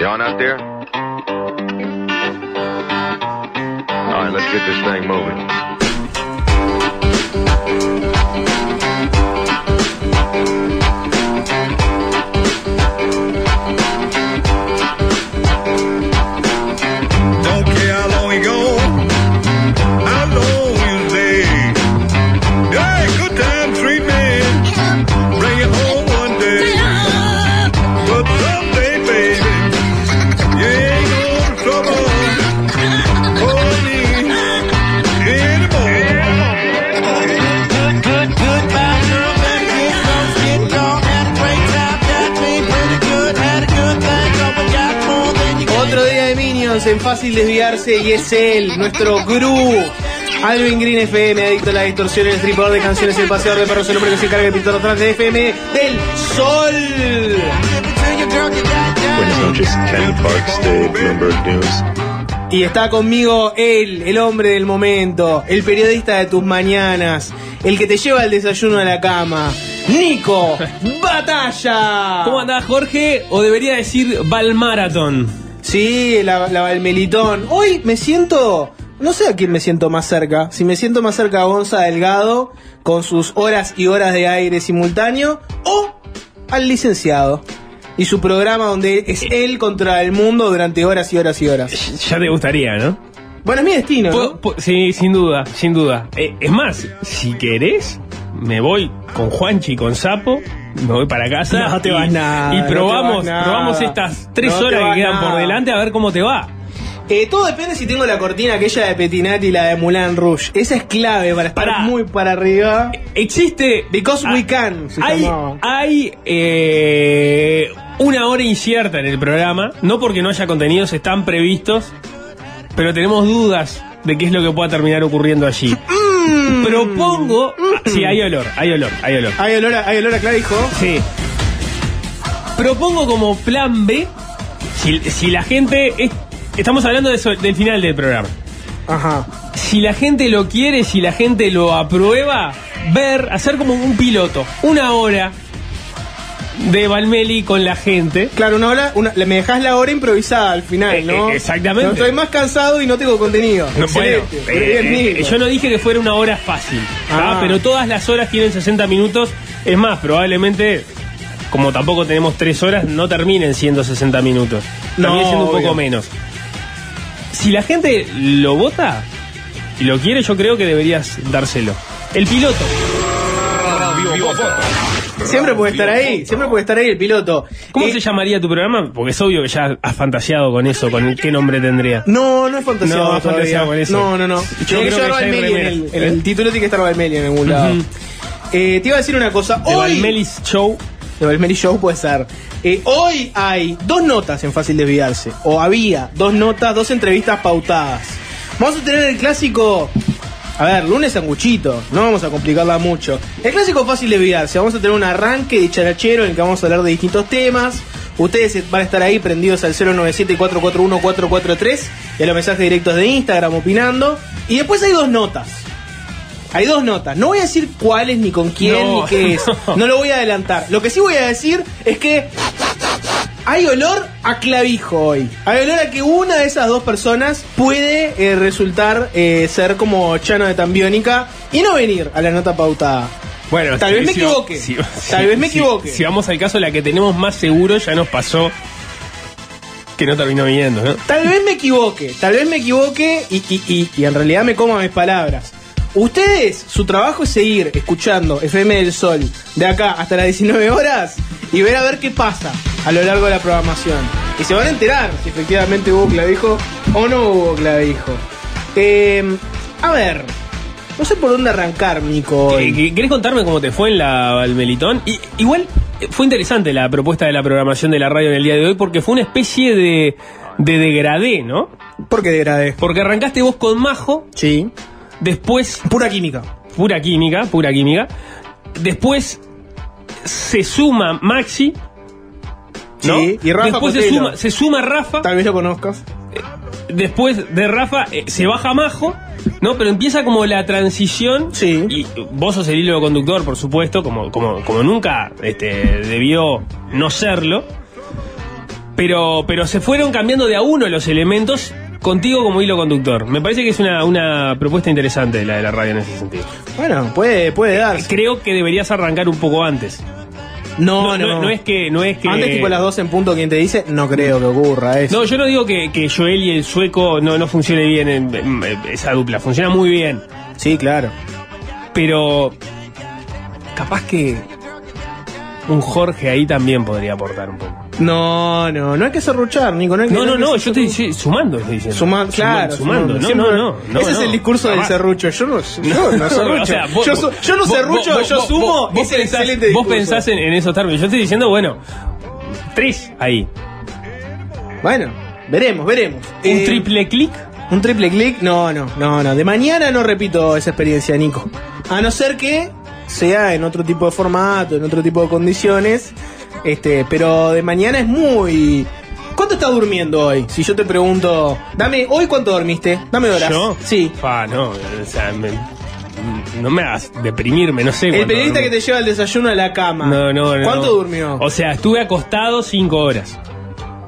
You on out there? All right, let's get this thing moving. Don't Fácil desviarse y es él, nuestro gurú. Alvin Green FM, adicto a la distorsión, el tripador de canciones, el paseador de perros, el hombre que se encarga de pintar atrás de FM del Sol. Buenas noches, Parks de Bloomberg News. Y está conmigo él, el hombre del momento, el periodista de tus mañanas, el que te lleva el desayuno a la cama, Nico Batalla. ¿Cómo andás, Jorge? O debería decir Valmarathon. Sí, la, la, el. Hoy me siento. No sé a quién me siento más cerca. Si me siento más cerca a Gonza Delgado, con sus horas y horas de aire simultáneo, o al licenciado. Y su programa donde es él contra el mundo durante horas y horas y horas. Ya te gustaría, ¿no? Bueno, es mi destino. ¿no? sí, sin duda, sin duda. Eh, es más, si querés, me voy con Juanchi y con Sapo, me voy para casa. No te y, nada, probamos, probamos estas tres No horas que quedan nada. por delante a ver cómo te va. Eh, todo depende si tengo la cortina aquella de Petinati y la de Mulan Rouge. Esa es clave para estar Pará. muy para arriba. Existe. Because Ah, we can. se Hay, llamaba. hay eh, una hora incierta en el programa, no porque no haya contenidos, están previstos, pero tenemos dudas de qué es lo que pueda terminar ocurriendo allí. Mm. Propongo. Sí, hay olor, hay olor, hay olor. Hay olor a, hay olor a clavijo. Sí. Propongo como plan B, si, si la gente. es- estamos hablando de eso- del final del programa. Ajá. Si la gente lo quiere, si la gente lo aprueba, ver, hacer como un piloto, una hora de Valmeli con la gente. Claro, una hora, una, me dejas la hora improvisada al final, Eh, ¿no? eh, exactamente. No, estoy más cansado y no tengo contenido. No, bueno, eh, yo no dije que fuera una hora fácil. Ah. pero todas las horas tienen 60 minutos. Es más, probablemente, como tampoco tenemos 3 horas, no terminen siendo 60 minutos. Terminen No, siendo un obvio. poco menos. Si la gente lo vota y lo quiere, yo creo que deberías dárselo. El piloto. Siempre puede estar ahí, siempre puede estar ahí el piloto. ¿Cómo Eh, se llamaría tu programa? Porque es obvio que ya has fantaseado con eso, con qué nombre tendría. No, no es fantaseado No, fantaseado con eso. No, no, no. Yo Tiene creo que que en el, el ¿Eh? título tiene que estar Valmeli en algún lado. Eh, te iba a decir una cosa. El Hoy, Valmelis Show. El Valmeli Show puede ser. Eh, hoy hay dos notas en Fácil Desviarse. O había dos notas, dos entrevistas pautadas. Vamos a tener el clásico. A ver, lunes sanguchito, no vamos a complicarla mucho. El clásico fácil desviarse, vamos a tener un arranque de charachero en el que vamos a hablar de distintos temas. Ustedes van a estar ahí prendidos al 097-441-443 y a los mensajes directos de Instagram opinando. Y después hay dos notas. Hay dos notas. No voy a decir cuáles, ni con quién, No, ni qué es. no. No lo voy a adelantar. Lo que sí voy a decir es que hay olor a clavijo hoy. Hay olor a que una de esas dos personas puede eh, resultar eh, ser como Chano de Tambiónica y no venir a la nota pautada. Bueno, Tal si- vez me si- equivoque. si- Tal vez me equivoque. Si vamos al caso, la que tenemos más seguro ya nos pasó que no terminó viniendo, ¿no? Tal vez me equivoque, tal vez me equivoque y, y- y- y en realidad me coma mis palabras. Ustedes, su trabajo es seguir escuchando FM del Sol de acá hasta las 19 horas y ver a ver qué pasa a lo largo de la programación. Y se van a enterar si efectivamente hubo clavijo o no hubo clavijo. Eh, a ver, no sé por dónde arrancar, Nico. hoy. Eh, ¿qué- ¿Querés contarme cómo te fue en la el Melitón? Y, igual eh, fue interesante la propuesta de la programación de la radio en el día de hoy porque fue una especie de, de degradé, ¿no? ¿Por qué degradé? Porque arrancaste vos con Majo, Sí. Después Pura química. pura química, pura química. Después se suma Maxi. ¿no? Sí, y Rafa Después se suma, se suma Rafa. Tal vez lo conozcas. Después de Rafa eh, se baja Majo, ¿no? Pero empieza como la transición. Sí. Y vos sos el hilo conductor, por supuesto, como, como, como nunca este, debió no serlo. Pero, pero se fueron cambiando de a uno los elementos contigo como hilo conductor. Me parece que es una, una propuesta interesante la de la radio en ese sentido. Bueno, puede, puede darse. Creo que deberías arrancar un poco antes. No, No, no, no, no es que, no es que. Antes tipo las 12 en punto, quien te dice, no creo que ocurra eso. No, yo no digo que, que Joel y el sueco no, no funcione bien en, en- en esa dupla, funciona muy bien. Sí, claro. Pero capaz que un Jorge ahí también podría aportar un poco. No, no, no hay que serruchar, Nico. No, hay que- No, no, yo serruchar. estoy sumando, estoy diciendo. Suma- claro, sumando. No, no, no, no, Ese es el discurso del serrucho. Yo no, yo no serrucho. O sea, vos- yo, no vos- serrucho, vos- yo vos- sumo. Vos, es pensás, excelente vos pensás en, en esos términos. Yo estoy diciendo, bueno, tres ahí. Bueno, veremos, veremos. Un Eh, triple clic. Un triple clic, no, no, no, no. De mañana no repito esa experiencia, Nico. A no ser que sea en otro tipo de formato, en otro tipo de condiciones. Este, pero de mañana es muy. ¿Cuánto estás durmiendo hoy? Si yo te pregunto, dame, ¿hoy cuánto dormiste? Dame horas. ¿Yo? Sí. Pa, no, o sea, me- no me hagas deprimirme, no sé. El periodista que te lleva el desayuno a la cama. No, no, no. ¿Cuánto durmió? O sea, estuve acostado cinco horas.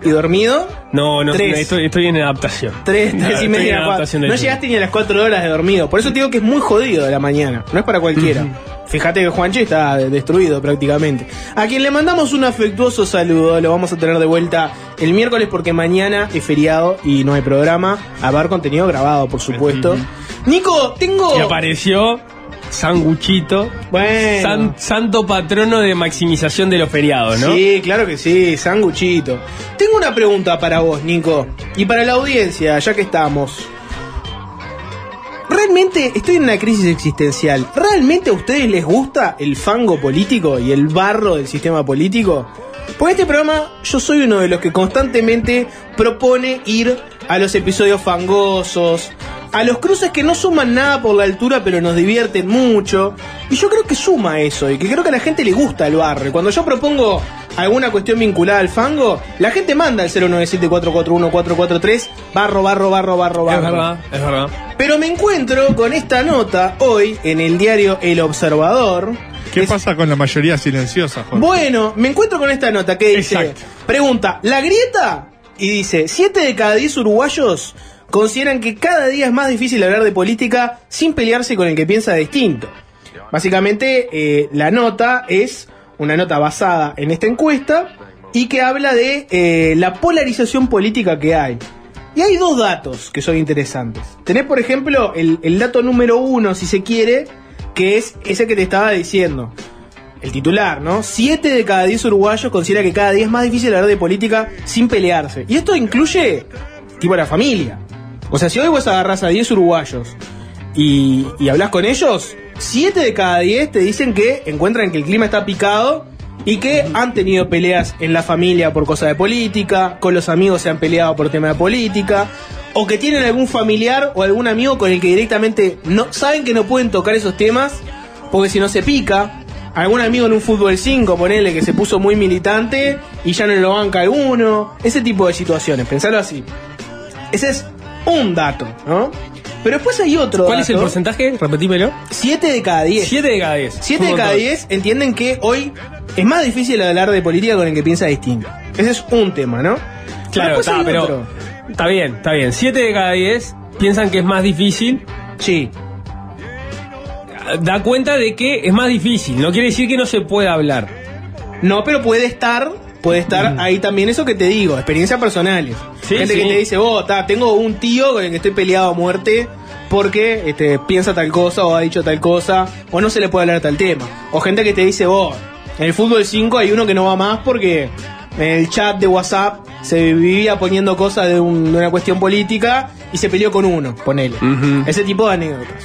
¿Y dormido? No, no, Tres. estoy, estoy en adaptación. Tres, No, tres y estoy media. No llegaste ni a las cuatro horas de dormido. Por eso te digo que es muy jodido de la mañana. No es para cualquiera. Fíjate que Juanchi está destruido prácticamente. A quien le mandamos un afectuoso saludo, lo vamos a tener de vuelta el miércoles porque mañana es feriado y no hay programa. A ver contenido grabado, por supuesto. Nico, tengo. Y apareció Sanguchito, Bueno. san- santo patrono de maximización de los feriados, ¿no? Sí, claro que sí, sanguchito. Tengo una pregunta para vos, Nico, y para la audiencia, ya que estamos. Realmente estoy en una crisis existencial. ¿Realmente a ustedes les gusta el fango político y el barro del sistema político? Porque este programa yo soy uno de los que constantemente propone ir a los episodios fangosos, a los cruces que no suman nada por la altura pero nos divierten mucho. Y yo creo que suma eso y que creo que a la gente le gusta el barro. Y cuando yo propongo alguna cuestión vinculada al fango, la gente manda al 097-441-443 barro, barro, barro, barro, barro. Es verdad, es verdad. Pero me encuentro con esta nota hoy en el diario El Observador. ¿Qué Es- pasa con la mayoría silenciosa, Jorge? Bueno, me encuentro con esta nota que dice, Exacto. pregunta, ¿la grieta? Y dice, 7 de cada 10 uruguayos consideran que cada día es más difícil hablar de política sin pelearse con el que piensa distinto. Básicamente, eh, la nota es una nota basada en esta encuesta y que habla de eh, la polarización política que hay. Y hay dos datos que son interesantes. Tenés, por ejemplo, el, el dato número uno, si se quiere, que es ese que te estaba diciendo. El titular, ¿no? Siete de cada 10 uruguayos considera que cada día es más difícil hablar de política sin pelearse. Y esto incluye, tipo, la familia. O sea, si hoy vos agarrás a 10 uruguayos y, y hablas con ellos, 7 de cada 10 te dicen que encuentran que el clima está picado y que han tenido peleas en la familia por cosas de política, con los amigos se han peleado por tema de política, o que tienen algún familiar o algún amigo con el que directamente no saben que no pueden tocar esos temas porque si no se pica. Algún amigo en un fútbol 5, ponele que se puso muy militante y ya no lo banca alguno. Ese tipo de situaciones, pensalo así. Ese es un dato, ¿no? Pero después hay otro ¿Cuál es el porcentaje? Repetímelo. 7 de cada 10. 7 de cada 10. 7 de cada montón. 10 entienden que hoy es más difícil hablar de política con el que piensa distinto. Ese es un tema, ¿no? Claro, está, pero. Está bien, está bien. 7 de cada 10 piensan que es más difícil. Sí. Da cuenta de que es más difícil. No quiere decir que no se pueda hablar. No, pero puede estar, puede estar ahí también eso que te digo, experiencias personales. Sí, Gente sí. que te dice, vos, ta, tengo un tío con el que estoy peleado a muerte porque este, piensa tal cosa o ha dicho tal cosa, o no se le puede hablar tal tema. O gente que te dice, vos, en el fútbol 5 hay uno que no va más porque en el chat de WhatsApp se vivía poniendo cosas de, un- de una cuestión política y se peleó con uno, ponele. Ujú. Ese tipo de anécdotas.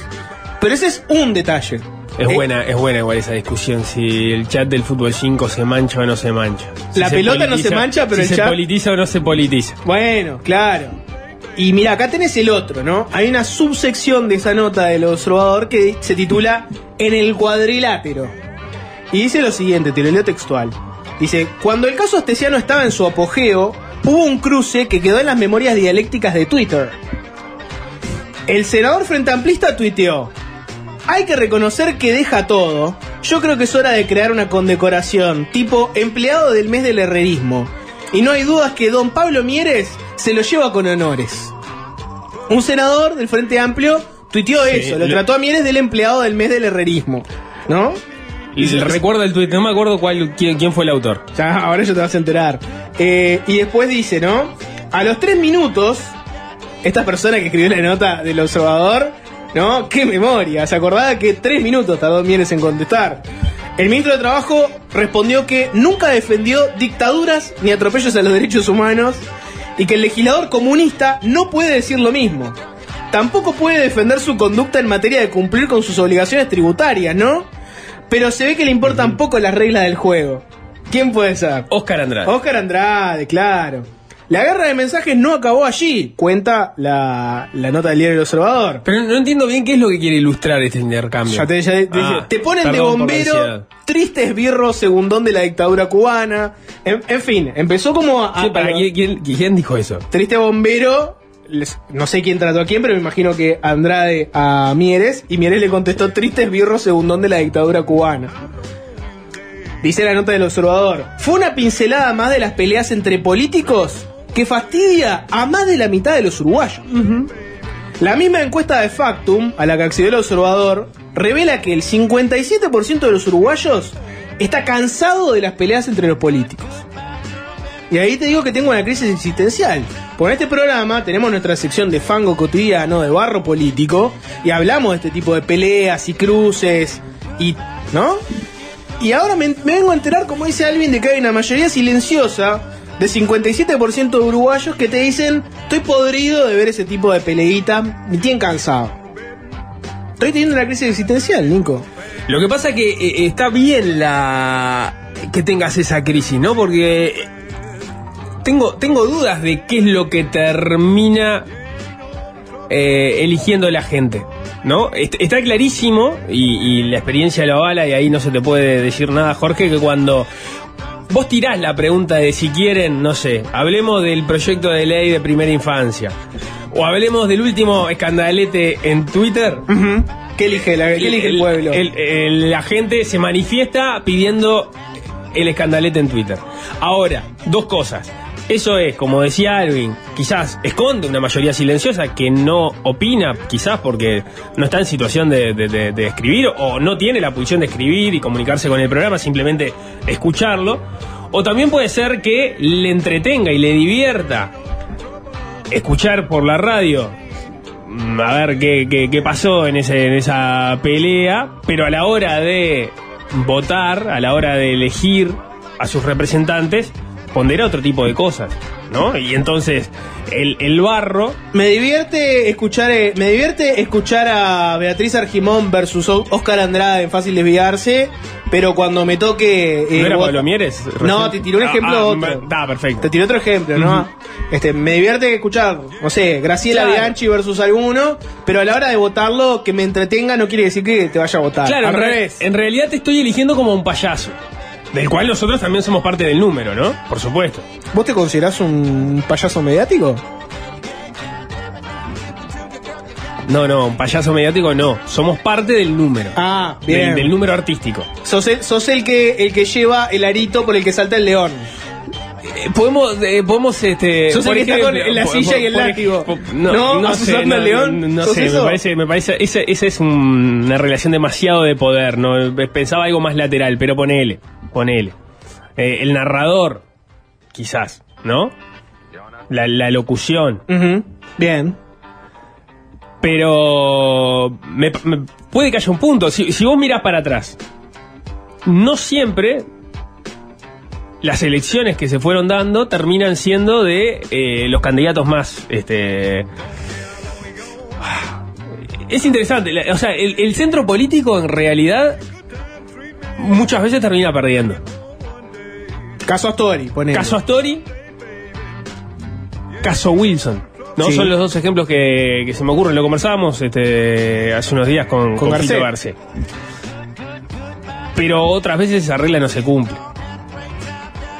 Pero ese es un detalle. Es Eh, buena, es buena igual esa discusión si el chat del fútbol 5 se mancha o no se mancha. Si La se pelota no se mancha, pero si el se chat- politiza o no se politiza. Bueno, claro. Y mira, acá tenés el otro, ¿no? Hay una subsección de esa nota del observador que se titula En el cuadrilátero. Y dice lo siguiente, te lo leo textual. Dice, cuando el caso Astesiano estaba en su apogeo, hubo un cruce que quedó en las memorias dialécticas de Twitter. El senador frente amplista tuiteó, hay que reconocer que deja todo. Yo creo que es hora de crear una condecoración, tipo empleado del mes del herrerismo. Y no hay dudas que don Pablo Mieres se lo lleva con honores. Un senador del Frente Amplio tuiteó Sí, eso, lo trató a Mieres del empleado del mes del herrerismo. ¿No? Y recuerdo el tuit, no me acuerdo cuál, quién, quién fue el autor. Ya, ahora ya te vas a enterar. Eh, y después dice, ¿no? A los tres minutos, esta persona que escribió la nota del observador, ¿no? ¡Qué memoria! Se acordaba que tres minutos tardó Mieres en contestar. El ministro de Trabajo respondió que nunca defendió dictaduras ni atropellos a los derechos humanos y que el legislador comunista no puede decir lo mismo. Tampoco puede defender su conducta en materia de cumplir con sus obligaciones tributarias, ¿no? Pero se ve que le importan poco las reglas del juego. ¿Quién puede ser? Oscar Andrade. Oscar Andrade, claro. La guerra de mensajes no acabó allí, cuenta la, la nota del diario El Observador. Pero no entiendo bien qué es lo que quiere ilustrar este intercambio. Ya te, ya te- Ah, te ponen de bombero, triste esbirro, segundón de la dictadura cubana. En, en fin, empezó como a... Sí, para, a- ¿quién, quién- quién dijo eso? Triste bombero, les- no sé quién trató a quién, pero me imagino que Andrade a Mieres, y Mieres le contestó triste esbirro, segundón de la dictadura cubana. Dice la nota del observador. Fue una pincelada más de las peleas entre políticos que fastidia a más de la mitad de los uruguayos. La misma encuesta de Factum, a la que accedió el observador, revela que el 57% de los uruguayos está cansado de las peleas entre los políticos. Y ahí te digo que tengo una crisis existencial. Por este programa tenemos nuestra sección de fango cotidiano, de barro político, y hablamos de este tipo de peleas y cruces, y. ¿no? Y ahora me, me vengo a enterar, como dice Alvin, de que hay una mayoría silenciosa de 57% de uruguayos que te dicen: Estoy podrido de ver ese tipo de peleita, me tienen cansado. Estoy teniendo una crisis existencial, Nico. Lo que pasa que eh, está bien la que tengas esa crisis, ¿no? Porque eh, tengo, tengo dudas de qué es lo que termina eh, eligiendo la gente, ¿no? Est- Está clarísimo, y, y la experiencia lo avala, y ahí no se te puede decir nada, Jorge, que cuando vos tirás la pregunta de si quieren, no sé, hablemos del proyecto de ley de primera infancia, o hablemos del último escandalete en Twitter, ¿Qué elige, la, qué elige el, pueblo? el- el- la gente se manifiesta pidiendo el escandalete en Twitter. Ahora, dos cosas. Eso es, como decía Alvin, quizás esconde una mayoría silenciosa que no opina, quizás porque no está en situación de, escribir o no tiene la posición de escribir y comunicarse con el programa, simplemente escucharlo. O también puede ser que le entretenga y le divierta escuchar por la radio mm, a ver qué, pasó en esa pelea, pero a la hora de votar, a la hora de elegir a sus representantes, pondera otro tipo de cosas, ¿no? Y entonces el, el barro Me divierte escuchar eh, me divierte escuchar a Beatriz Argimón versus O- Oscar Andrade en Fácil Desviarse, pero cuando me toque eh, ¿No era vot- Pablo Mieres? No, te tiré un Ah, ejemplo ah, otro. Está perfecto. Te tiré otro ejemplo, ¿no? Este, me divierte escuchar, no sé, Graciela Claro. Bianchi versus alguno, pero a la hora de votarlo, que me entretenga no quiere decir que te vaya a votar. Claro, al en, revés. en realidad te estoy eligiendo como un payaso. Del cual nosotros también somos parte del número, ¿no? Por supuesto. ¿Vos te considerás un payaso mediático? No, no, un payaso mediático no. Somos parte del número. Ah, bien. del número artístico. Sos el, sos el que el que lleva el arito por el que salta el león. Eh, podemos, eh, podemos, este. Sos el que está con- la silla y el látigo. ¿No? No, no sé, ¿Asusando no, al león? no- no ¿Sos sé, eso? me parece, me parece, esa, esa es un- una relación demasiado de poder, ¿no? Pensaba algo más lateral, pero ponele, ponele. Eh, el narrador, quizás, ¿no? La, la locución. Bien. Pero me, me- puede que haya un punto. Si, si vos mirás para atrás, no siempre las elecciones que se fueron dando terminan siendo de eh, los candidatos más. Este, es interesante. O sea, el, el centro político en realidad muchas veces termina perdiendo. Caso Astori, ponele. Caso Astori, caso Wilson. ¿no? Sí. Son los dos ejemplos que, que se me ocurren. Lo conversábamos este, hace unos días con, Con con. Pero otras veces esa regla no se cumple.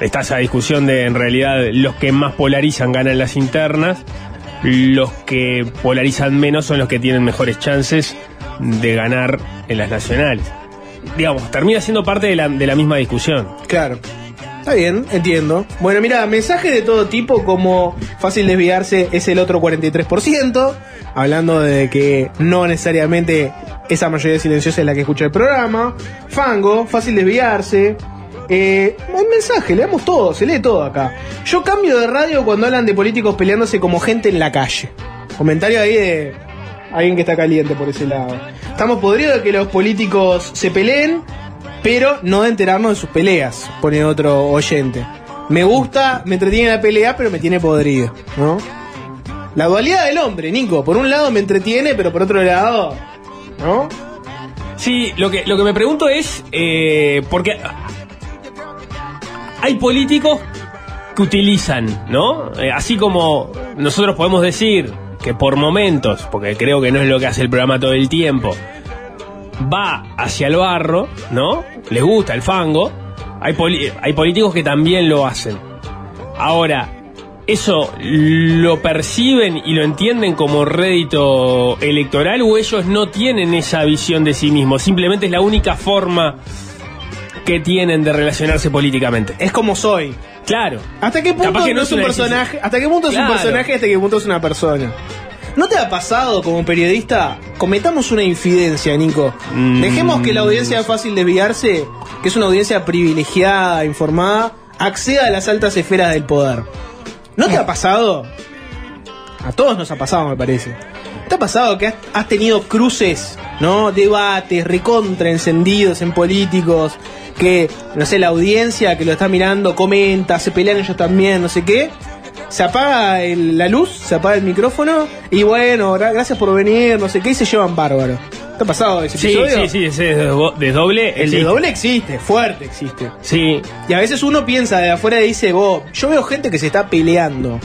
Está esa discusión de en realidad los que más polarizan ganan las internas, los que polarizan menos son los que tienen mejores chances de ganar en las nacionales. Digamos, termina siendo parte de la, de la misma discusión. Claro. Está bien, entiendo. Bueno, mira, mensajes de todo tipo como fácil desviarse es el otro 43%, hablando de que no necesariamente esa mayoría silenciosa es la que escucha el programa. Fango, fácil desviarse. Eh, un mensaje, leemos todo, se lee todo acá. Yo cambio de radio cuando hablan de políticos peleándose como gente en la calle. Comentario ahí de alguien que está caliente por ese lado. Estamos podridos de que los políticos se peleen, pero no de enterarnos de sus peleas, pone otro oyente. Me gusta, me entretiene la pelea, pero me tiene podrido, ¿no? La dualidad del hombre, Nico. Por un lado me entretiene, pero por otro lado, ¿no? Sí, lo que, lo que me pregunto es, eh, porque hay políticos que utilizan, ¿no? Eh, así como nosotros podemos decir que por momentos, porque creo que no es lo que hace el programa todo el tiempo, va hacia el barro, ¿no? Les gusta el fango. Hay, hay políticos que también lo hacen. Ahora, ¿eso lo perciben y lo entienden como rédito electoral o ellos no tienen esa visión de sí mismos? Simplemente es la única forma que tienen de relacionarse políticamente. Es como soy. Claro. ¿Hasta qué punto Capaz que no es un personaje? decisión. ¿Hasta qué punto es un personaje? ¿Hasta qué punto es una persona? ¿No te ha pasado como periodista? Cometamos una infidencia, Nico. Mm. Dejemos que la audiencia fácil desviarse, que es una audiencia privilegiada, informada, acceda a las altas esferas del poder. ¿No te ha pasado? A todos nos ha pasado, me parece. ¿Te ha pasado que has, tenido cruces, ¿no? Debates recontra encendidos en políticos, que, no sé, la audiencia que lo está mirando comenta, se pelean ellos también, no sé qué. Se apaga el- la luz, se apaga el micrófono y bueno, gra- gracias por venir, no sé qué, y se llevan bárbaro. ¿Te ha pasado ese Sí, episodio? sí, sí, ese desdo- desdoble. El de existe. doble existe, fuerte existe. Sí, Y a veces uno piensa de afuera y dice, vos, yo veo gente que se está peleando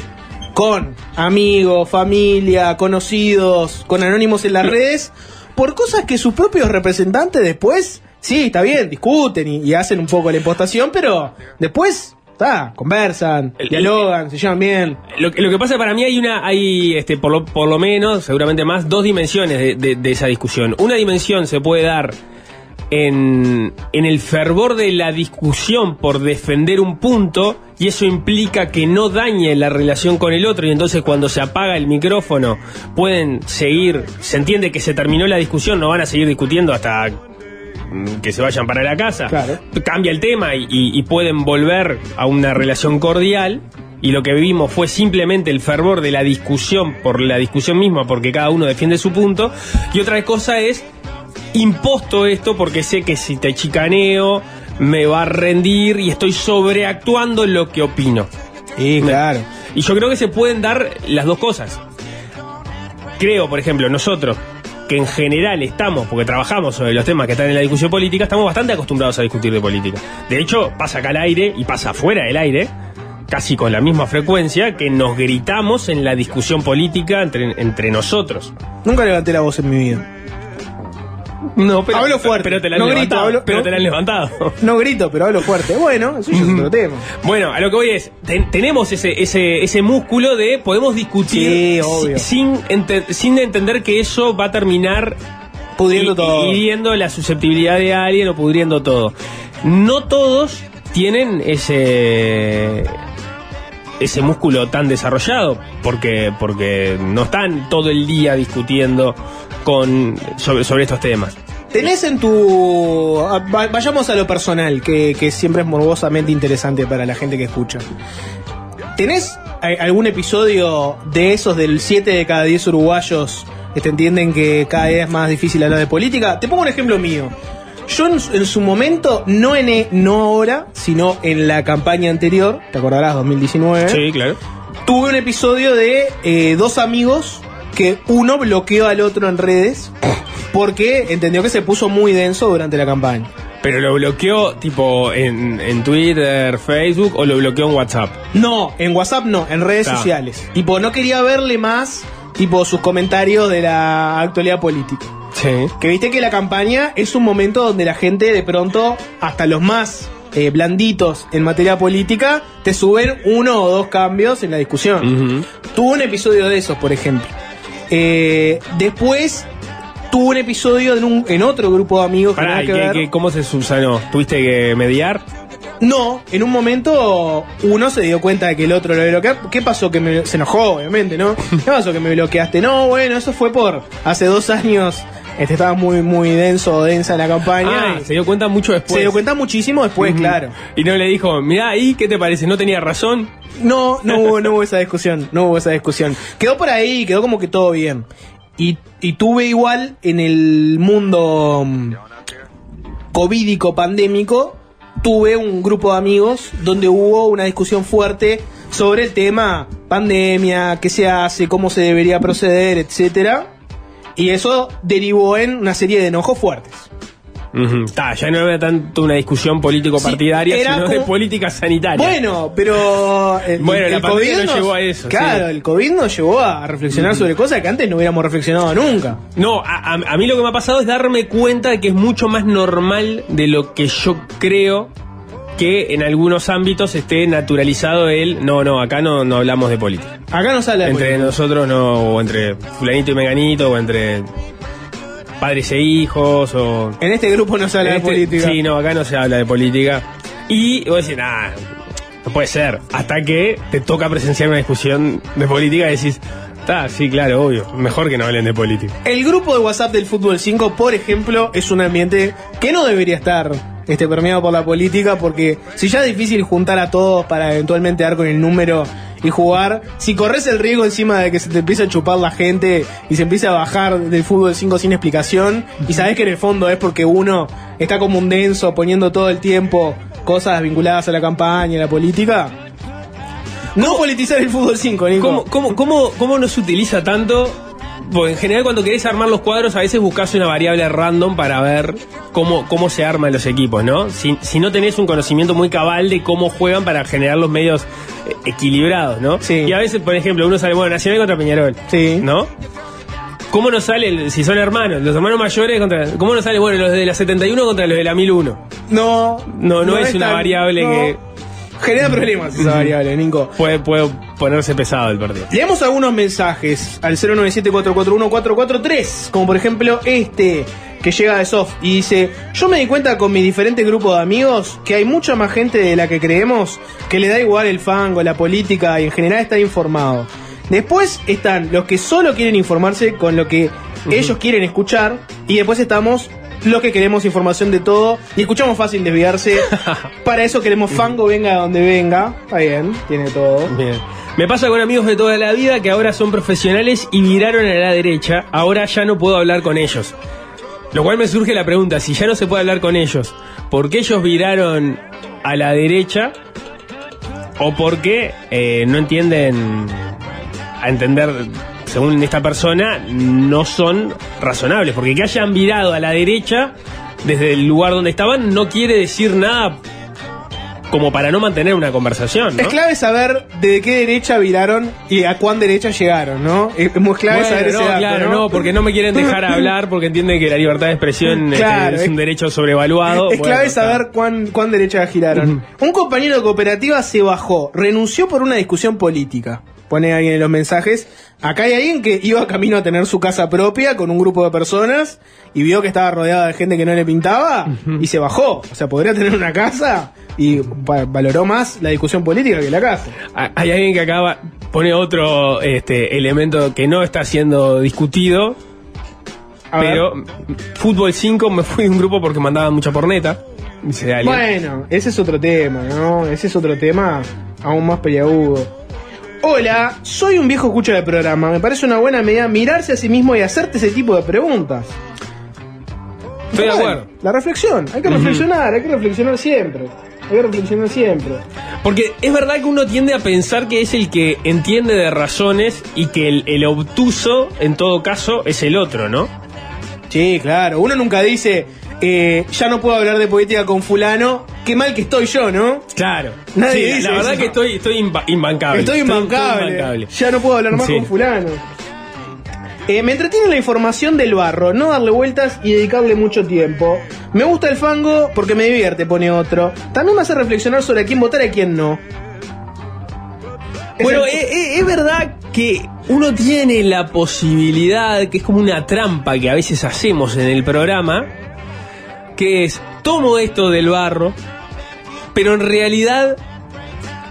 con amigos, familia, conocidos, con anónimos en las redes, por cosas que sus propios representantes después, sí, está bien, discuten y, y hacen un poco la impostación, pero después, está, conversan, El- dialogan, se llevan bien. Lo, que- lo que pasa para mí hay una, hay este, por lo, por lo menos, seguramente más, dos dimensiones de, de- de esa discusión. Una dimensión se puede dar en, en el fervor de la discusión por defender un punto y eso implica que no dañe la relación con el otro y entonces cuando se apaga el micrófono pueden seguir, se entiende que se terminó la discusión, no van a seguir discutiendo hasta que se vayan para la casa. Claro. Cambia el tema y, y- y pueden volver a una relación cordial. Y lo que vivimos fue simplemente el fervor de la discusión por la discusión misma, porque cada uno defiende su punto. Y otra cosa es imposto esto porque sé que si te chicaneo me va a rendir y estoy sobreactuando lo que opino. Sí, claro. Y yo creo que se pueden dar las dos cosas. Creo, por ejemplo, nosotros, que en general estamos, porque trabajamos sobre los temas que están en la discusión política, estamos bastante acostumbrados a discutir de política. De hecho, pasa acá al aire y pasa afuera del aire, casi con la misma frecuencia, que nos gritamos en la discusión política entre, entre nosotros. Nunca levanté la voz en mi vida. No, pero, Hablo fuerte. Pero te la han No grito, hablo- pero no. te la han levantado. No grito, pero hablo fuerte. Bueno, eso es otro tema. Bueno, a lo que voy es, ten- tenemos ese, ese, ese músculo de podemos discutir Sí, obvio. si- sin, ente- sin entender que eso va a terminar Pudiendo hi- todo. la susceptibilidad de alguien o pudriendo todo. No todos tienen ese ese músculo tan desarrollado porque porque no están todo el día discutiendo con sobre, sobre estos temas. ¿Tenés en tu... ah, va- Vayamos a lo personal, que, que siempre es morbosamente interesante para la gente que escucha. ¿Tenés a- algún episodio de esos del 7 de cada 10 uruguayos que te entienden que cada día es más difícil hablar de política? Te pongo un ejemplo mío. Yo en, su- en su momento, no, en, e- no ahora, sino en la campaña anterior, te acordarás, 2019, Sí, claro. tuve un episodio de eh, dos amigos que uno bloqueó al otro en redes porque entendió que se puso muy denso durante la campaña. Pero lo bloqueó tipo en, en Twitter, Facebook o lo bloqueó en WhatsApp. No, en WhatsApp no, en redes sociales. Tipo, no quería verle más, tipo, sus comentarios de la actualidad política. Sí. Que viste que la campaña es un momento donde la gente de pronto, hasta los más eh, blanditos en materia política, te suben uno o dos cambios en la discusión. Tuvo un episodio de esos, por ejemplo. Eh, después tuvo un episodio en, un, en otro grupo de amigos que Pará, nada ¿y que ver. qué- ¿cómo se subsanó? ¿Tuviste que mediar? No, en un momento uno se dio cuenta de que el otro lo bloqueó. ¿Qué pasó? Que me, se enojó, obviamente, ¿no? ¿Qué pasó que me bloqueaste? No, bueno, eso fue por hace dos años. Este estaba muy, muy denso densa la campaña. Ah, y se dio cuenta mucho después. se dio cuenta muchísimo después, claro. Y no le dijo, mirá ahí, ¿qué te parece? ¿No tenía razón? No, no hubo, no hubo esa discusión, no hubo esa discusión. Quedó por ahí, quedó como que todo bien. Y, y tuve igual en el mundo mm, covídico pandémico, tuve un grupo de amigos donde hubo una discusión fuerte sobre el tema pandemia, qué se hace, cómo se debería proceder, etcétera. Y eso derivó en una serie de enojos fuertes. Ta, ya no era tanto una discusión político-partidaria, Sí, sino de política sanitaria. Bueno, pero el, Bueno, el COVID nos llevó a eso, Claro, sí. el COVID nos llevó a reflexionar sobre cosas que antes no hubiéramos reflexionado nunca. No, a, a- a mí lo que me ha pasado es darme cuenta de que es mucho más normal de lo que yo creo que en algunos ámbitos esté naturalizado el no, no, acá no, no hablamos de política. Acá nos habla de Entre política. nosotros no, o entre fulanito y meganito, o entre padres e hijos, o... En este grupo no se habla de Este- política. Sí, no, acá no se habla de política. Y vos decís, nah, no puede ser. Hasta que te toca presenciar una discusión de política y decís, está, sí, claro, obvio, mejor que no hablen de política. El grupo de WhatsApp del Fútbol 5, por ejemplo, es un ambiente que no debería estar este, permeado por la política, porque si ya es difícil juntar a todos para eventualmente dar con el número y jugar, si corres el riesgo encima de que se te empiece a chupar la gente y se empiece a bajar del Fútbol 5 sin explicación, y sabes que en el fondo es porque uno está como un denso poniendo todo el tiempo cosas vinculadas a la campaña, a la política. No politizar el Fútbol 5, Nico. ¿Cómo, cómo, cómo, cómo no se utiliza tanto? Porque en general cuando querés armar los cuadros a veces buscas una variable random para ver cómo, cómo se arman los equipos, ¿no? Si, si no tenés un conocimiento muy cabal de cómo juegan para generar los medios eh, equilibrados, ¿no? Sí. Y a veces, por ejemplo, uno sale, bueno, Nacional contra Peñarol, Sí. ¿no? ¿Cómo nos sale, si son hermanos, los hermanos mayores contra... ¿Cómo nos sale, bueno, los de la 71 contra los de la 1001? No, No, no es una variable que- Genera problemas esa variable, Nico. Puede, puede ponerse pesado el partido. Leemos algunos mensajes al 097-441-443, como por ejemplo este que llega de Soft y dice, yo me di cuenta con mi diferente grupo de amigos que hay mucha más gente de la que creemos que le da igual el fango, la política y en general estar informado. Después están los que solo quieren informarse con lo que ellos quieren escuchar y después estamos los que queremos información de todo y escuchamos fácil desviarse. Para eso queremos fango venga de donde venga. Está bien, tiene todo. Bien. Me pasa con amigos de toda la vida que ahora son profesionales y viraron a la derecha. Ahora ya no puedo hablar con ellos. Lo cual me surge la pregunta, si ya no se puede hablar con ellos, ¿por qué ellos viraron a la derecha? ¿O por qué eh, no entienden a entender, según esta persona, no son razonables? Porque que hayan virado a la derecha desde el lugar donde estaban no quiere decir nada como para no mantener una conversación, ¿no? Es clave saber de qué derecha viraron y a cuán derecha llegaron, ¿no? Es muy clave Bueno, saber ese no, dato, claro, ¿no? no, porque no me quieren dejar hablar porque entienden que la libertad de expresión este, es un derecho sobrevaluado. Es Bueno, clave saber cuán, cuán derecha giraron. Un compañero de cooperativa se bajó, renunció por una discusión política. Pone alguien en los mensajes. Acá hay alguien que iba camino a tener su casa propia con un grupo de personas y vio que estaba rodeado de gente que no le pintaba y se bajó. O sea, podría tener una casa y va- valoró más la discusión política que la casa. Ah, Hay alguien que acaba, pone otro este, elemento que no está siendo discutido, A ver. pero Fútbol 5 me fui de un grupo porque mandaban mucha porneta. Dice. Bueno, ese es otro tema, ¿no? Ese es otro tema aún más peliagudo. Hola, soy un viejo escucha del programa. Me parece una buena medida mirarse a sí mismo y hacerte ese tipo de preguntas. Estoy de Bueno, acuerdo. La reflexión, hay que reflexionar, hay que reflexionar siempre. Hay que reflexionar siempre. Porque es verdad que uno tiende a pensar que es el que entiende de razones y que el, el obtuso, en todo caso, es el otro, ¿no? Sí, claro. Uno nunca dice, eh, ya no puedo hablar de política con fulano, qué mal que estoy yo, ¿no? Claro. Nadie Sí, dice la verdad eso. que estoy, estoy imba- imbancable. Estoy imbancable. imbancable. Ya no puedo hablar más Sí. con fulano. Eh, me entretiene la información del barro, no darle vueltas y dedicarle mucho tiempo. Me gusta el fango porque me divierte, pone otro. También me hace reflexionar sobre a quién votar y a quién no. Es Bueno, el- es, es- es verdad que uno tiene la posibilidad, que es como una trampa que a veces hacemos en el programa, que es, tomo esto del barro, pero en realidad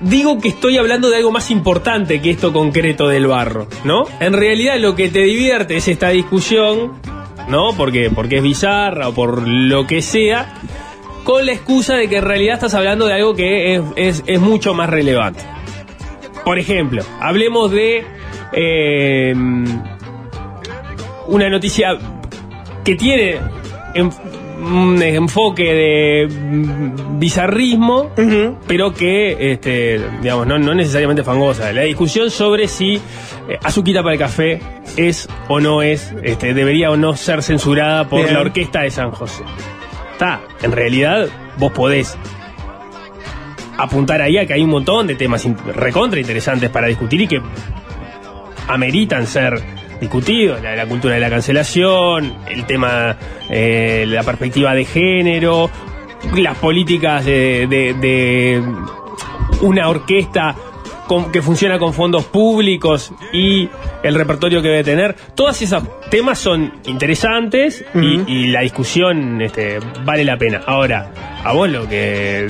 digo que estoy hablando de algo más importante que esto concreto del barro, ¿no? En realidad lo que te divierte es esta discusión, ¿no? Porque, porque es bizarra o por lo que sea, con la excusa de que en realidad estás hablando de algo que es, mucho más relevante. Por ejemplo, hablemos de eh, una noticia que tiene en- un enfoque de bizarrismo, pero que, este, digamos, no, no necesariamente fangosa. La discusión sobre si eh, Azuquita para el café es o no es, este, debería o no ser censurada por Bien. la orquesta de San José. Está, en realidad vos podés apuntar ahí a que hay un montón de temas recontra interesantes para discutir y que ameritan ser discutidos, la, la cultura de la cancelación, el tema, eh, la perspectiva de género, las políticas de, de- de una orquesta con- que funciona con fondos públicos y el repertorio que debe tener. Todos esos temas son interesantes y- la discusión este, vale la pena. Ahora, a vos lo que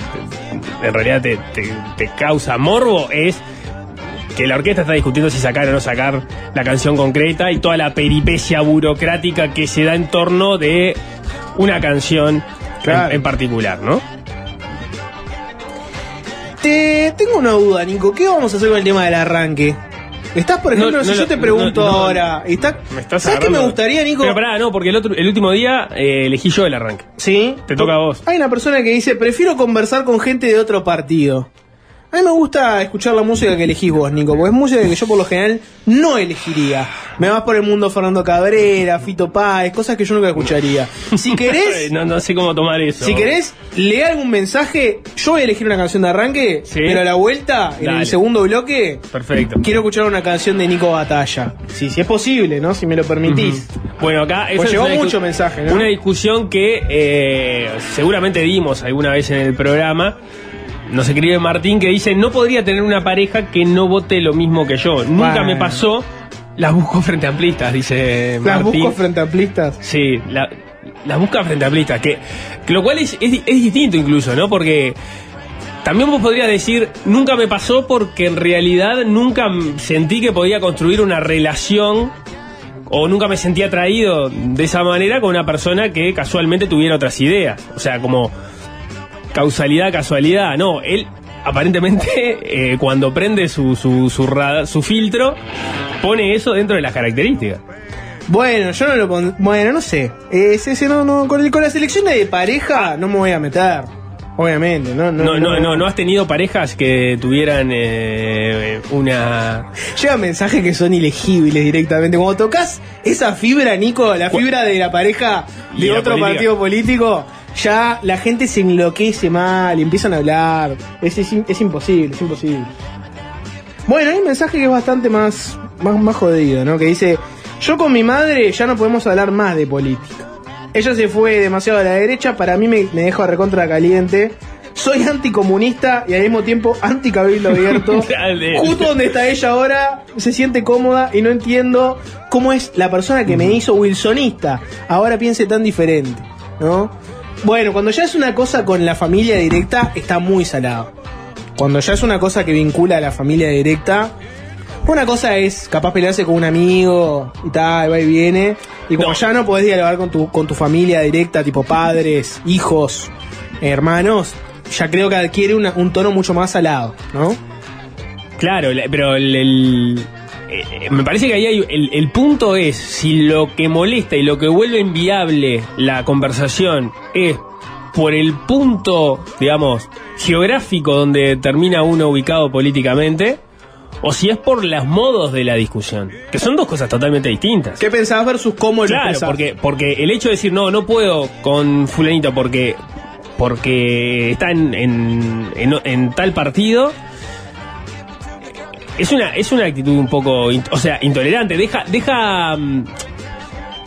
en realidad te, te- te causa morbo es que la orquesta está discutiendo si sacar o no sacar la canción concreta y toda la peripecia burocrática que se da en torno de una canción en- Claro. en, particular, ¿no? Te tengo una duda, Nico. ¿Qué vamos a hacer con el tema del arranque? Estás, por ejemplo, No, si no, yo te pregunto ahora, está, Me estás ¿sabes qué me gustaría, Nico? Pero pará, no, porque el, otro, el último día eh, elegí yo el arranque. Sí. Te toca a vos. Hay una persona que dice, prefiero conversar con gente de otro partido. A mí me gusta escuchar la música que elegís vos, Nico, porque es música que yo por lo general no elegiría. Me vas por el mundo Fernando Cabrera, Fito Páez, cosas que yo nunca escucharía. Si querés, no, no sé cómo tomar eso. si querés, lee algún mensaje. Yo voy a elegir una canción de arranque, Sí. pero a la vuelta, en Dale. el segundo bloque, Perfecto. quiero escuchar una canción de Nico Batalla. Sí, si es posible, ¿no? Si me lo permitís. Bueno, acá Pues es llegó mucho mensaje, ¿no? Una discusión que eh, seguramente dimos alguna vez en el programa. Nos escribe Martín que dice, no podría tener una pareja que no vote lo mismo que yo. Nunca Bueno. me pasó. Las busco frente a amplistas, dice Las Martín. busco frente a amplistas. Sí, la- las busca frente a amplistas, que, que lo cual es, es, es distinto incluso, ¿no? Porque también vos podrías decir, nunca me pasó porque en realidad nunca sentí que podía construir una relación o nunca me sentí atraído de esa manera con una persona que casualmente tuviera otras ideas. O sea, como causalidad, casualidad. No, él aparentemente eh, cuando prende su, su, su, rada- su filtro pone eso dentro de las características. Bueno, yo no lo pon... Bueno, no sé. Es ese no, no, con, el- con la selección de pareja no me voy a meter. Obviamente, no, no. No, no, no, no has tenido parejas que tuvieran eh, una. Llegan mensajes que son ilegibles directamente. Cuando tocas esa fibra, Nico, la fibra de la pareja de otro política. partido político, ya la gente se enloquece mal y empiezan a hablar. Es, es, es imposible, es imposible. Bueno, hay un mensaje que es bastante más, más, más jodido, ¿no? Que dice, yo con mi madre ya no podemos hablar más de política. Ella se fue demasiado a la derecha, para mí me, me dejó recontra caliente. Soy anticomunista y al mismo tiempo anticabildo abierto. Justo donde está ella ahora, se siente cómoda y no entiendo cómo es la persona que me hizo wilsonista. Ahora piense tan diferente, ¿no? Bueno, cuando ya es una cosa con la familia directa, está muy salado. Cuando ya es una cosa que vincula a la familia directa, una cosa es capaz pelearse con un amigo y tal, va y viene. Y como No. ya no podés dialogar con tu, con tu familia directa, tipo padres, hijos, hermanos, ya creo que adquiere una- un tono mucho más salado, ¿no? Claro, la- pero el. el- eh, me parece que ahí hay. El, el punto es si lo que molesta y lo que vuelve inviable la conversación es por el punto, digamos, geográfico donde termina uno ubicado políticamente. O si es por los modos de la discusión, que son dos cosas totalmente distintas. ¿Qué pensabas versus cómo lo Claro, porque, porque el hecho de decir, no, no puedo con fulanito porque, porque está en, en, en- en tal partido, es una, es una actitud un poco, o sea, intolerante. Deja, deja, mm,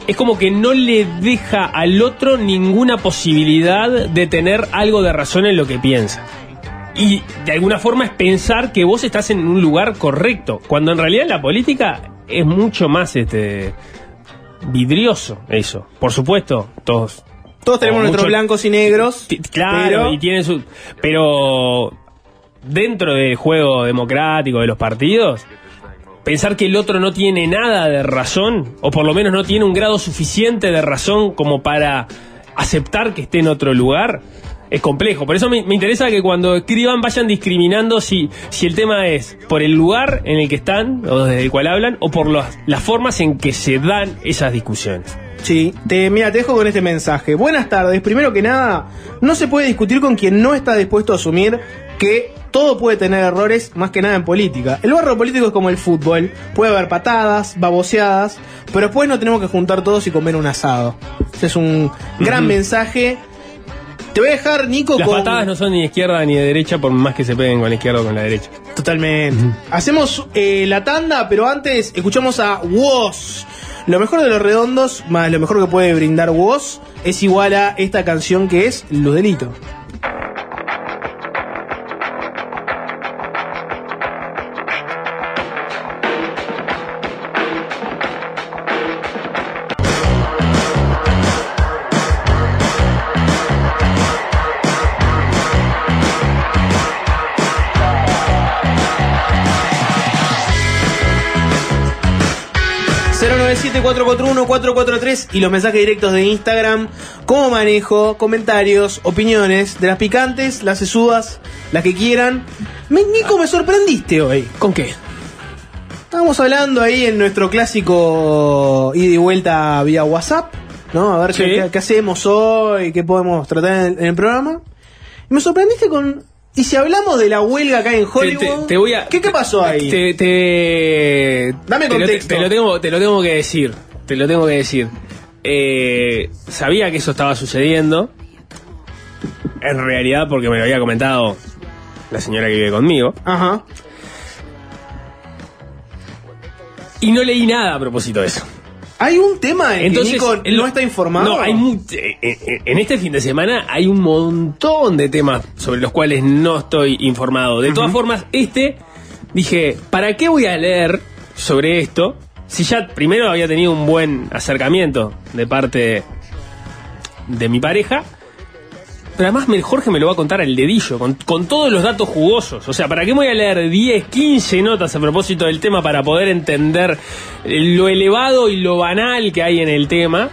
es como que no le deja al otro ninguna posibilidad de tener algo de razón en lo que piensa. Y de alguna forma es pensar que vos estás en un lugar correcto, cuando en realidad la política es mucho más este vidrioso eso. Por supuesto, todos Todos tenemos nuestros blancos y negros. Claro, pero- y tiene su. Pero dentro del juego democrático de los partidos, pensar que el otro no tiene nada de razón, o por lo menos no tiene un grado suficiente de razón como para aceptar que esté en otro lugar, es complejo. Por eso me, interesa que cuando escriban vayan discriminando si, si el tema es por el lugar en el que están, o desde el cual hablan, o por las formas en que se dan esas discusiones. Sí, te, mira, te dejo con este mensaje. Buenas tardes. Primero que nada, no se puede discutir con quien no está dispuesto a asumir que todo puede tener errores, más que nada en política. El barro político es como el fútbol. Puede haber patadas, baboseadas, pero después no tenemos que juntar todos y comer un asado. Ese es un gran mensaje. Te voy a dejar, Nico, Las con... patadas no son ni de izquierda ni de derecha, por más que se peguen con la izquierda o con la derecha. Totalmente. Hacemos eh, la tanda, pero antes escuchamos a Woz. Lo mejor de los redondos, más lo mejor que puede brindar Woz, es igual a esta canción que es Ludelito. ...097-441-443 y los mensajes directos de Instagram. ¿Cómo manejo? Comentarios, opiniones de las picantes, las sesudas, las que quieran. Me, Nico, me sorprendiste hoy. ¿Con qué? Estábamos hablando ahí en nuestro clásico ida y vuelta vía WhatsApp, ¿no? A ver Sí. qué, hacemos hoy, qué podemos tratar en, en el programa. Y me sorprendiste con. Y si hablamos de la huelga acá en Hollywood. Te, te- te voy a, ¿Qué, qué pasó ahí? Te, Dame te lo- contexto. Te, lo tengo, te lo tengo que decir. Te lo tengo que decir. Eh, sabía que eso estaba sucediendo. En realidad, porque me lo había comentado la señora que vive conmigo. Ajá. Y no leí nada a propósito de eso. Hay un tema en Entonces, que Nico el- no está informado. No, hay eh, eh, en este fin de semana hay un montón de temas sobre los cuales no estoy informado. De todas formas, este, dije, ¿para qué voy a leer sobre esto? Si ya primero había tenido un buen acercamiento de parte de mi pareja. Pero además Jorge me lo va a contar al dedillo, con, con todos los datos jugosos. O sea, ¿para qué voy a leer 10, 15 notas a propósito del tema para poder entender lo elevado y lo banal que hay en el tema?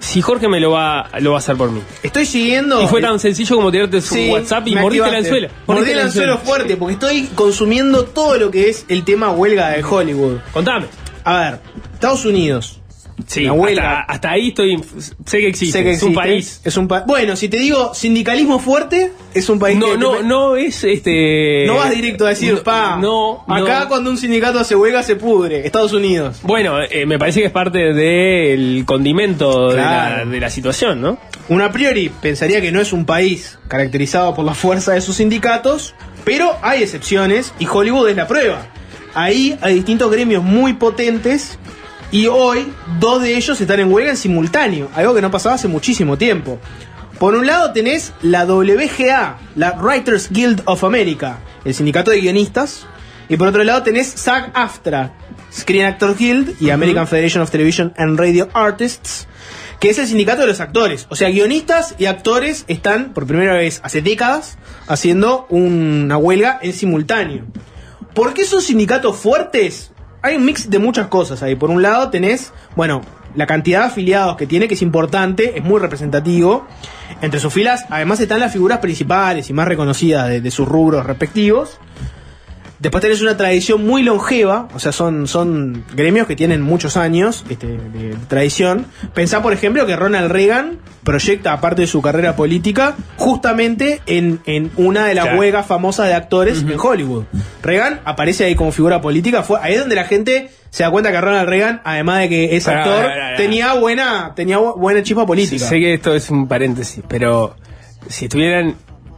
Si Jorge me lo va, lo va a hacer por mí. Estoy siguiendo. Y fue tan sencillo como tirarte su Sí, WhatsApp y mordiste el anzuelo. Mordí el anzuelo fuerte porque estoy consumiendo todo lo que es el tema huelga de Hollywood. Contame. A ver, Estados Unidos. Sí, hasta, hasta ahí estoy. Sé que existe. Sé que Es un país. Es un pa- bueno, si te digo sindicalismo fuerte, es un país No, que no, no es este. no vas directo a decir, no, pa. No, Acá no. cuando un sindicato hace huelga se pudre. Estados Unidos. Bueno, eh, me parece que es parte del condimento de, la, de la situación, ¿no? Uno a priori pensaría que no es un país caracterizado por la fuerza de sus sindicatos, pero hay excepciones y Hollywood es la prueba. Ahí hay distintos gremios muy potentes y hoy dos de ellos están en huelga en simultáneo, algo que no pasaba hace muchísimo tiempo. Por un lado tenés la WGA, la Writers Guild of America, el sindicato de guionistas, y por otro lado tenés SAG-AFTRA, Screen Actors Guild y American Federation of Television and Radio Artists, que es el sindicato de los actores. O sea, guionistas y actores están por primera vez hace décadas haciendo una huelga en simultáneo. ¿Por qué son sindicatos fuertes? Hay un mix de muchas cosas ahí. Por un lado tenés, bueno, la cantidad de afiliados que tiene, que es importante, es muy representativo. Entre sus filas, además están las figuras principales y más reconocidas de, de sus rubros respectivos. Después tenés una tradición muy longeva, o sea, son, son gremios que tienen muchos años este, de, tradición. Pensá, por ejemplo, que Ronald Reagan proyecta, aparte de su carrera política, justamente en, en una de las Claro. huelgas famosas de actores en Hollywood. Reagan aparece ahí como figura política, fue ahí es donde la gente se da cuenta que Ronald Reagan, además de que es actor, tenía buena, tenía bu- buena chispa política. Sé que esto es un paréntesis, pero si estuvieran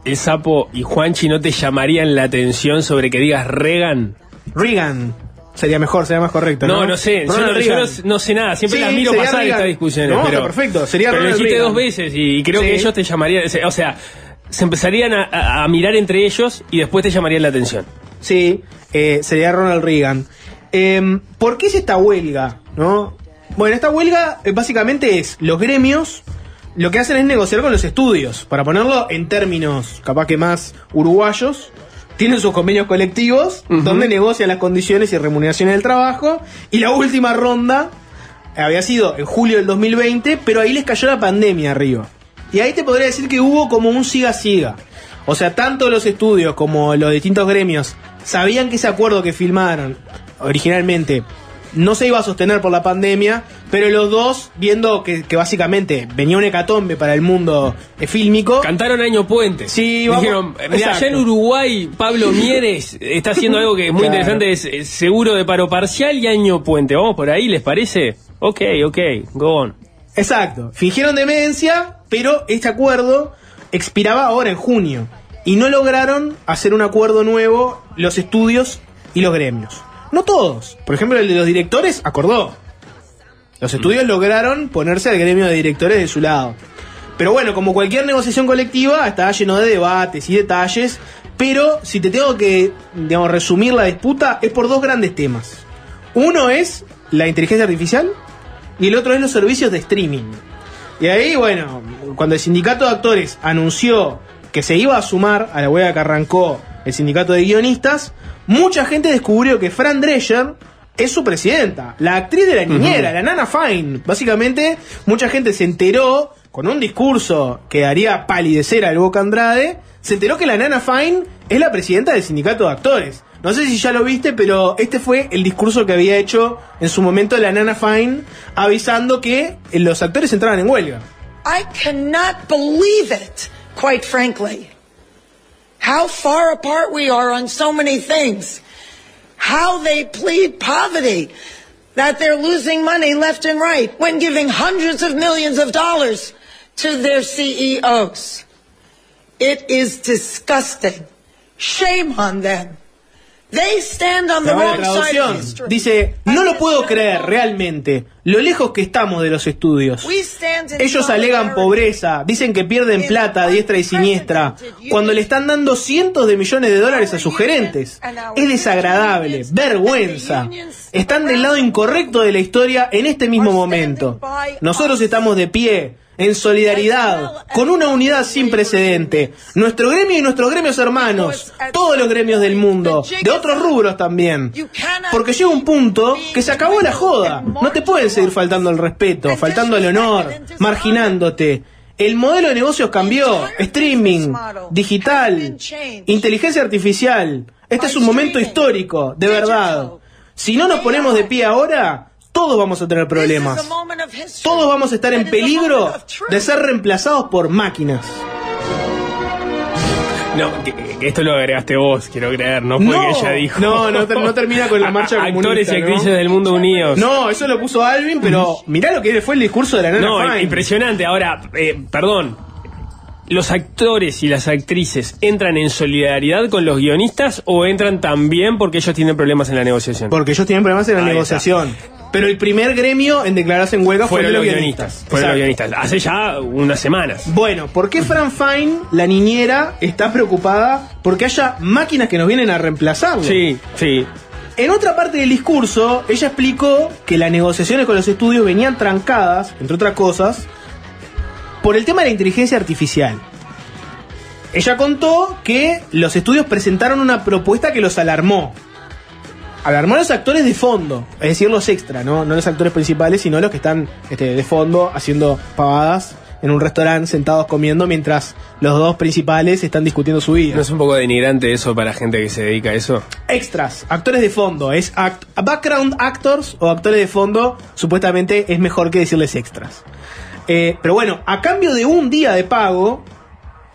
el sapo y Juanchi, ¿no te llamarían la atención sobre que digas Reagan? Reagan sería mejor, sería más correcto. No, No, no sé, yo, no, yo Reagan. no, no sé nada, siempre Sí, las miro pasar Reagan. estas discusiones. No, pero, perfecto, sería pero lo dijiste Reagan. dos veces y creo Sí. que ellos te llamarían, o sea, se empezarían a, a- a mirar entre ellos y después te llamarían la atención. Sí, eh, sería Ronald Reagan. Em, ¿Por qué es esta huelga? ¿no? Bueno, esta huelga eh, básicamente es los gremios lo que hacen es negociar con los estudios. Para ponerlo en términos capaz que más uruguayos, tienen sus convenios colectivos donde negocian las condiciones y remuneraciones del trabajo. Y la última ronda había sido en julio del 2020, pero ahí les cayó la pandemia arriba. Y ahí te podría decir que hubo como un siga-siga. O sea, tanto los estudios como los distintos gremios sabían que ese acuerdo que firmaron originalmente no se iba a sostener por la pandemia, pero los dos, viendo que, que básicamente venía un hecatombe para el mundo eh, fílmico, Cantaron Año Puente. Sí, vamos- Dijeron, "Mira, allá en Uruguay, Pablo Mieres está haciendo algo que es muy Claro. interesante, es eh, seguro de paro parcial y Año Puente. ¿Vamos por ahí, les parece? Ok, ok, go on. Exacto. Fingieron demencia, pero este acuerdo expiraba ahora en junio. Y no lograron hacer un acuerdo nuevo los estudios y los gremios. No todos. Por ejemplo, el de los directores acordó. Los estudios lograron ponerse al gremio de directores de su lado. Pero bueno, como cualquier negociación colectiva, está lleno de debates y detalles. Pero si te tengo que, digamos, resumir la disputa, es por dos grandes temas. Uno es la inteligencia artificial y el otro es los servicios de streaming. Y ahí, bueno, cuando el sindicato de actores anunció que se iba a sumar a la huelga que arrancó el sindicato de guionistas, mucha gente descubrió que Fran Drescher es su presidenta, la actriz de la niñera, la Nana Fine. Básicamente, mucha gente se enteró con un discurso que haría palidecer al Boca Andrade, se enteró que la Nana Fine es la presidenta del sindicato de actores. No sé si ya lo viste, pero este fue el discurso que había hecho en su momento la Nana Fine avisando que los actores entraban en huelga. I cannot believe it, quite frankly. How far apart we are on so many things. How they plead poverty. That they're losing money left and right when giving hundreds of millions of dollars to their CEOs. It is disgusting. Shame on them. They stand on the La wrong buena side of traducción history. dice, no lo puedo creer realmente, lo lejos que estamos de los estudios. Ellos alegan pobreza, dicen que pierden plata a diestra y siniestra, cuando le están dando cientos de millones de dólares a sus gerentes. Es desagradable, vergüenza. Están del lado incorrecto de la historia en este mismo momento. Nosotros estamos de pie, en solidaridad, con una unidad sin precedente. Nuestro gremio y nuestros gremios hermanos, todos los gremios del mundo, de otros rubros también. Porque llega un punto que se acabó la joda. No te pueden seguir faltando el respeto, faltando el honor, marginándote. El modelo de negocios cambió. Streaming, digital, inteligencia artificial. Este es un momento histórico, de verdad. Si no nos ponemos de pie ahora, todos vamos a tener problemas. Todos vamos a estar en peligro de ser reemplazados por máquinas. No, esto lo agregaste vos, quiero creer, no fue No, que ella dijo. no, no ter- no termina con la marcha Actores y ¿no? actrices del mundo unidos. No, eso lo puso Alvin, pero mirá lo que fue el discurso de la nana No, Fine. impresionante. Ahora, eh, perdón. ¿Los actores y las actrices entran en solidaridad con los guionistas o entran también porque ellos tienen problemas en la negociación? Porque ellos tienen problemas en la Ahí negociación. Pero el primer gremio en declararse en huelga fue Fueron los los guionistas. Fueron los guionistas. Hace ya unas semanas. Bueno, ¿por qué Fran Fine, la niñera, está preocupada porque haya máquinas que nos vienen a reemplazarlo? Sí, sí. En otra parte del discurso, ella explicó que las negociaciones con los estudios venían trancadas, entre otras cosas, por el tema de la inteligencia artificial. Ella contó que los estudios presentaron una propuesta que los alarmó. Alarmó a los actores de fondo, es decir, los extra, ¿no? No los actores principales, sino los que están este, de fondo haciendo pavadas en un restaurante sentados comiendo mientras los dos principales están discutiendo su vida ¿No es un poco denigrante eso para gente que se dedica a eso? extras, actores de fondo, es act- background actors o actores de fondo, supuestamente es mejor que decirles extras. Eh, pero bueno, a cambio de un día de pago,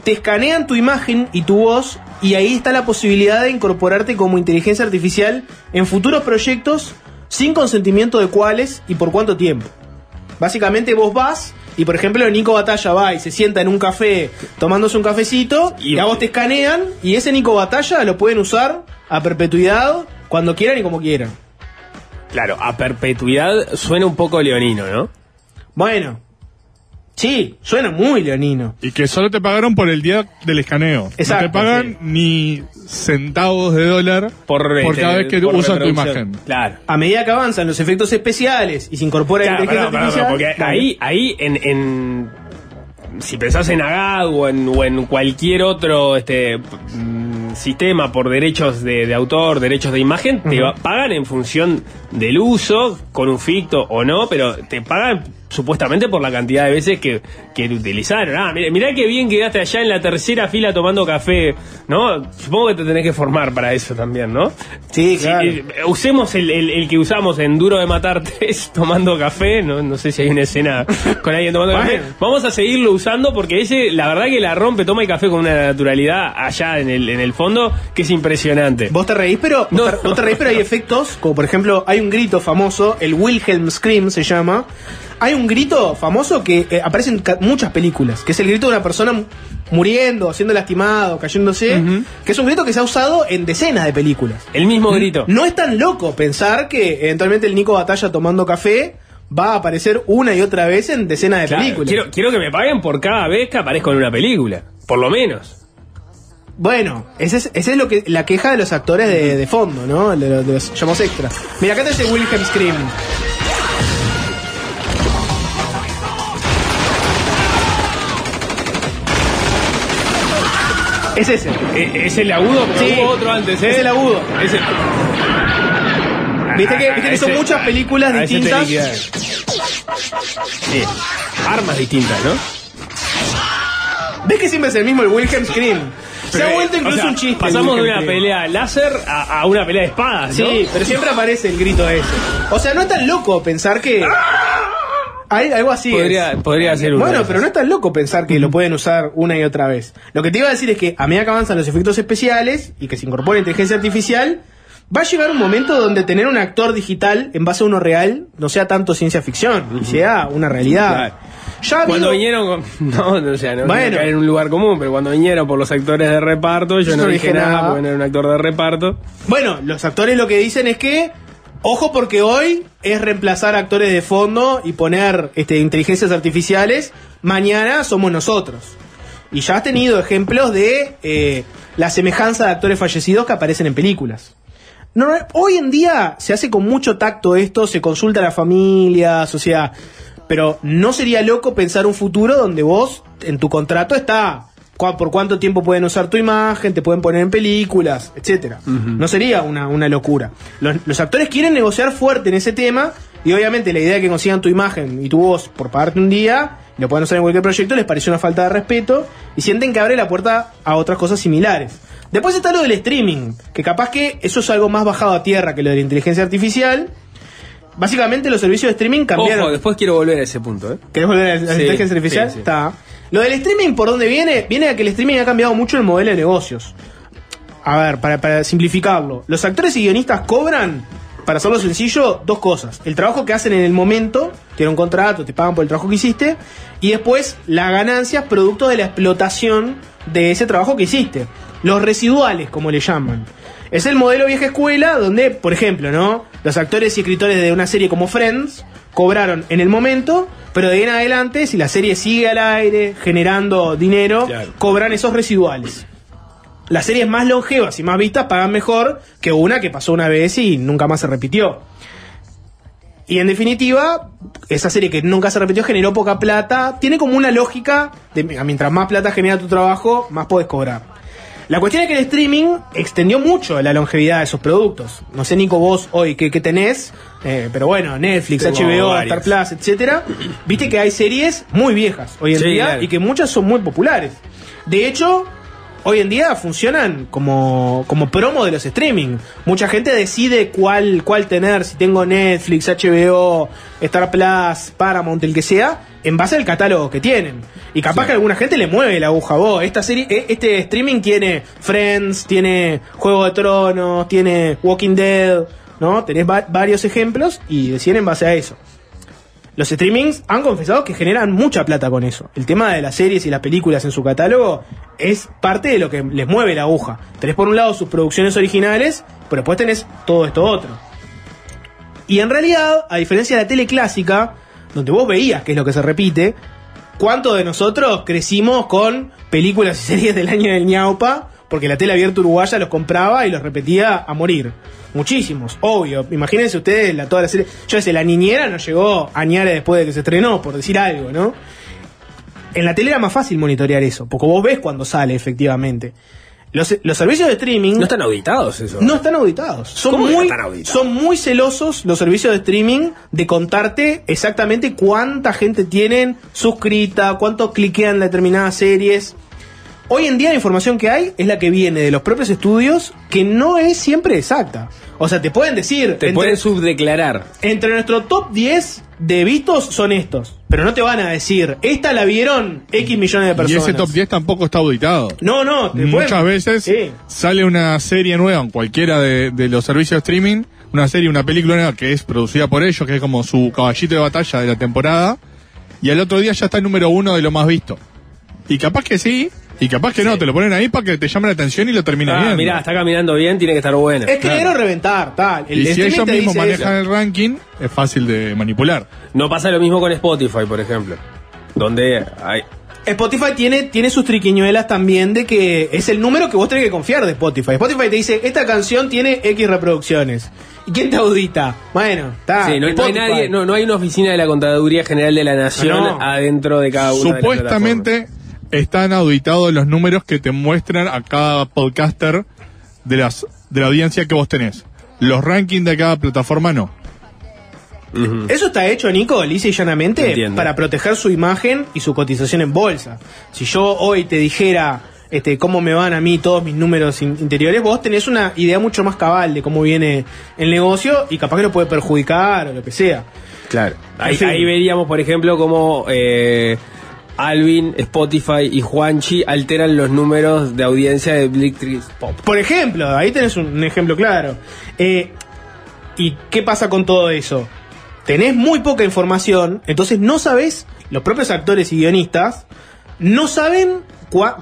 te escanean tu imagen y tu voz y ahí está la posibilidad de incorporarte como inteligencia artificial en futuros proyectos sin consentimiento de cuáles y por cuánto tiempo. Básicamente vos vas y por ejemplo Nico Batalla va y se sienta en un café tomándose un cafecito y, Y- a vos te escanean y ese Nico Batalla lo pueden usar a perpetuidad cuando quieran y como quieran. Claro, a perpetuidad suena un poco leonino, ¿no? Bueno, sí, suena muy leonino. Y que solo te pagaron por el día del escaneo. Exacto, no te pagan sí. ni centavos de dólar Por, por este, cada vez que usan tu imagen. Claro. A medida que avanzan los efectos especiales y se incorpora la Claro, inteligencia perdón, perdón, artificial, porque ahí, ahí en, en si pensás en Agad o en, o en cualquier otro este, sistema por derechos de, de autor, derechos de imagen, te va- pagan en función del uso, con un ficto o no, pero te pagan supuestamente por la cantidad de veces que, que utilizaron. Ah, mirá, mirá qué bien quedaste allá en la tercera fila tomando café, ¿no? Supongo que te tenés que formar para eso también, ¿no? Sí, claro. eh, usemos el, el- el que usamos en Duro de Matar 3 tomando café, no, no sé si hay una escena con alguien tomando café. Vamos a seguirlo usando porque ese, la verdad que la rompe, toma el café con una naturalidad allá en el, en el fondo que es impresionante. Vos te reís, pero No. vos, te, vos te reís, pero hay efectos, como por ejemplo, hay un grito famoso, el Wilhelm Scream se llama. Hay un grito famoso que eh, aparece en muchas películas, que es el grito de una persona mu- muriendo, siendo lastimado, cayéndose, que es un grito que se ha usado en decenas de películas. El mismo grito. No es tan loco pensar que eventualmente el Nico Batalla tomando café va a aparecer una y otra vez en decenas de Claro, películas. quiero, quiero que me paguen por cada vez que aparezco en una película, por lo menos. Bueno, esa es, esa es lo que, la queja de los actores de, de fondo, ¿no? De, los- de los llamamos extra. Mira, acá está ese Wilhelm Scream. Es ese. Eh, es el agudo, Sí, hubo otro antes, ¿eh? es el agudo. Es el- Viste que, viste son ese- muchas películas ese te distintas. Sí. Armas distintas, ¿no? ¿Ves que siempre es el mismo el Wilhelm Scream? Se ha vuelto o incluso sea, un chiste. Pasamos de una pelea láser a, a una pelea de espadas, ¿no? Sí, pero siempre aparece el grito ese. O sea, no es tan loco pensar que. Hay algo así. Podría, es. podría ser uno Bueno, pero no es tan loco pensar que lo pueden usar una y otra vez. Lo que te iba a decir es que a medida que avanzan los efectos especiales y que se incorpora inteligencia artificial, va a llegar un momento donde tener un actor digital en base a uno real no sea tanto ciencia ficción, y sea una realidad. Claro. Ya ha Cuando habido- vinieron con. No, no, o sea, no Bueno. caer en un lugar común, pero cuando vinieron por los actores de reparto, yo no, dije nada porque no era un actor de reparto. Bueno, los actores lo que dicen es que, ojo porque hoy es reemplazar actores de fondo y poner este, inteligencias artificiales, mañana somos nosotros. Y ya has tenido ejemplos de eh, la semejanza de actores fallecidos que aparecen en películas. No, hoy en día se hace con mucho tacto esto, se consulta a las familias, o sea, pero no sería loco pensar un futuro donde vos, en tu contrato está por cuánto tiempo pueden usar tu imagen, te pueden poner en películas, etcétera. No sería una, una locura. Los, los actores quieren negociar fuerte en ese tema y obviamente la idea de que consigan tu imagen y tu voz por pagarte un día, lo pueden usar en cualquier proyecto, les pareció una falta de respeto y sienten que abre la puerta a otras cosas similares. Después está lo del streaming, que capaz que eso es algo más bajado a tierra que lo de la inteligencia artificial. Básicamente los servicios de streaming cambiaron. Ojo, después quiero volver a ese punto, ¿eh? ¿Querés volver a la Sí, inteligencia artificial? sí, sí. Está. Lo del streaming, ¿por dónde viene? Viene a que el streaming ha cambiado mucho el modelo de negocios. A ver, para, para simplificarlo. Los actores y guionistas cobran, para hacerlo sencillo, dos cosas. El trabajo que hacen en el momento, tienen un contrato, te pagan por el trabajo que hiciste, y después las ganancias producto de la explotación de ese trabajo que hiciste. Los residuales, como le llaman. Es el modelo vieja escuela donde, por ejemplo, ¿no? Los actores y escritores de una serie como Friends cobraron en el momento, pero de ahí en adelante, si la serie sigue al aire, generando dinero, Claro. cobran esos residuales. Las series más longevas y más vistas pagan mejor que una que pasó una vez y nunca más se repitió. Y en definitiva, esa serie que nunca se repitió generó poca plata. Tiene como una lógica de mientras más plata genera tu trabajo, más puedes cobrar. La cuestión es que el streaming extendió mucho la longevidad de esos productos. No sé, Nico, vos hoy qué, qué tenés, eh, pero bueno, Netflix, Tengo HBO. Star Plus, etcétera. Viste que hay series muy viejas hoy en Sí, día claro. y que muchas son muy populares. De hecho, hoy en día funcionan como, como promo de los streaming. Mucha gente decide cuál, cuál tener, si tengo Netflix, HBO, Star Plus, Paramount, el que sea, en base al catálogo que tienen. Y capaz que a alguna gente le mueve la aguja. Vos, esta serie, eh, este streaming tiene Friends, tiene Juego de Tronos, tiene Walking Dead, ¿no? Tenés va- varios ejemplos y deciden en base a eso. Los streamings han confesado que generan mucha plata con eso. El tema de las series y las películas en su catálogo es parte de lo que les mueve la aguja. Tenés por un lado sus producciones originales, pero después tenés todo esto otro. Y en realidad, a diferencia de la tele clásica, donde vos veías que es lo que se repite, ¿cuántos de nosotros crecimos con películas y series del año del ñaupa? Porque la tele abierta uruguaya los compraba y los repetía a morir. Muchísimos, obvio. Imagínense ustedes la, toda la serie. Yo sé, la niñera nos llegó a después de que se estrenó, por decir algo, ¿no? en la tele era más fácil monitorear eso, porque vos ves cuando sale efectivamente. Los, los servicios de streaming No están auditados eso. no están auditados. Son ¿Cómo que no muy, están auditados? son muy celosos los servicios de streaming de contarte exactamente cuánta gente tienen suscrita, cuánto cliquean determinadas series. Hoy en día la información que hay es la que viene de los propios estudios, que no es siempre exacta. O sea, te pueden decir, Te entre, pueden subdeclarar. entre nuestro top 10 de vistos son estos, pero no te van a decir, esta la vieron X millones de Y personas. ese top 10 tampoco está auditado. No, no, te Muchas pueden- veces Sí. sale una serie nueva en cualquiera de, de los servicios de streaming, una serie, una película nueva que es producida por ellos, que es como su caballito de batalla de la temporada, y al otro día ya está el número uno de lo más visto. Y capaz que sí, y capaz que no, te lo ponen ahí para que te llame la atención y lo termines Ah, viendo. mirá, está caminando bien, tiene que estar buena. Es creer o reventar, tal. El y si ellos mismos manejan eso. el ranking, es fácil de manipular. No pasa lo mismo con Spotify, por ejemplo. Donde hay. Spotify tiene, tiene sus triquiñuelas también de que es el número que vos tenés que confiar de Spotify. Spotify te dice, esta canción tiene X reproducciones. ¿Y quién te audita? Bueno, está. Sí, no, no hay nadie, no, no hay una oficina de la Contaduría General de la Nación No. adentro de cada una de las Supuestamente están auditados los números que te muestran a cada podcaster de las de la audiencia que vos tenés. Los rankings de cada plataforma no. Eso está hecho, Nico, lisa y llanamente, Entiendo. para proteger su imagen y su cotización en bolsa. Si yo hoy te dijera este, cómo me van a mí todos mis números in- interiores, vos tenés una idea mucho más cabal de cómo viene el negocio y capaz que lo puede perjudicar o lo que sea. Claro. Ahí, ahí veríamos, por ejemplo, cómo eh, Alvin, Spotify y Juanchi alteran los números de audiencia de Blitzkrieg Pop. Por ejemplo, ahí tenés un, ejemplo claro. Eh, ¿Y qué pasa con todo eso? Tenés muy poca información, entonces no sabés, los propios actores y guionistas, no saben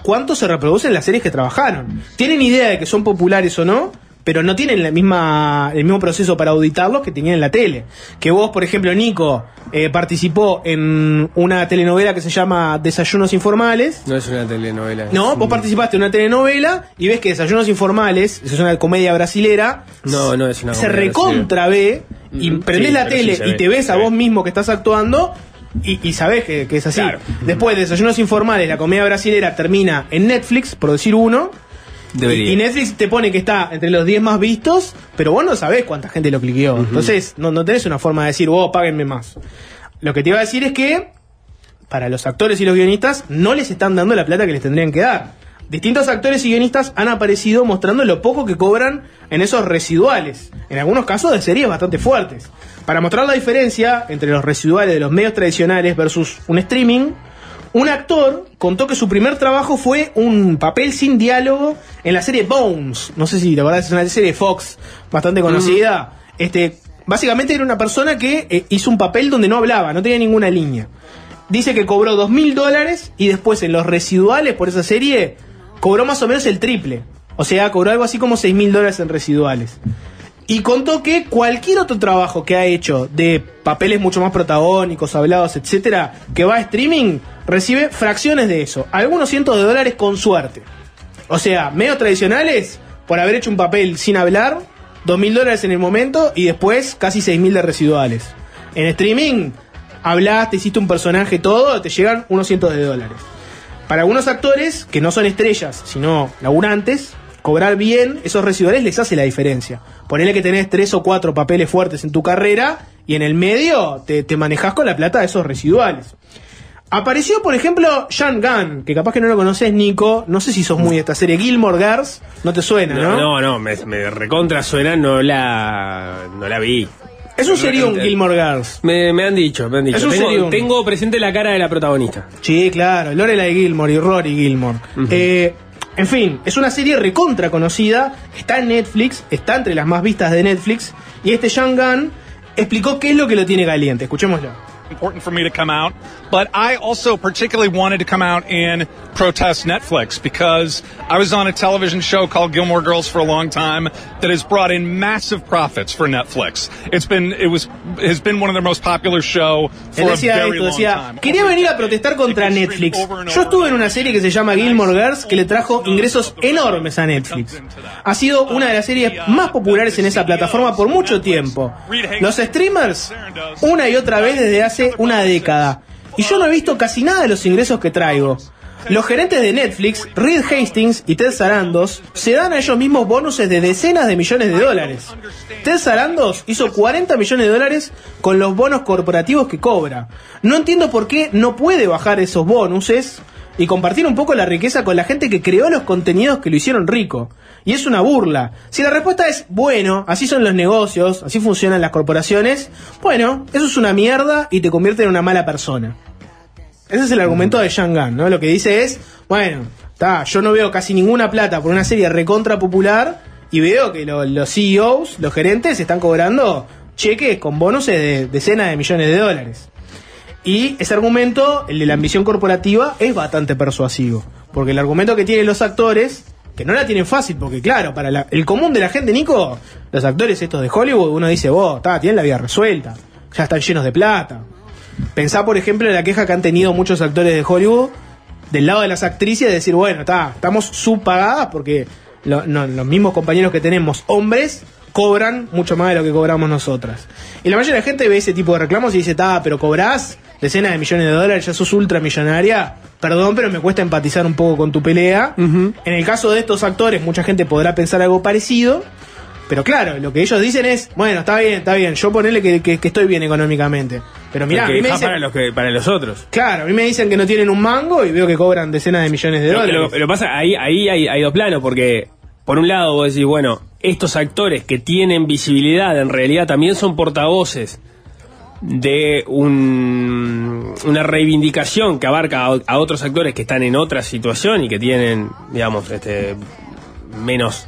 cuánto se reproducen las series que trabajaron. Tienen idea de que son populares o no, pero no tienen la misma, el mismo proceso para auditarlos que tenían en la tele. Que vos, por ejemplo, Nico, eh, participó en una telenovela que se llama Desayunos Informales. No es una telenovela. No, vos participaste en una telenovela y ves que Desayunos Informales, es una comedia brasilera, No, no es una se recontra ve y Ujú. prendés Sí, la tele sí y te ves a vos mismo que estás actuando y, y sabés que, que es así. Claro. Después, Desayunos Informales, la comedia brasilera termina en Netflix, por decir uno. Debería. Y Netflix te pone que está entre los 10 más vistos, pero vos no sabés cuánta gente lo cliqueó. Entonces, no, no tenés una forma de decir, vos páguenme más. Lo que te iba a decir es que, para los actores y los guionistas, no les están dando la plata que les tendrían que dar. Distintos actores y guionistas han aparecido mostrando lo poco que cobran en esos residuales. En algunos casos de series bastante fuertes. Para mostrar la diferencia entre los residuales de los medios tradicionales versus un streaming, un actor contó que su primer trabajo fue un papel sin diálogo en la serie Bones. No sé si la verdad es una serie de Fox bastante conocida. Este, básicamente era una persona que eh, hizo un papel donde no hablaba, no tenía ninguna línea. Dice que cobró dos mil dólares y después en los residuales por esa serie cobró más o menos el triple. O sea, cobró algo así como seis mil dólares en residuales. Y contó que cualquier otro trabajo que ha hecho de papeles mucho más protagónicos, hablados, etcétera, que va a streaming, recibe fracciones de eso. Algunos cientos de dólares con suerte. O sea, medios tradicionales, por haber hecho un papel sin hablar, dos mil dólares en el momento y después casi seis mil de residuales. En streaming, hablaste, hiciste un personaje, todo, te llegan unos cientos de dólares. Para algunos actores, que no son estrellas, sino laburantes, cobrar bien esos residuales les hace la diferencia. Ponele que tenés tres o cuatro papeles fuertes en tu carrera y en el medio te, te manejás con la plata de esos residuales. Apareció, por ejemplo, Sean Gunn, que capaz que no lo conoces, Nico. No sé si sos muy de esta serie. Gilmore Girls, no te suena, ¿no? No, no, no, me, me recontra suena, no la, no la vi. Es un serión Gilmore Girls. Me, me han dicho, me han dicho. Es un tengo, tengo presente la cara de la protagonista. Sí, claro, Lorelai Gilmore y Rory Gilmore. Eh, en fin, es una serie recontra conocida, está en Netflix, está entre las más vistas de Netflix, y este Sean Gunn explicó qué es lo que lo tiene caliente. Escuchémoslo. Important for me to come out. But I also particularly wanted to come out and protest Netflix because I was on a television show called Gilmore Girls for a long time that has brought in massive profits for Netflix. It's been it was has been one of their most popular show for a decía very esto, long decía, time. quería venir a protestar contra Netflix. Yo estuve en una serie que se llama Gilmore Girls que le trajo ingresos enormes a Netflix. Ha sido una de las series más populares en esa plataforma por mucho tiempo. Los streamers, una y otra vez desde hace una década. y yo no he visto casi nada de los ingresos que traigo. Los gerentes de Netflix, Reed Hastings y Ted Sarandos, se dan a ellos mismos bonuses de decenas de millones de dólares. Ted Sarandos hizo 40 millones de dólares con los bonos corporativos que cobra. No entiendo por qué no puede bajar esos bonuses y compartir un poco la riqueza con la gente que creó los contenidos que lo hicieron rico. Y es una burla. Si la respuesta es, bueno, así son los negocios, así funcionan las corporaciones, bueno, eso es una mierda y te convierte en una mala persona. Ese es el argumento de Sean Gunn, ¿no? Lo que dice es, bueno, está, yo no veo casi ninguna plata por una serie recontra popular y veo que lo- los CEOs, los gerentes, están cobrando cheques con bonos de decenas de millones de dólares. Y ese argumento, el de la ambición corporativa, es bastante persuasivo. Porque el argumento que tienen los actores, que no la tienen fácil, porque claro, para la- el común de la gente, Nico, los actores estos de Hollywood, uno dice, vos, está, tienen la vida resuelta, ya están llenos de plata. Pensá, por ejemplo, en la queja que han tenido muchos actores de Hollywood del lado de las actrices de decir, bueno, está, estamos subpagadas porque no, los mismos compañeros que tenemos, hombres, cobran mucho más de lo que cobramos nosotras. Y la mayoría de la gente ve ese tipo de reclamos y dice, está, pero cobrás decenas de millones de dólares, ya sos ultramillonaria. Perdón, pero me cuesta empatizar un poco con tu pelea. En el caso de estos actores, mucha gente podrá pensar algo parecido. Pero claro, lo que ellos dicen es, bueno, está bien, está bien, yo ponele que, que- que estoy bien económicamente. Pero mirá, a mí me dicen, para los que para los otros. claro, a mí me dicen que no tienen un mango y veo que cobran decenas de millones de que- dólares. lo- lo pasa, ahí, ahí hay, hay dos planos, porque por un lado vos decís, bueno, estos actores que tienen visibilidad en realidad también son portavoces de un- una reivindicación que abarca a, otros actores que están en otra situación y que tienen, digamos, este menos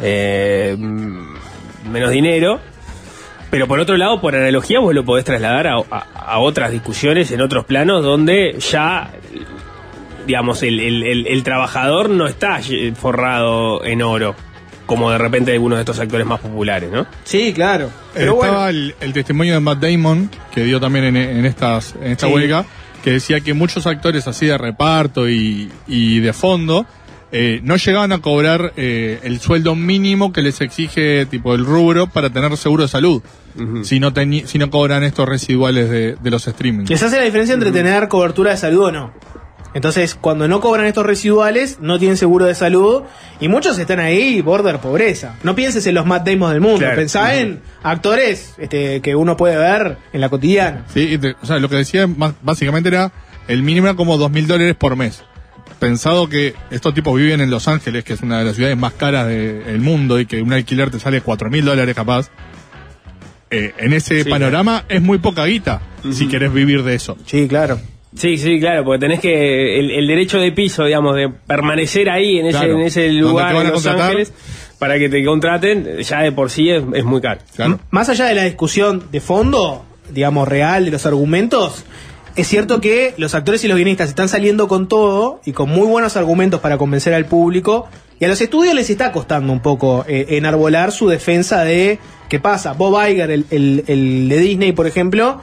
eh, menos dinero. Pero por otro lado, por analogía, vos lo podés trasladar a otras discusiones en otros planos donde ya digamos, el, el- el- el trabajador no está eh, forrado en oro, como de repente algunos de estos actores más populares, ¿no? Sí, claro. Pero Estaba bueno, el, el testimonio de Matt Damon, que dio también en, en estas, en esta Sí. huelga, que decía que muchos actores así de reparto y, y de fondo eh, no llegaban a cobrar eh, el sueldo mínimo que les exige tipo el rubro para tener seguro de salud, si, no si no cobran estos residuales de, de los streaming. les hace la diferencia entre tener cobertura de salud o no. Entonces, cuando no cobran estos residuales, no tienen seguro de salud y muchos están ahí border pobreza. No pienses en los Matt Damon del mundo, Claro. pensá en actores este, que uno puede ver en la cotidiana. Sí, o sea, lo que decía básicamente era el mínimo era como dos mil dólares por mes. Pensado que estos tipos viven en Los Ángeles, que es una de las ciudades más caras de- del mundo, y que un alquiler te sale cuatro mil dólares capaz. eh, en ese Sí, panorama es muy poca guita si querés vivir de eso. Sí, claro. Sí, sí, claro, porque tenés que el, el derecho de piso, digamos, de permanecer ahí en ese, Claro. en ese lugar en Los. Ángeles para que te contraten, ya de por sí es, es muy caro. Claro. Más allá de la discusión de fondo, digamos, real de los argumentos, es cierto que los actores y los guionistas están saliendo con todo y con muy buenos argumentos para convencer al público. Y a los estudios les está costando un poco eh, enarbolar su defensa de qué pasa. Bob Iger, el, el- el de Disney, por ejemplo,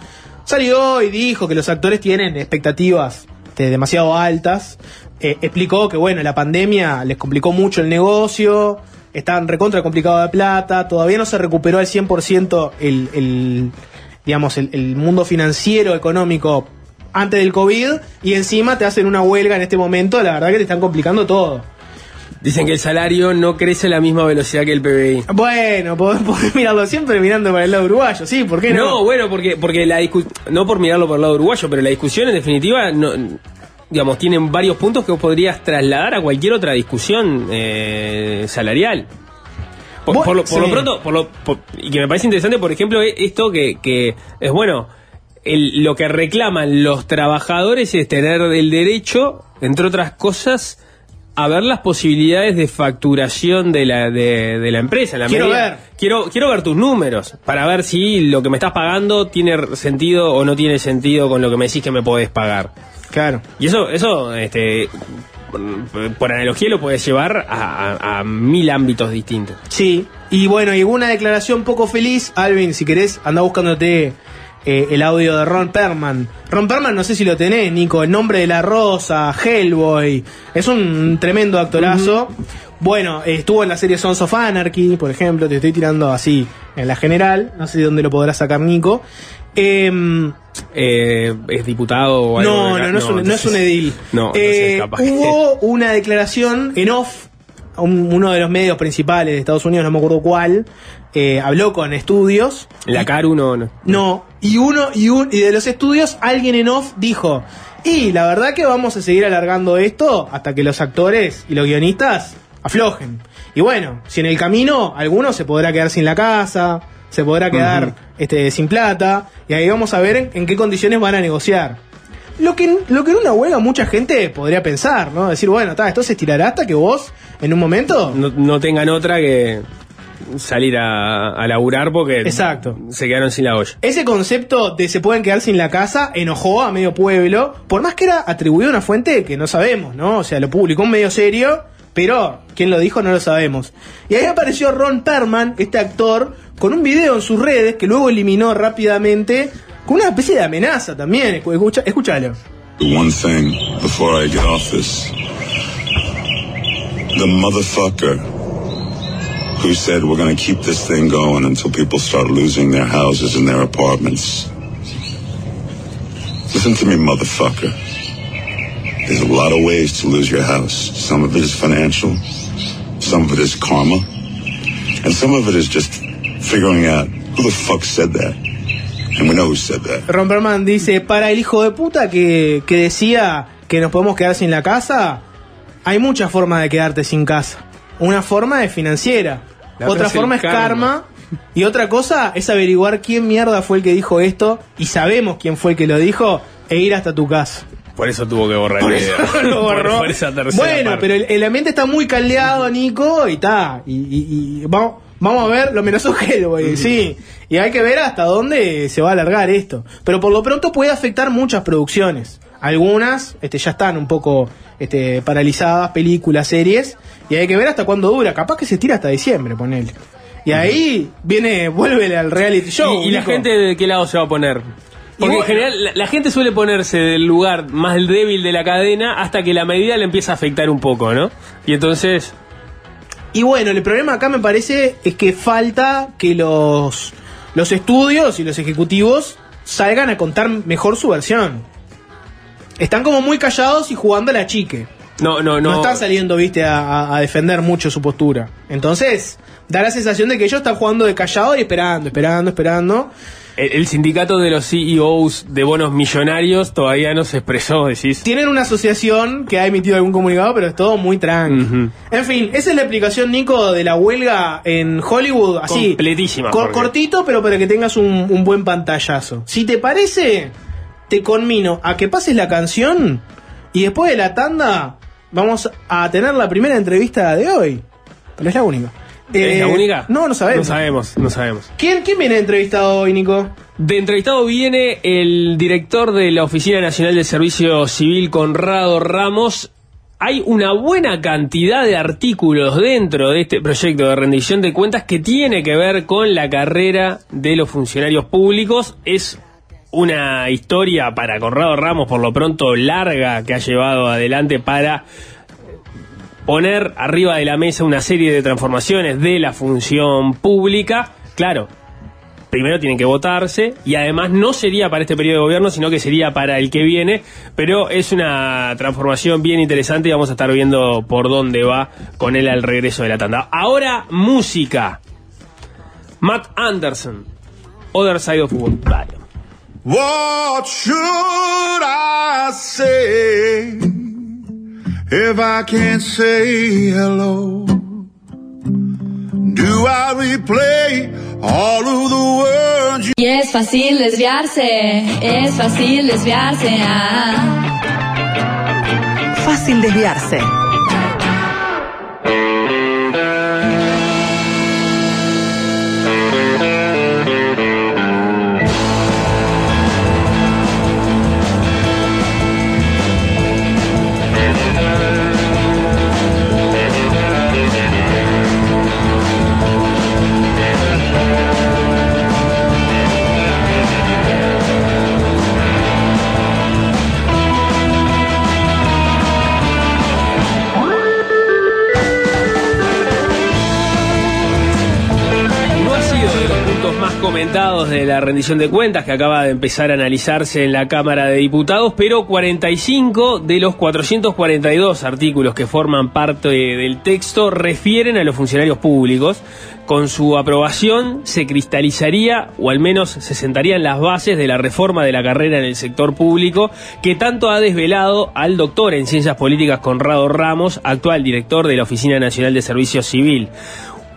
salió y dijo que los actores tienen expectativas este, demasiado altas. Eh, explicó que, bueno, la pandemia les complicó mucho el negocio, están recontra complicado de plata, todavía no se recuperó al 100% el, el, digamos, el mundo financiero, económico antes del COVID, y encima te hacen una huelga en este momento, la verdad que te están complicando todo. Dicen que el salario no crece a la misma velocidad que el PBI. Bueno, podés, podés mirarlo siempre mirando para el lado uruguayo, sí, ¿por qué no? No, bueno, porque, porque la no por mirarlo por el lado uruguayo, pero la discusión en definitiva, no, digamos, tienen varios puntos que vos podrías trasladar a cualquier otra discusión eh, salarial. Por, lo, por lo pronto, por lo- y que me parece interesante, por ejemplo, e- esto que, que es bueno, el- lo que reclaman los trabajadores es tener el derecho, entre otras cosas, a ver las posibilidades de facturación de la, de, de la empresa. la Quiero medida- ver. Quiero, quiero ver tus números para ver si lo que me estás pagando tiene sentido o no tiene sentido con lo que me decís que me podés pagar. Claro. Y eso, eso, este, por- por analogía lo puedes llevar a, a- a mil ámbitos distintos. Sí, y bueno, y una declaración poco feliz, Alvin, si querés, anda buscándote eh, el audio de Ron Perman. Ron Perman, no sé si lo tenés, Nico, el nombre de la rosa, Hellboy, es un tremendo actorazo. Bueno, eh, estuvo en la serie Sons of Anarchy, por ejemplo, te estoy tirando así en la general, no sé de dónde lo podrá sacar Nico. Em, eh, es diputado o algo. No, de acá. no, no, es un, no es un edil. No, no Eh, sé, hubo una declaración en off, un- uno de los medios principales de Estados Unidos, no me acuerdo cuál, eh, habló con estudios. La Caru no, no. No, y uno y, un, y de los estudios alguien en off dijo, y la verdad que vamos a seguir alargando esto hasta que los actores y los guionistas aflojen. Y bueno, si en el camino alguno se podrá quedar sin la casa, se podrá quedar este, sin plata, y ahí vamos a ver en, en qué condiciones van a negociar. Lo que, lo que en una huelga mucha gente podría pensar, ¿no? Decir, bueno, ta, esto se estirará hasta que vos, en un momento, no, no tengan otra que salir a, a laburar porque Exacto. se quedaron sin la olla. Ese concepto de se pueden quedar sin la casa enojó a medio pueblo, por más que era atribuido a una fuente que no sabemos, ¿no? O sea, lo publicó un medio serio, pero quién lo dijo no lo sabemos. Y ahí apareció Ron Perlman, este actor, con un video en sus redes que luego eliminó rápidamente, con una especie de amenaza también. Escucha, escúchalo. One thing before I get off this. The motherfucker who said we're gonna keep this thing going until people start losing their houses and their apartments. Listen to me, motherfucker. There's a lot of ways to lose your house. Some of it is financial, some of it is karma, and some of it is just figuring out who the fuck said that. And we know who said that. Ron Perlman dice, para el hijo de puta que, que decía que nos podemos quedar sin la casa, hay muchas formas de quedarte sin casa. Una forma es financiera, La otra forma es karma. karma. y otra cosa es averiguar quién mierda fue el que dijo esto y sabemos quién fue el que lo dijo e ir hasta tu casa. Por eso tuvo que borrar Por el video. lo borró. Por, por esa tercera bueno, parte. pero el, el ambiente está muy caldeado, Nico, y está. Y, y- y vamos, vamos a ver lo menos Hellboy, sí. Y hay que ver hasta dónde se va a alargar esto. Pero por lo pronto puede afectar muchas producciones. Algunas este, ya están un poco este, paralizadas, películas, series. Y hay que ver hasta cuándo dura. Capaz que se tira hasta diciembre, ponele. Y ahí viene, vuelve al reality show. ¿Y, y la gente de qué lado se va a poner? Porque bueno. en general la, la gente suele ponerse del lugar más débil de la cadena hasta que la medida le empieza a afectar un poco, ¿no? Y entonces, Y bueno, el problema acá me parece es que falta que los, los estudios y los ejecutivos salgan a contar mejor su versión. Están como muy callados y jugando a la chique. no, no, No, no. están saliendo, viste, a, a- defender mucho su postura. Entonces, da la sensación de que ellos están jugando de callado y esperando, esperando, esperando. el, el sindicato de los CEOs de bonos millonarios todavía no se expresó, decís. Tienen una asociación que ha emitido algún comunicado, pero es todo muy tranqui. En fin, esa es la explicación, Nico, de la huelga en Hollywood. Así. Completísima, cor- cortito, pero para que tengas un, un buen pantallazo. Si te parece, te conmino a que pases la canción y después de la tanda vamos a tener la primera entrevista de hoy. Pero es la única. ¿Es Eh, la única? No, no sabemos. No sabemos, no sabemos. ¿Quién, ¿Quién viene entrevistado hoy, Nico? De entrevistado viene el director de la Oficina Nacional del Servicio Civil, Conrado Ramos. Hay una buena cantidad de artículos dentro de este proyecto de rendición de cuentas que tiene que ver con la carrera de los funcionarios públicos. Es una historia para Conrado Ramos, por lo pronto larga, que ha llevado adelante para poner arriba de la mesa una serie de transformaciones de la función pública. Claro, primero tienen que votarse y además no sería para este periodo de gobierno, sino que sería para el que viene, pero es una transformación bien interesante y vamos a estar viendo por dónde va con él al regreso de la tanda. Ahora, música. Matt Anderson, Other Side of Wood. What should I say if I can't say hello? Do I replay all of the words you Y es fácil desviarse, es fácil desviarse. ah. Fácil desviarse. Resultados de la rendición de cuentas que acaba de empezar a analizarse en la Cámara de Diputados, pero 45 de los 442 artículos que forman parte del texto refieren a los funcionarios públicos. Con su aprobación se cristalizaría, o al menos se sentarían las bases de la reforma de la carrera en el sector público, que tanto ha desvelado al doctor en Ciencias Políticas Conrado Ramos, actual director de la Oficina Nacional de Servicio Civil.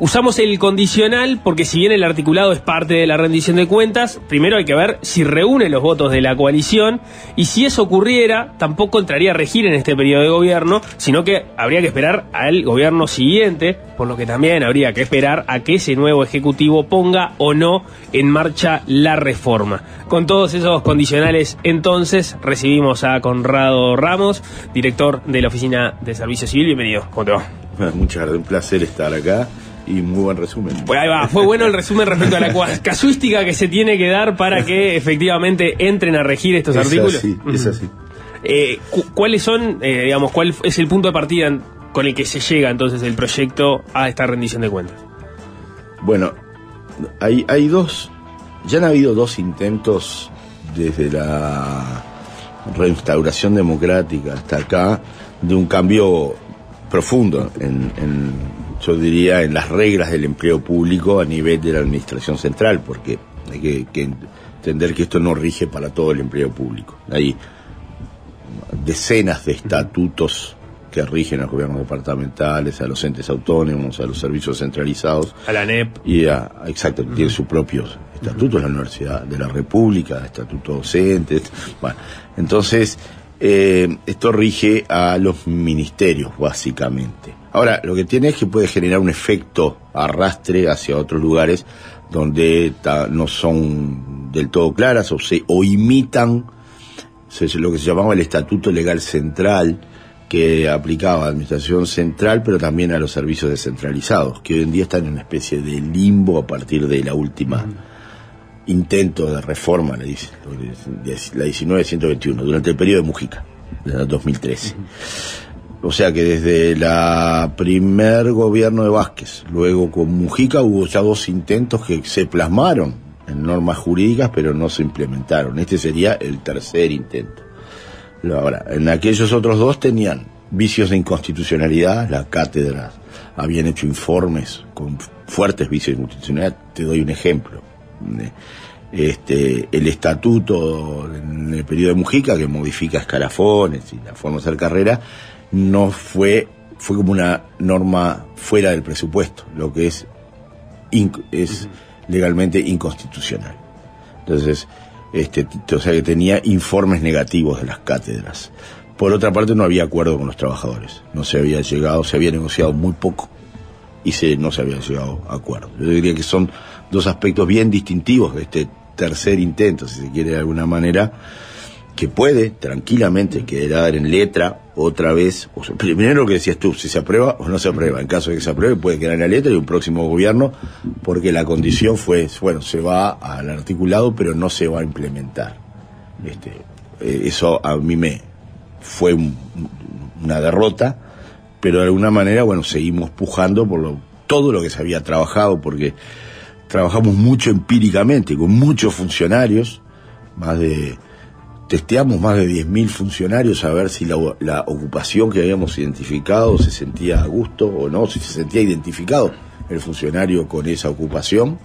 Usamos el condicional porque si bien el articulado es parte de la rendición de cuentas, primero hay que ver si reúne los votos de la coalición y si eso ocurriera, tampoco entraría a regir en este periodo de gobierno, sino que habría que esperar al gobierno siguiente, por lo que también habría que esperar a que ese nuevo ejecutivo ponga o no en marcha la reforma. Con todos esos condicionales, entonces recibimos a Conrado Ramos, director de la Oficina de Servicio Civil. Bienvenido. ¿Cómo te va? Muchas gracias, un placer estar acá y muy buen resumen. Pues ahí va, fue bueno el resumen respecto a la casuística que se tiene que dar para que efectivamente entren a regir estos Es artículos. así, es así. Eh, cu- ¿Cuáles son, eh, digamos, cuál es el punto de partida con el que se llega entonces el proyecto a esta rendición de cuentas? Bueno, hay, hay dos, ya han habido dos intentos desde la reinstauración democrática hasta acá de un cambio profundo en, en, yo diría, en las reglas del empleo público a nivel de la administración central, porque hay que, que entender que esto no rige para todo el empleo público. Hay decenas de estatutos que rigen a los gobiernos departamentales, a los entes autónomos, a los servicios centralizados. A la NEP. Y a, exacto, tiene sus propios estatutos, la Universidad de la República, estatuto docente. est- Bueno, entonces, eh, esto rige a los ministerios, básicamente. Ahora, lo que tiene es que puede generar un efecto arrastre hacia otros lugares donde no son del todo claras o, se, o imitan lo que se llamaba el Estatuto Legal Central, que aplicaba a la Administración Central, pero también a los servicios descentralizados, que hoy en día están en una especie de limbo a partir de la última intento de reforma, la, dice- la 1921, durante el periodo de Mujica, de 2013. O sea que desde la primer gobierno de Vázquez, luego con Mujica hubo ya dos intentos que se plasmaron en normas jurídicas, pero no se implementaron. Este sería el tercer intento. Ahora, en aquellos otros dos tenían vicios de inconstitucionalidad, las cátedras habían hecho informes con fuertes vicios de inconstitucionalidad. Te doy un ejemplo. Este, el estatuto en el periodo de Mujica, que modifica escalafones y la forma de hacer carrera, no fue, fue como una norma fuera del presupuesto, lo que es, inc- es legalmente inconstitucional. Entonces, este, o sea que tenía informes negativos de las cátedras. Por otra parte, no había acuerdo con los trabajadores. No se había llegado, se había negociado muy poco y se, no se había llegado a acuerdo. Yo diría que son dos aspectos bien distintivos de este tercer intento, si se quiere de alguna manera, que puede tranquilamente quedar en letra otra vez. Primero lo que decías tú, si se aprueba o no se aprueba. En caso de que se apruebe, puede quedar en la letra y un próximo gobierno, porque la condición fue, bueno, se va al articulado, pero no se va a implementar. Este, eh, eso a mí me fue un- una derrota, pero de alguna manera, bueno, seguimos pujando por lo, todo lo que se había trabajado, porque trabajamos mucho empíricamente, con muchos funcionarios, más de, testeamos más de 10.000 funcionarios a ver si la, la ocupación que habíamos identificado se sentía a gusto o no, si se sentía identificado el funcionario con esa ocupación.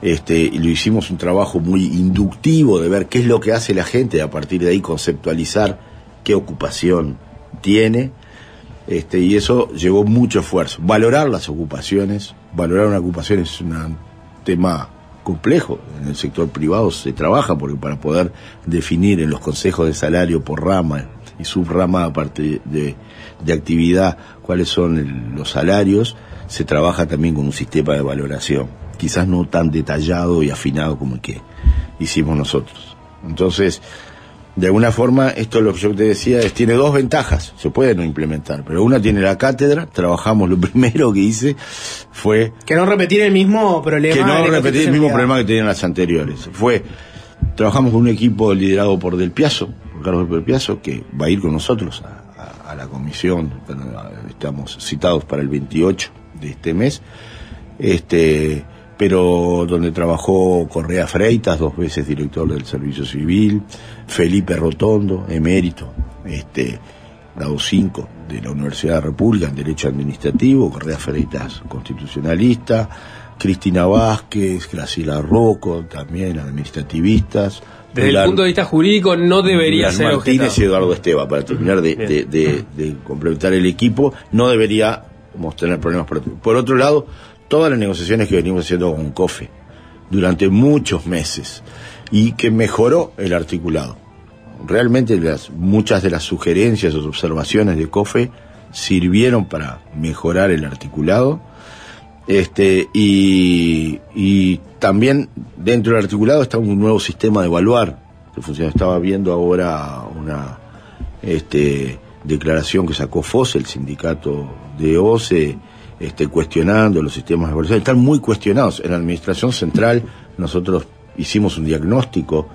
Este, y lo hicimos un trabajo muy inductivo de ver qué es lo que hace la gente y a partir de ahí conceptualizar qué ocupación tiene. Este, y eso llevó mucho esfuerzo. Valorar las ocupaciones, valorar una ocupación es un tema complejo. En el sector privado se trabaja porque para poder definir en los consejos de salario por rama y subrama aparte de, de actividad cuáles son los salarios, se trabaja también con un sistema de valoración, quizás no tan detallado y afinado como el que hicimos nosotros. Entonces, de alguna forma, esto es lo que yo te decía, es, tiene dos ventajas, se puede no implementar, pero una tiene la cátedra, trabajamos, lo primero que hice fue Que no repetir el mismo problema. que no repetir el mismo problema que tenían las anteriores. Fue, trabajamos con un equipo liderado por Del Piazo, por Carlos Del Piazo, que va a ir con nosotros a, a- a la comisión, bueno, estamos citados para el 28 de este mes, este, pero donde trabajó Correa Freitas, dos veces director del Servicio Civil, Felipe Rotondo, emérito, este, grado 5 de la Universidad de la República en Derecho Administrativo, Correa Freitas constitucionalista, Cristina Vázquez, Graciela Rocco, también administrativistas. Desde el punto de vista jurídico no debería Pilar ser Martínez y objetado. Eduardo Esteba, para terminar de, de- de- de complementar el equipo, no deberíamos tener problemas. Por otro lado, todas las negociaciones que venimos haciendo con COFE durante muchos meses y que mejoró el articulado. Realmente las, muchas de las sugerencias o observaciones de COFE sirvieron para mejorar el articulado. Este, y, también dentro del articulado está un nuevo sistema de evaluar. Estaba viendo ahora una este, declaración que sacó FOSE, el sindicato de OCE, este, cuestionando los sistemas de evaluación. Están muy cuestionados. En la administración central nosotros hicimos un diagnóstico.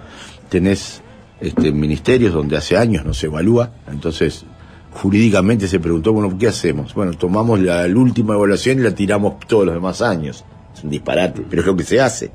Tenés este, ministerios donde hace años no se evalúa, entonces jurídicamente se preguntó, bueno, ¿qué hacemos? Bueno, tomamos la, última evaluación y la tiramos todos los demás años. Es un disparate, pero es lo que se hace.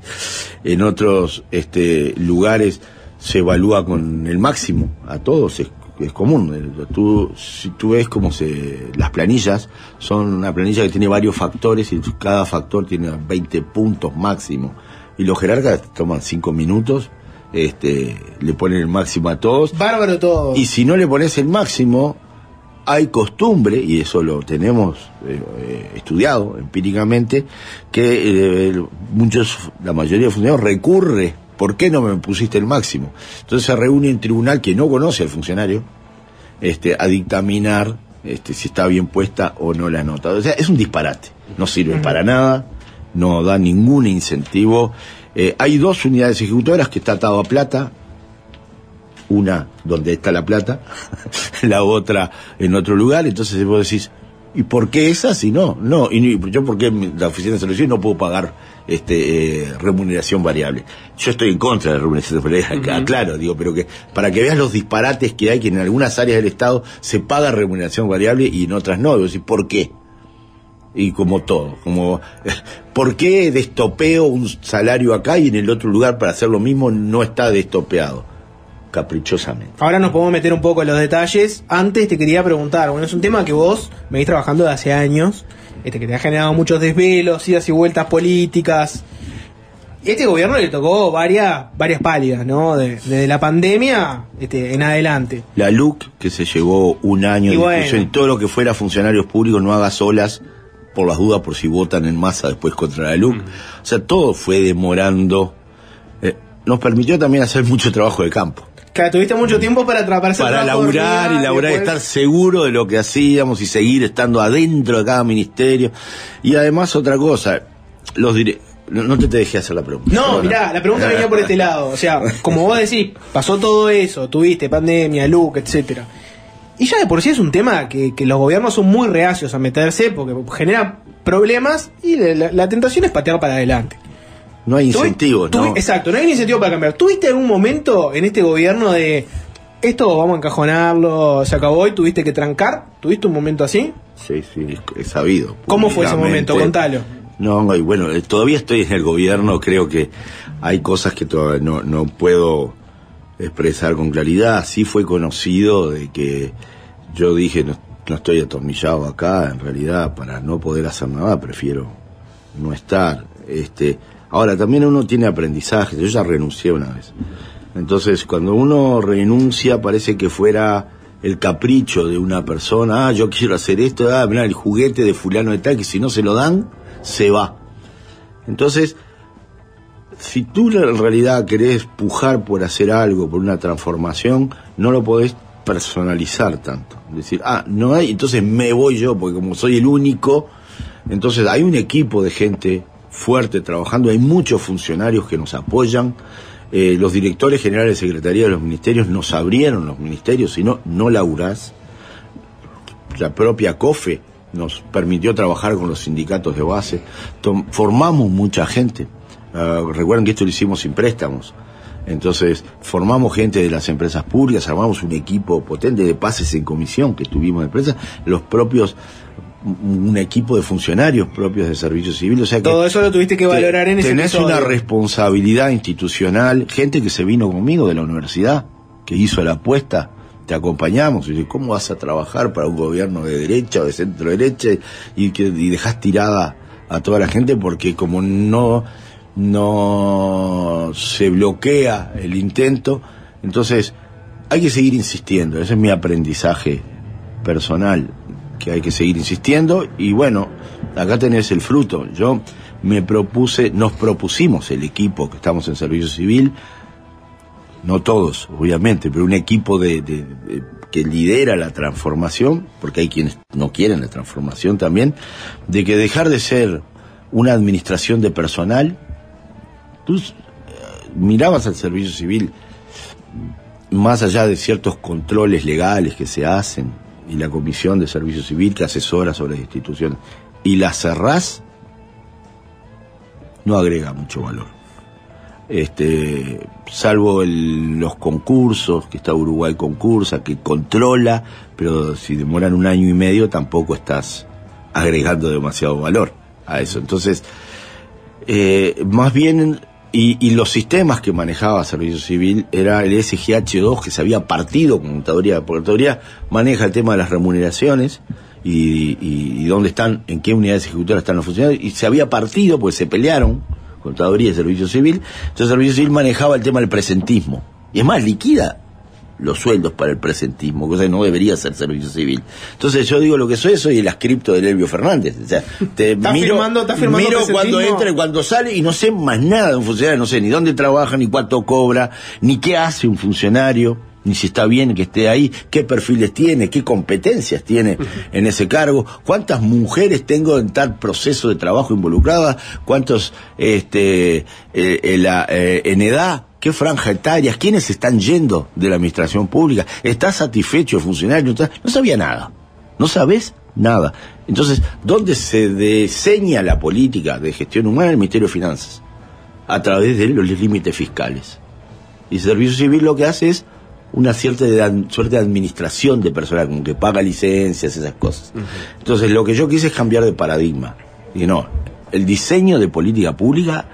En otros este, lugares se evalúa con el máximo, a todos es, es común. El- Tú, si tú ves cómo se, las planillas, son una planilla que tiene varios factores y cada factor tiene 20 puntos máximo. Y los jerarcas toman 5 minutos, este, le ponen el máximo a todos. Bárbaro todo. Y si no le pones el máximo, hay costumbre, y eso lo tenemos eh, eh, estudiado empíricamente, que eh, muchos, la mayoría de funcionarios recurre, ¿por qué no me pusiste el máximo? Entonces se reúne un tribunal que no conoce al funcionario, este, a dictaminar este, si está bien puesta o no la nota. O sea, es un disparate, no sirve para nada, no da ningún incentivo. Eh, hay dos unidades ejecutoras que está atado a plata, una donde está la plata, la otra en otro lugar, entonces vos decís, ¿y por qué esa si no? No, y yo porque la oficina de selección no puedo pagar este eh, remuneración variable. Yo estoy en contra de la remuneración variable, acá, claro, digo, pero que para que veas los disparates que hay, que en algunas áreas del Estado se paga remuneración variable y en otras no, y ¿por qué? y como todo, como ¿por qué destopeo un salario acá y en el otro lugar para hacer lo mismo no está destopeado? Caprichosamente. Ahora nos podemos meter un poco en los detalles. Antes te quería preguntar, bueno, es un tema que vos venís trabajando de hace años, este que te ha generado muchos desvelos, idas y vueltas políticas. Este gobierno le tocó varias, varias pálidas, ¿no? De- desde la pandemia este, en adelante. La LUC, que se llevó un año Y de bueno. discusión, y todo lo que fuera funcionarios públicos no haga solas por las dudas por si votan en masa después contra la LUC. O sea, todo fue demorando. Eh, nos permitió también hacer mucho trabajo de campo. Que tuviste mucho tiempo para atrapar para laburar y laburar y estar seguro de lo que hacíamos y seguir estando adentro de cada ministerio. Y además otra cosa, los dire- no, no te, te dejé hacer la pregunta. No, Perdona. mirá, la pregunta venía por este lado. O sea, como vos decís, pasó todo eso, tuviste pandemia, LUC, etcétera. Y ya de por sí es un tema que, que los gobiernos son muy reacios a meterse porque genera problemas y la, la- la tentación es patear para adelante. No hay tuvi- ¿no? Exacto, no hay incentivo para cambiar. ¿Tuviste algún momento en este gobierno de esto vamos a encajonarlo, se acabó y tuviste que trancar? ¿Tuviste un momento así? Sí, sí, es, es sabido. ¿Cómo fue ese momento? Contalo. No, y bueno, eh, todavía estoy en el gobierno, creo que hay cosas que todavía no, no puedo expresar con claridad. Sí fue conocido de que yo dije, no, no estoy atornillado acá, en realidad, para no poder hacer nada, prefiero no estar. Este, ahora, también uno tiene aprendizaje, yo ya renuncié una vez. Entonces, cuando uno renuncia, parece que fuera el capricho de una persona, ah, yo quiero hacer esto, ah, mirá, el juguete de fulano de tal, que si no se lo dan, se va. Entonces, si tú en realidad querés pujar por hacer algo, por una transformación, no lo podés personalizar tanto. Decir, ah, no hay, entonces me voy yo, porque como soy el único, entonces hay un equipo de gente fuerte trabajando, hay muchos funcionarios que nos apoyan, eh, los directores generales de Secretaría de los Ministerios nos abrieron los ministerios, si no, no laburás. La propia COFE nos permitió trabajar con los sindicatos de base, formamos mucha gente. Ah, recuerden que esto lo hicimos sin préstamos. Entonces, formamos gente de las empresas públicas, armamos un equipo potente de pases en comisión que tuvimos de empresas, los propios un equipo de funcionarios propios de servicio civil. O sea que Todo eso lo tuviste que valorar en ese Tenés episodio. una responsabilidad institucional, gente que se vino conmigo de la universidad, que hizo la apuesta, te acompañamos. Y dice, ¿cómo vas a trabajar para un gobierno de derecha o de centro derecha y que y dejas tirada a toda la gente porque como no no se bloquea el intento, entonces hay que seguir insistiendo. Ese es mi aprendizaje personal, que hay que seguir insistiendo. Y bueno, acá tenés el fruto. Yo me propuse, nos propusimos el equipo que estamos en servicio civil, no todos, obviamente, pero un equipo de, de- que lidera la transformación, porque hay quienes no quieren la transformación también, de que dejar de ser una administración de personal, tú eh, mirabas al servicio civil más allá de ciertos controles legales que se hacen y la comisión de servicio civil que asesora sobre las instituciones y la cerrás, no agrega mucho valor. Este, salvo los concursos, que está Uruguay concursa, que controla, pero si demoran un año y medio tampoco estás agregando demasiado valor a eso. Entonces, eh, más bien, y, y los sistemas que manejaba Servicio Civil era el SGH2 que se había partido con Contaduría, porque Contaduría maneja el tema de las remuneraciones y, y- y dónde están, en qué unidades ejecutoras están los funcionarios, y se había partido porque se pelearon, Contaduría y Servicio Civil, entonces Servicio Civil manejaba el tema del presentismo, y es más, liquida los sueldos para el presentismo, cosa que no debería ser servicio civil. Entonces yo digo lo que soy, soy el ascripto de Elvio Fernández. O sea, te ¿Estás miro, firmando- miro cuando entra y cuando sale y no sé más nada de un funcionario, no sé ni dónde trabaja, ni cuánto cobra, ni qué hace un funcionario, ni si está bien que esté ahí, qué perfiles tiene, qué competencias tiene en ese cargo, cuántas mujeres tengo en tal proceso de trabajo involucradas, cuántos este, eh, eh, la, eh, en edad, qué franja etaria, quiénes están yendo de la administración pública, está satisfecho el funcionario, no, sabía nada, no sabes nada. Entonces, ¿dónde se diseña la política de gestión humana? El Ministerio de Finanzas, a través de los límites fiscales. Y el Servicio Civil lo que hace es una cierta de suerte de administración de personal, como que paga licencias, esas cosas. Entonces, lo que yo quise es cambiar de paradigma. Y no, el diseño de política pública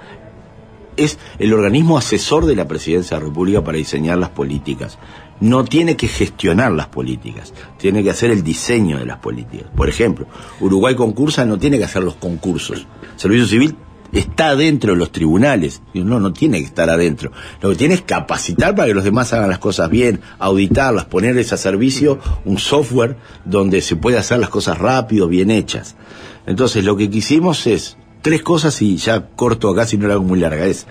es el organismo asesor de la Presidencia de la República para diseñar las políticas. No tiene que gestionar las políticas, tiene que hacer el diseño de las políticas. Por ejemplo, Uruguay concursa no tiene que hacer los concursos. Servicio Civil está adentro de los tribunales. No, no tiene que estar adentro. Lo que tiene es capacitar para que los demás hagan las cosas bien, auditarlas, ponerles a servicio un software donde se puede hacer las cosas rápido, bien hechas. Entonces, lo que quisimos es tres cosas y ya corto acá si no la hago muy larga. Es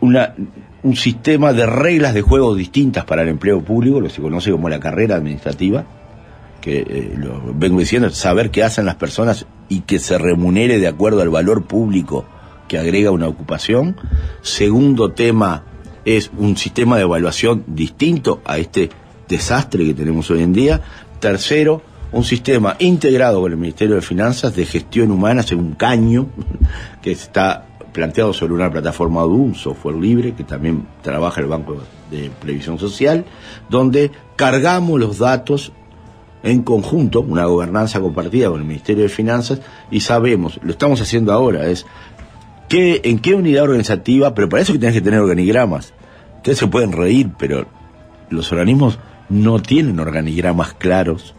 una, un sistema de reglas de juego distintas para el empleo público, lo que se conoce como la carrera administrativa, que eh, lo vengo diciendo, saber qué hacen las personas y que se remunere de acuerdo al valor público que agrega una ocupación. Segundo tema es un sistema de evaluación distinto a este desastre que tenemos hoy en día. Tercero, un sistema integrado con el Ministerio de Finanzas de gestión humana, según un caño, que está planteado sobre una plataforma DU, un software libre que también trabaja el Banco de Previsión Social, donde cargamos los datos en conjunto, una gobernanza compartida con el Ministerio de Finanzas, y sabemos, lo estamos haciendo ahora, es qué, en qué unidad organizativa, pero para eso que tenés que tener organigramas. Ustedes se pueden reír, pero los organismos no tienen organigramas claros.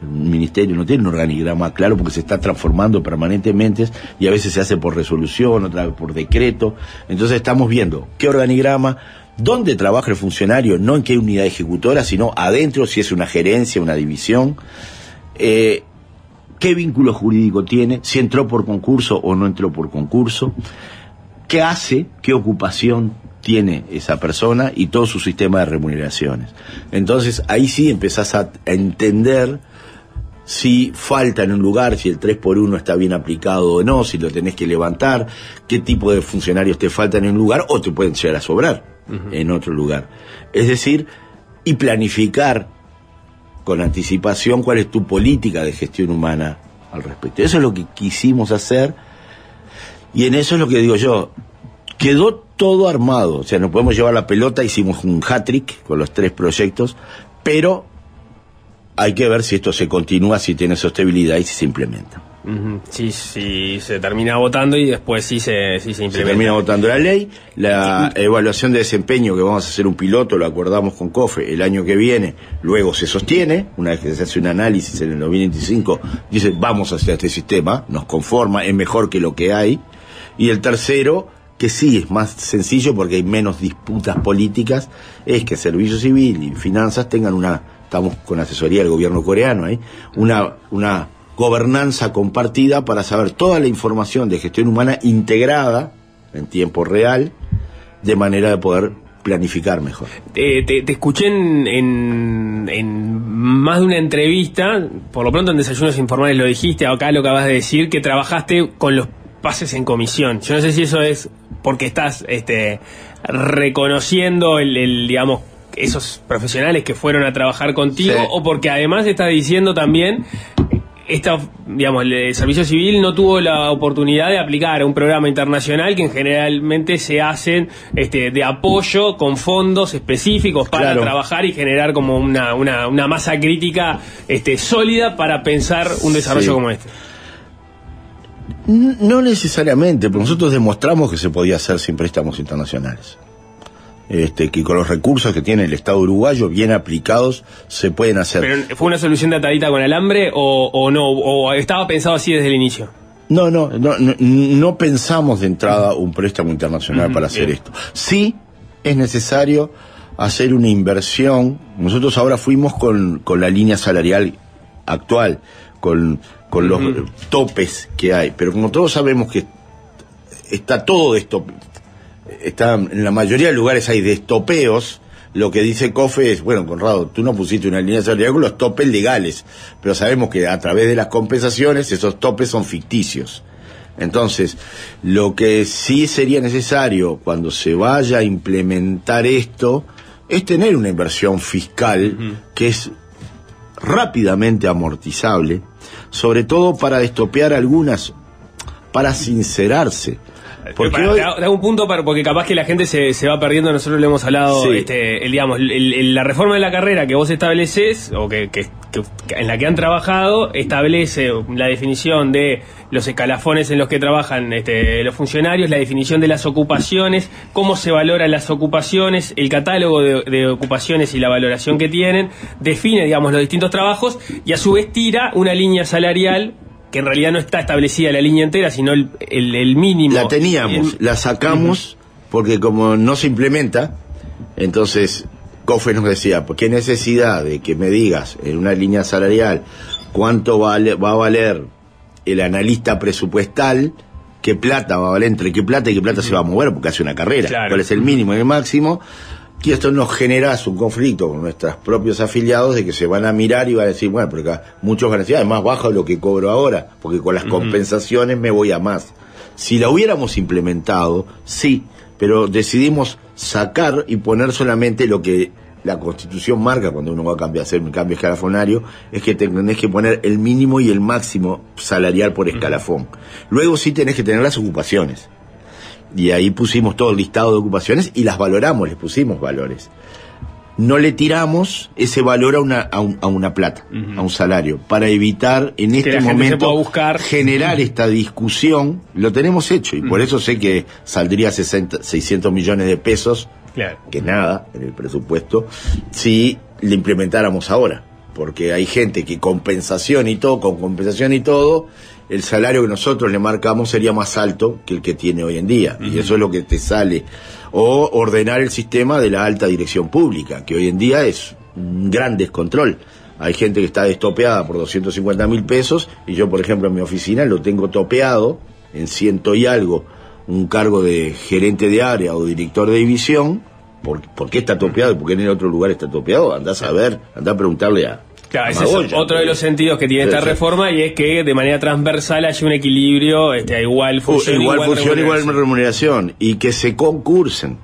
El ministerio no tiene un organigrama claro porque se está transformando permanentemente y a veces se hace por resolución, otra vez por decreto. Entonces estamos viendo qué organigrama, dónde trabaja el funcionario, no en qué unidad ejecutora, sino adentro, si es una gerencia, una división. Eh, qué vínculo jurídico tiene, si entró por concurso o no entró por concurso, qué hace, qué ocupación tiene esa persona y todo su sistema de remuneraciones. Entonces ahí sí empezás a, a entender si falta en un lugar, si el 3 por 1 está bien aplicado o no, si lo tenés que levantar, qué tipo de funcionarios te faltan en un lugar o te pueden llegar a sobrar en otro lugar. Es decir, y planificar con anticipación cuál es tu política de gestión humana al respecto. Eso es lo que quisimos hacer y en eso es lo que digo yo. Quedó todo armado, o sea, no podemos llevar la pelota, hicimos un hat-trick con los tres proyectos, pero hay que ver si esto se continúa, si tiene sostenibilidad y si se implementa. Sí, sí, se termina votando y después sí se, sí se Se implementa. termina votando la ley, la evaluación de desempeño que vamos a hacer un piloto, lo acordamos con COFE el año que viene, luego se sostiene, una vez que se hace un análisis en el 2025, dice vamos hacia este sistema, nos conforma, es mejor que lo que hay, y el tercero, que sí es más sencillo porque hay menos disputas políticas, es que Servicio Civil y Finanzas tengan una, estamos con asesoría del gobierno coreano ahí, una, una gobernanza compartida para saber toda la información de gestión humana integrada en tiempo real, de manera de poder planificar mejor. Eh, te, te escuché en, en, en más de una entrevista, por lo pronto en Desayunos Informales lo dijiste, acá lo acabas de decir, que trabajaste con los pases en comisión. Yo no sé si eso es porque estás este, reconociendo el, el, digamos, esos profesionales que fueron a trabajar contigo Sí. o porque además estás diciendo también esta, digamos, el servicio civil no tuvo la oportunidad de aplicar un programa internacional que generalmente se hacen este, de apoyo con fondos específicos para Claro. trabajar y generar como una, una, una masa crítica este, sólida para pensar un desarrollo Sí. como este. No necesariamente, porque nosotros demostramos que se podía hacer sin préstamos internacionales. Este, que con los recursos que tiene el Estado uruguayo, bien aplicados, se pueden hacer. Pero ¿Fue una solución de atadita con alambre o, o no? ¿O estaba pensado así desde el inicio? No, no, no, no, no pensamos de entrada un préstamo internacional para hacer bien. esto. Sí es necesario hacer una inversión. Nosotros ahora fuimos con, con la línea salarial actual, con, con los topes que hay. Pero como todos sabemos que está todo esto, está, en la mayoría de lugares hay destopeos. Lo que dice COFE es, bueno, Conrado, tú no pusiste una línea salarial con los topes legales, pero sabemos que a través de las compensaciones esos topes son ficticios. Entonces, lo que sí sería necesario cuando se vaya a implementar esto es tener una inversión fiscal que es rápidamente amortizable, sobre todo para destopear algunas, para sincerarse. Porque hoy- te hago- un punto para, porque capaz que la gente se, se va perdiendo, nosotros le hemos hablado, Sí. este, el, digamos, el- el- la reforma de la carrera que vos estableces, o que, que- que- que- en la que han trabajado, establece la definición de los escalafones en los que trabajan este, los funcionarios, la definición de las ocupaciones, cómo se valoran las ocupaciones, el catálogo de, de ocupaciones y la valoración que tienen, define, digamos, los distintos trabajos y a su vez tira una línea salarial que en realidad no está establecida la línea entera, sino el, el- el mínimo. La teníamos, El- la sacamos porque como no se implementa, entonces COFE nos decía, ¿por qué necesidad de que me digas en una línea salarial cuánto vale, va a valer el analista presupuestal? ¿Qué plata va a valer? ¿Entre qué plata y qué plata se va a mover? Porque hace una carrera. Claro. ¿Cuál es el mínimo y el máximo? Y esto nos genera un conflicto con nuestros propios afiliados de que se van a mirar y van a decir, bueno, pero acá muchos van a decir, "Ah, es más bajo de lo que cobro ahora, porque con las compensaciones me voy a más. Si la hubiéramos implementado, sí, pero decidimos sacar y poner solamente lo que la constitución marca cuando uno va a cambiar, hacer un cambio escalafonario, es que tenés que poner el mínimo y el máximo salarial por escalafón. Luego sí tenés que tener las ocupaciones. Y ahí pusimos todo el listado de ocupaciones y las valoramos, les pusimos valores. No le tiramos ese valor a una, a, un- a una plata, a un salario, para evitar en este momento buscar. generar esta discusión. Lo tenemos hecho y por eso sé que saldría 60, 600 millones de pesos, Claro. que nada en el presupuesto, si le implementáramos ahora. Porque hay gente que compensación y todo, con compensación y todo, el salario que nosotros le marcamos sería más alto que el que tiene hoy en día. Y eso es lo que te sale. O ordenar el sistema de la alta dirección pública, que hoy en día es un gran descontrol. Hay gente que está destopeada por 250 mil pesos y yo, por ejemplo, en mi oficina lo tengo topeado en ciento y algo, un cargo de gerente de área o director de división. ¿Por, por qué está topeado y por qué en el otro lugar está topeado? Andás a ver, andá a preguntarle a, Claro, ese es otro de los sentidos que tiene Sí, esta sí. reforma y es que de manera transversal haya un equilibrio, este, a igual Uh, función, igual, función, igual remuneración. remuneración. Y que se concursen.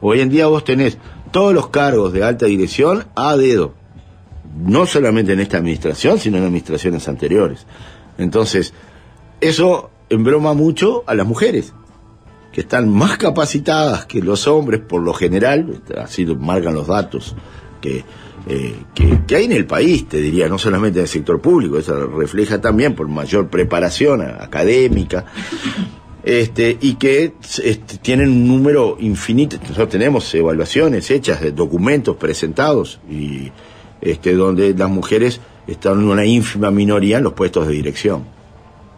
Hoy en día vos tenés todos los cargos de alta dirección a dedo. No solamente en esta administración, sino en administraciones anteriores. Entonces, eso embroma mucho a las mujeres, que están más capacitadas que los hombres por lo general, así marcan los datos que, eh, que, que hay en el país, te diría, no solamente en el sector público, eso refleja también por mayor preparación académica, este, y que este, tienen un número infinito. Nosotros tenemos evaluaciones hechas de documentos presentados y este, donde las mujeres están en una ínfima minoría en los puestos de dirección.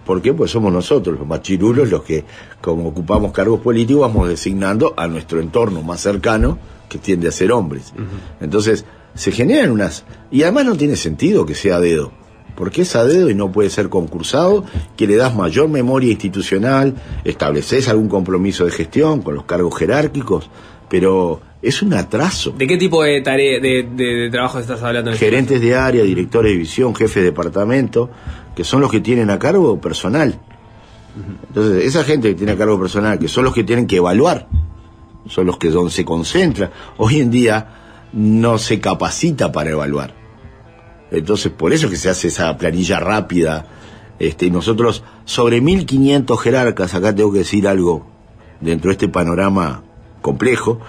¿Por qué? Pues somos nosotros, los machirulos, los que, como ocupamos cargos políticos, vamos designando a nuestro entorno más cercano, que tiende a ser hombres. Entonces, se generan unas... Y además no tiene sentido que sea dedo, porque es a dedo y no puede ser concursado, que le das mayor memoria institucional, estableces algún compromiso de gestión con los cargos jerárquicos, pero es un atraso. ¿De qué tipo de tarea, de, de, de trabajo estás hablando? en Gerentes de área, directores de división, jefes de departamento, que son los que tienen a cargo personal. Entonces, esa gente que tiene a cargo personal, que son los que tienen que evaluar, son los que donde se concentra, hoy en día no se capacita para evaluar. Entonces, por eso que se hace esa planilla rápida. Este, y nosotros, sobre 1500 jerarcas, acá tengo que decir algo dentro de este panorama complejo,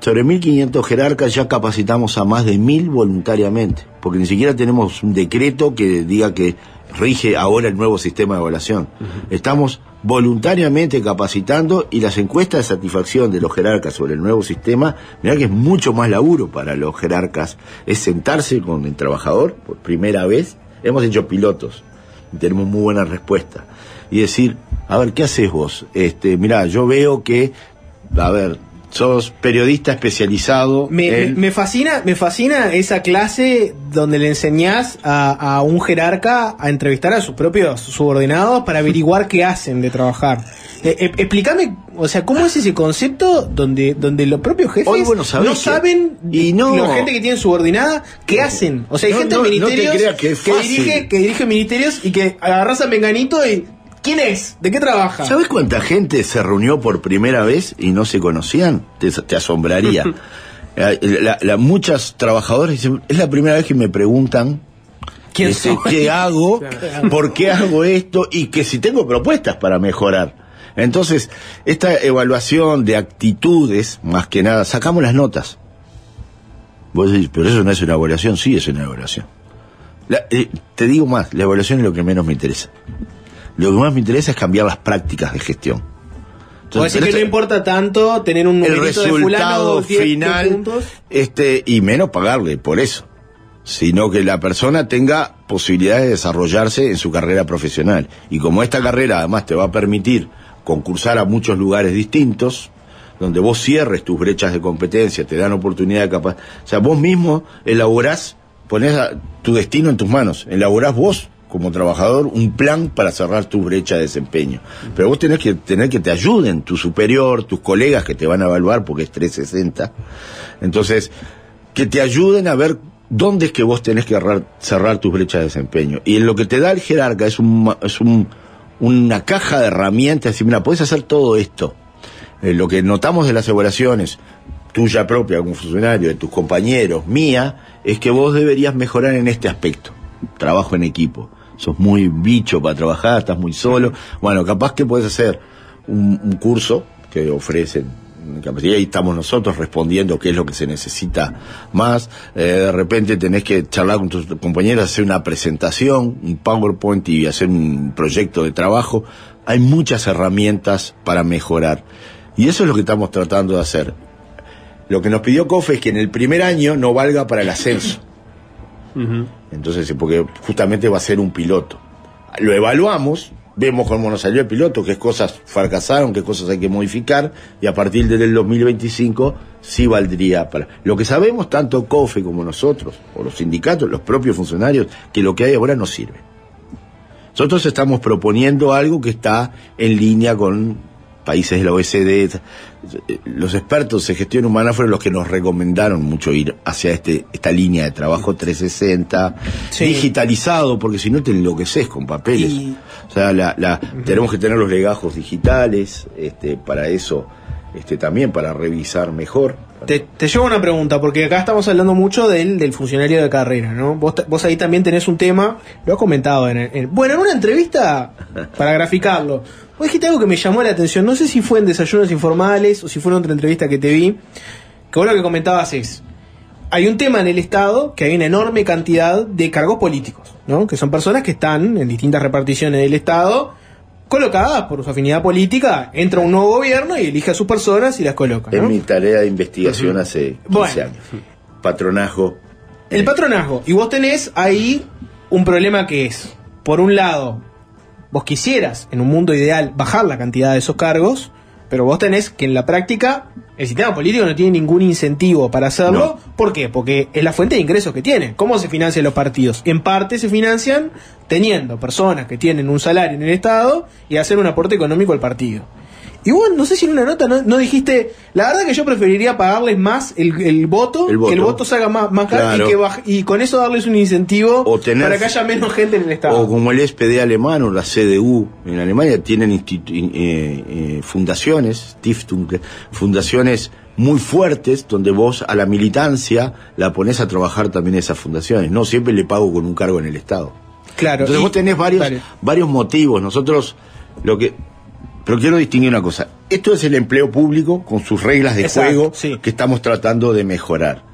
sobre 1500 jerarcas ya capacitamos a más de 1000 voluntariamente, porque ni siquiera tenemos un decreto que diga que rige ahora el nuevo sistema de evaluación. Estamos voluntariamente capacitando y las encuestas de satisfacción de los jerarcas sobre el nuevo sistema, mira que es mucho más laburo para los jerarcas, es sentarse con el trabajador por primera vez, hemos hecho pilotos y tenemos muy buena respuesta, y decir, a ver, ¿qué haces vos? Este, mira, yo veo que, a ver, sos periodista especializado Me, en... me- fascina, me fascina esa clase donde le enseñás a, a un jerarca a entrevistar a sus propios subordinados para averiguar qué hacen de trabajar. Eh, eh, explícame, o sea, ¿cómo es ese concepto donde, donde los propios jefes Hoy, bueno, sabés no que- saben, y no- la gente que tiene subordinada, qué hacen? O sea, hay No, gente en ministerios que fácil. dirige, que dirige ministerios y que agarras a Menganito y ¿quién es? ¿De qué trabaja? ¿Sabes cuánta gente se reunió por primera vez y no se conocían? Te, te asombraría. La- la- muchas trabajadoras dicen, es la primera vez que me preguntan ¿Quién soy? qué hago, por qué hago esto y que si tengo propuestas para mejorar. Entonces, esta evaluación de actitudes, más que nada, sacamos las notas. Vos decís, pero eso no es una evaluación, sí es una evaluación. La- eh, te digo más, la evaluación es lo que menos me interesa. Lo que más me interesa es cambiar las prácticas de gestión. O decir que pero no importa tanto tener un el numerito de fulano resultado 10 final puntos. este y menos pagarle por eso sino que la persona tenga posibilidades de desarrollarse en su carrera profesional y como esta carrera además te va a permitir concursar a muchos lugares distintos donde vos cierres tus brechas de competencia te dan oportunidad de capaz o sea vos mismo elaborás ponés a- tu destino en tus manos elaborás vos como trabajador un plan para cerrar tu brecha de desempeño. Pero vos tenés que tener que te ayuden, tu superior, tus colegas que te van a evaluar porque es 360. Entonces, que te ayuden a ver dónde es que vos tenés que cerrar, tus brechas de desempeño. Y en lo que te da el jerarca es, un, es un, una caja de herramientas y mira, puedes hacer todo esto. Eh, lo que notamos de las evaluaciones, tuya propia como funcionario, de tus compañeros, mía, es que vos deberías mejorar en este aspecto. Trabajo en equipo. Sos muy bicho para trabajar, estás muy solo. Bueno, capaz que puedes hacer un, curso que ofrecen en capacidad y estamos nosotros respondiendo qué es lo que se necesita más. Eh, de repente tenés que charlar con tus compañeros, hacer una presentación, un PowerPoint y hacer un proyecto de trabajo. Hay muchas herramientas para mejorar. Y eso es lo que estamos tratando de hacer. Lo que nos pidió COFE es que en el primer año no valga para el ascenso. Entonces, porque justamente va a ser un piloto. Lo evaluamos, vemos cómo nos salió el piloto, qué cosas fracasaron, qué cosas hay que modificar, y a partir del 2025 sí valdría para. Lo que sabemos, tanto COFE como nosotros, o los sindicatos, los propios funcionarios, que lo que hay ahora no sirve. Nosotros estamos proponiendo algo que está en línea con países de la OECD. Los expertos en gestión humana fueron los que nos recomendaron mucho ir hacia este, esta línea de trabajo 360, digitalizado, porque si no te enloqueces con papeles. O sea, la, la- tenemos que tener los legajos digitales, este, para eso, este, también para revisar mejor. Te, te llevo una pregunta, porque acá estamos hablando mucho del, del funcionario de carrera, ¿no? Vos, vos ahí también tenés un tema, lo has comentado en- Bueno, en una entrevista, para graficarlo, vos dijiste algo que me llamó la atención, no sé si fue en Desayunos Informales o si fue en otra entrevista que te vi, que vos lo que comentabas es, hay un tema en el Estado que hay una enorme cantidad de cargos políticos, ¿no? Que son personas que están en distintas reparticiones del Estado colocadas por su afinidad política, entra un nuevo gobierno y elige a sus personas y las coloca. Es mi tarea de investigación hace 15 Bueno. años. Patronazgo. El patronazgo. Y vos tenés ahí un problema que es, por un lado, vos quisieras, en un mundo ideal, bajar la cantidad de esos cargos, pero vos tenés que en la práctica el sistema político no tiene ningún incentivo para hacerlo. ¿Por qué? Porque es la fuente de ingresos que tiene. ¿Cómo se financian los partidos? En parte se financian teniendo personas que tienen un salario en el Estado y hacer un aporte económico al partido. Y vos, no sé si en una nota no, no dijiste, la verdad que yo preferiría pagarles más el, el voto, El voto. que el voto salga más, más caro Claro. y, que baj- y con eso darles un incentivo O tener- para que haya menos gente en el Estado. O como el SPD alemán o la CDU en Alemania tienen institu- eh, eh, fundaciones, Stiftung, fundaciones muy fuertes donde vos a la militancia la pones a trabajar también esas fundaciones. No siempre le pago con un cargo en el Estado. Claro. Entonces y- vos tenés varios, varios motivos. Nosotros lo que pero quiero distinguir una cosa. Esto es el empleo público con sus reglas de Exacto, juego sí. que estamos tratando de mejorar.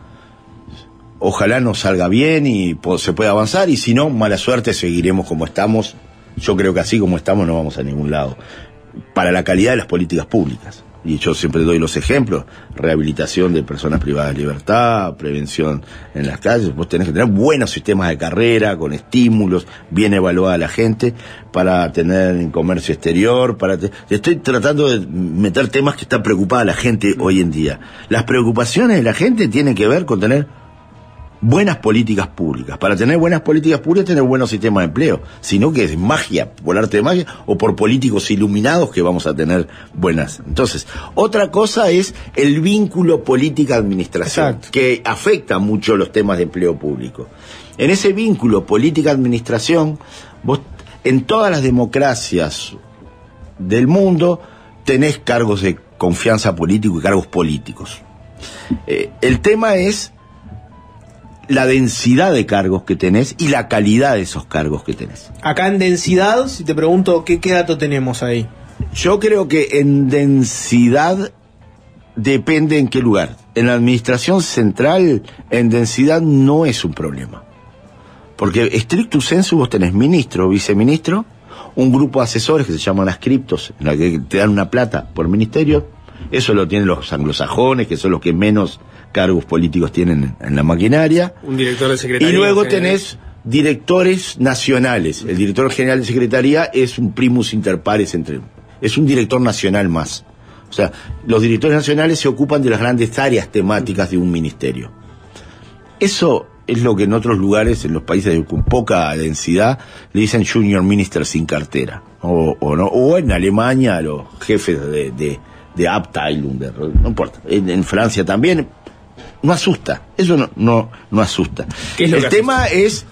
Ojalá nos salga bien y se pueda avanzar y si no, mala suerte, seguiremos como estamos. Yo creo que así como estamos no vamos a ningún lado. Para la calidad de las políticas públicas. Y yo siempre doy los ejemplos. Rehabilitación de personas privadas de libertad, prevención en las calles. Vos tenés que tener buenos sistemas de carrera, con estímulos, bien evaluada la gente, para tener en comercio exterior, para... te- Estoy tratando de meter temas que está preocupada la gente hoy en día. Las preocupaciones de la gente tienen que ver con tener buenas políticas públicas. Para tener buenas políticas públicas, tener buenos sistemas de empleo. Sino que es magia, por arte de magia, o por políticos iluminados que vamos a tener buenas. Entonces, otra cosa es el vínculo política-administración, que afecta mucho los temas de empleo público. En ese vínculo política-administración, vos, en todas las democracias del mundo, tenés cargos de confianza político y cargos políticos. Eh, el tema es la densidad de cargos que tenés y la calidad de esos cargos que tenés. Acá en densidad, si te pregunto, ¿qué, qué dato tenemos ahí? Yo creo que en densidad depende en qué lugar. En la administración central, en densidad no es un problema. Porque estricto sensu vos tenés ministro, viceministro, un grupo de asesores que se llaman ascriptos, en la que te dan una plata por ministerio. Eso lo tienen los anglosajones, que son los que menos cargos políticos tienen en la maquinaria. Un director de secretaría. Y luego tenés directores nacionales. El director general de secretaría es un primus inter pares entre. Es un director nacional más. O sea, los directores nacionales se ocupan de las grandes áreas temáticas de un ministerio. Eso es lo que en otros lugares, en los países con poca densidad, le dicen junior minister sin cartera. O, o no, o en Alemania, los jefes de, de, de Abteilung, de- no importa. En, en Francia también. No asusta. Eso no, no, no asusta. ¿Qué es lo El tema es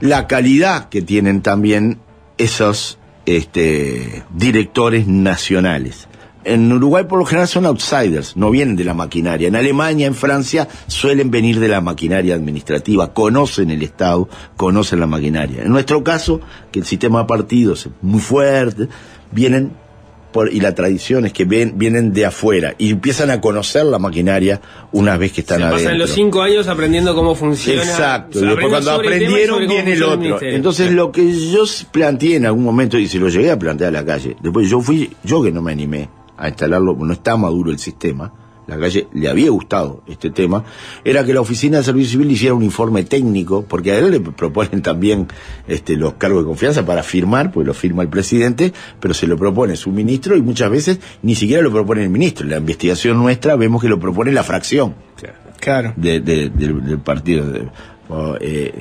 la calidad que tienen también esos este, directores nacionales. En Uruguay por lo general son outsiders, no vienen de la maquinaria. En Alemania, en Francia, suelen venir de la maquinaria administrativa, conocen el Estado, conocen la maquinaria. En nuestro caso, que el sistema de partidos es muy fuerte, vienen por, y la tradición es que ven- vienen de afuera y empiezan a conocer la maquinaria una vez que están Se adentro. pasan los cinco años aprendiendo cómo funciona. Exacto, o sea, y después cuando aprendieron viene el otro. Entonces lo que yo planteé en algún momento, y se lo llegué a plantear a la calle, después yo fui, yo que no me animé a instalarlo, porque no está maduro el sistema, la calle le había gustado este tema, era que la Oficina de Servicio Civil hiciera un informe técnico, porque a él le proponen también este, los cargos de confianza para firmar, pues lo firma el presidente, pero se lo propone su ministro y muchas veces ni siquiera lo propone el ministro. En la investigación nuestra vemos que lo propone la fracción Claro. de- de- del, del partido. eh,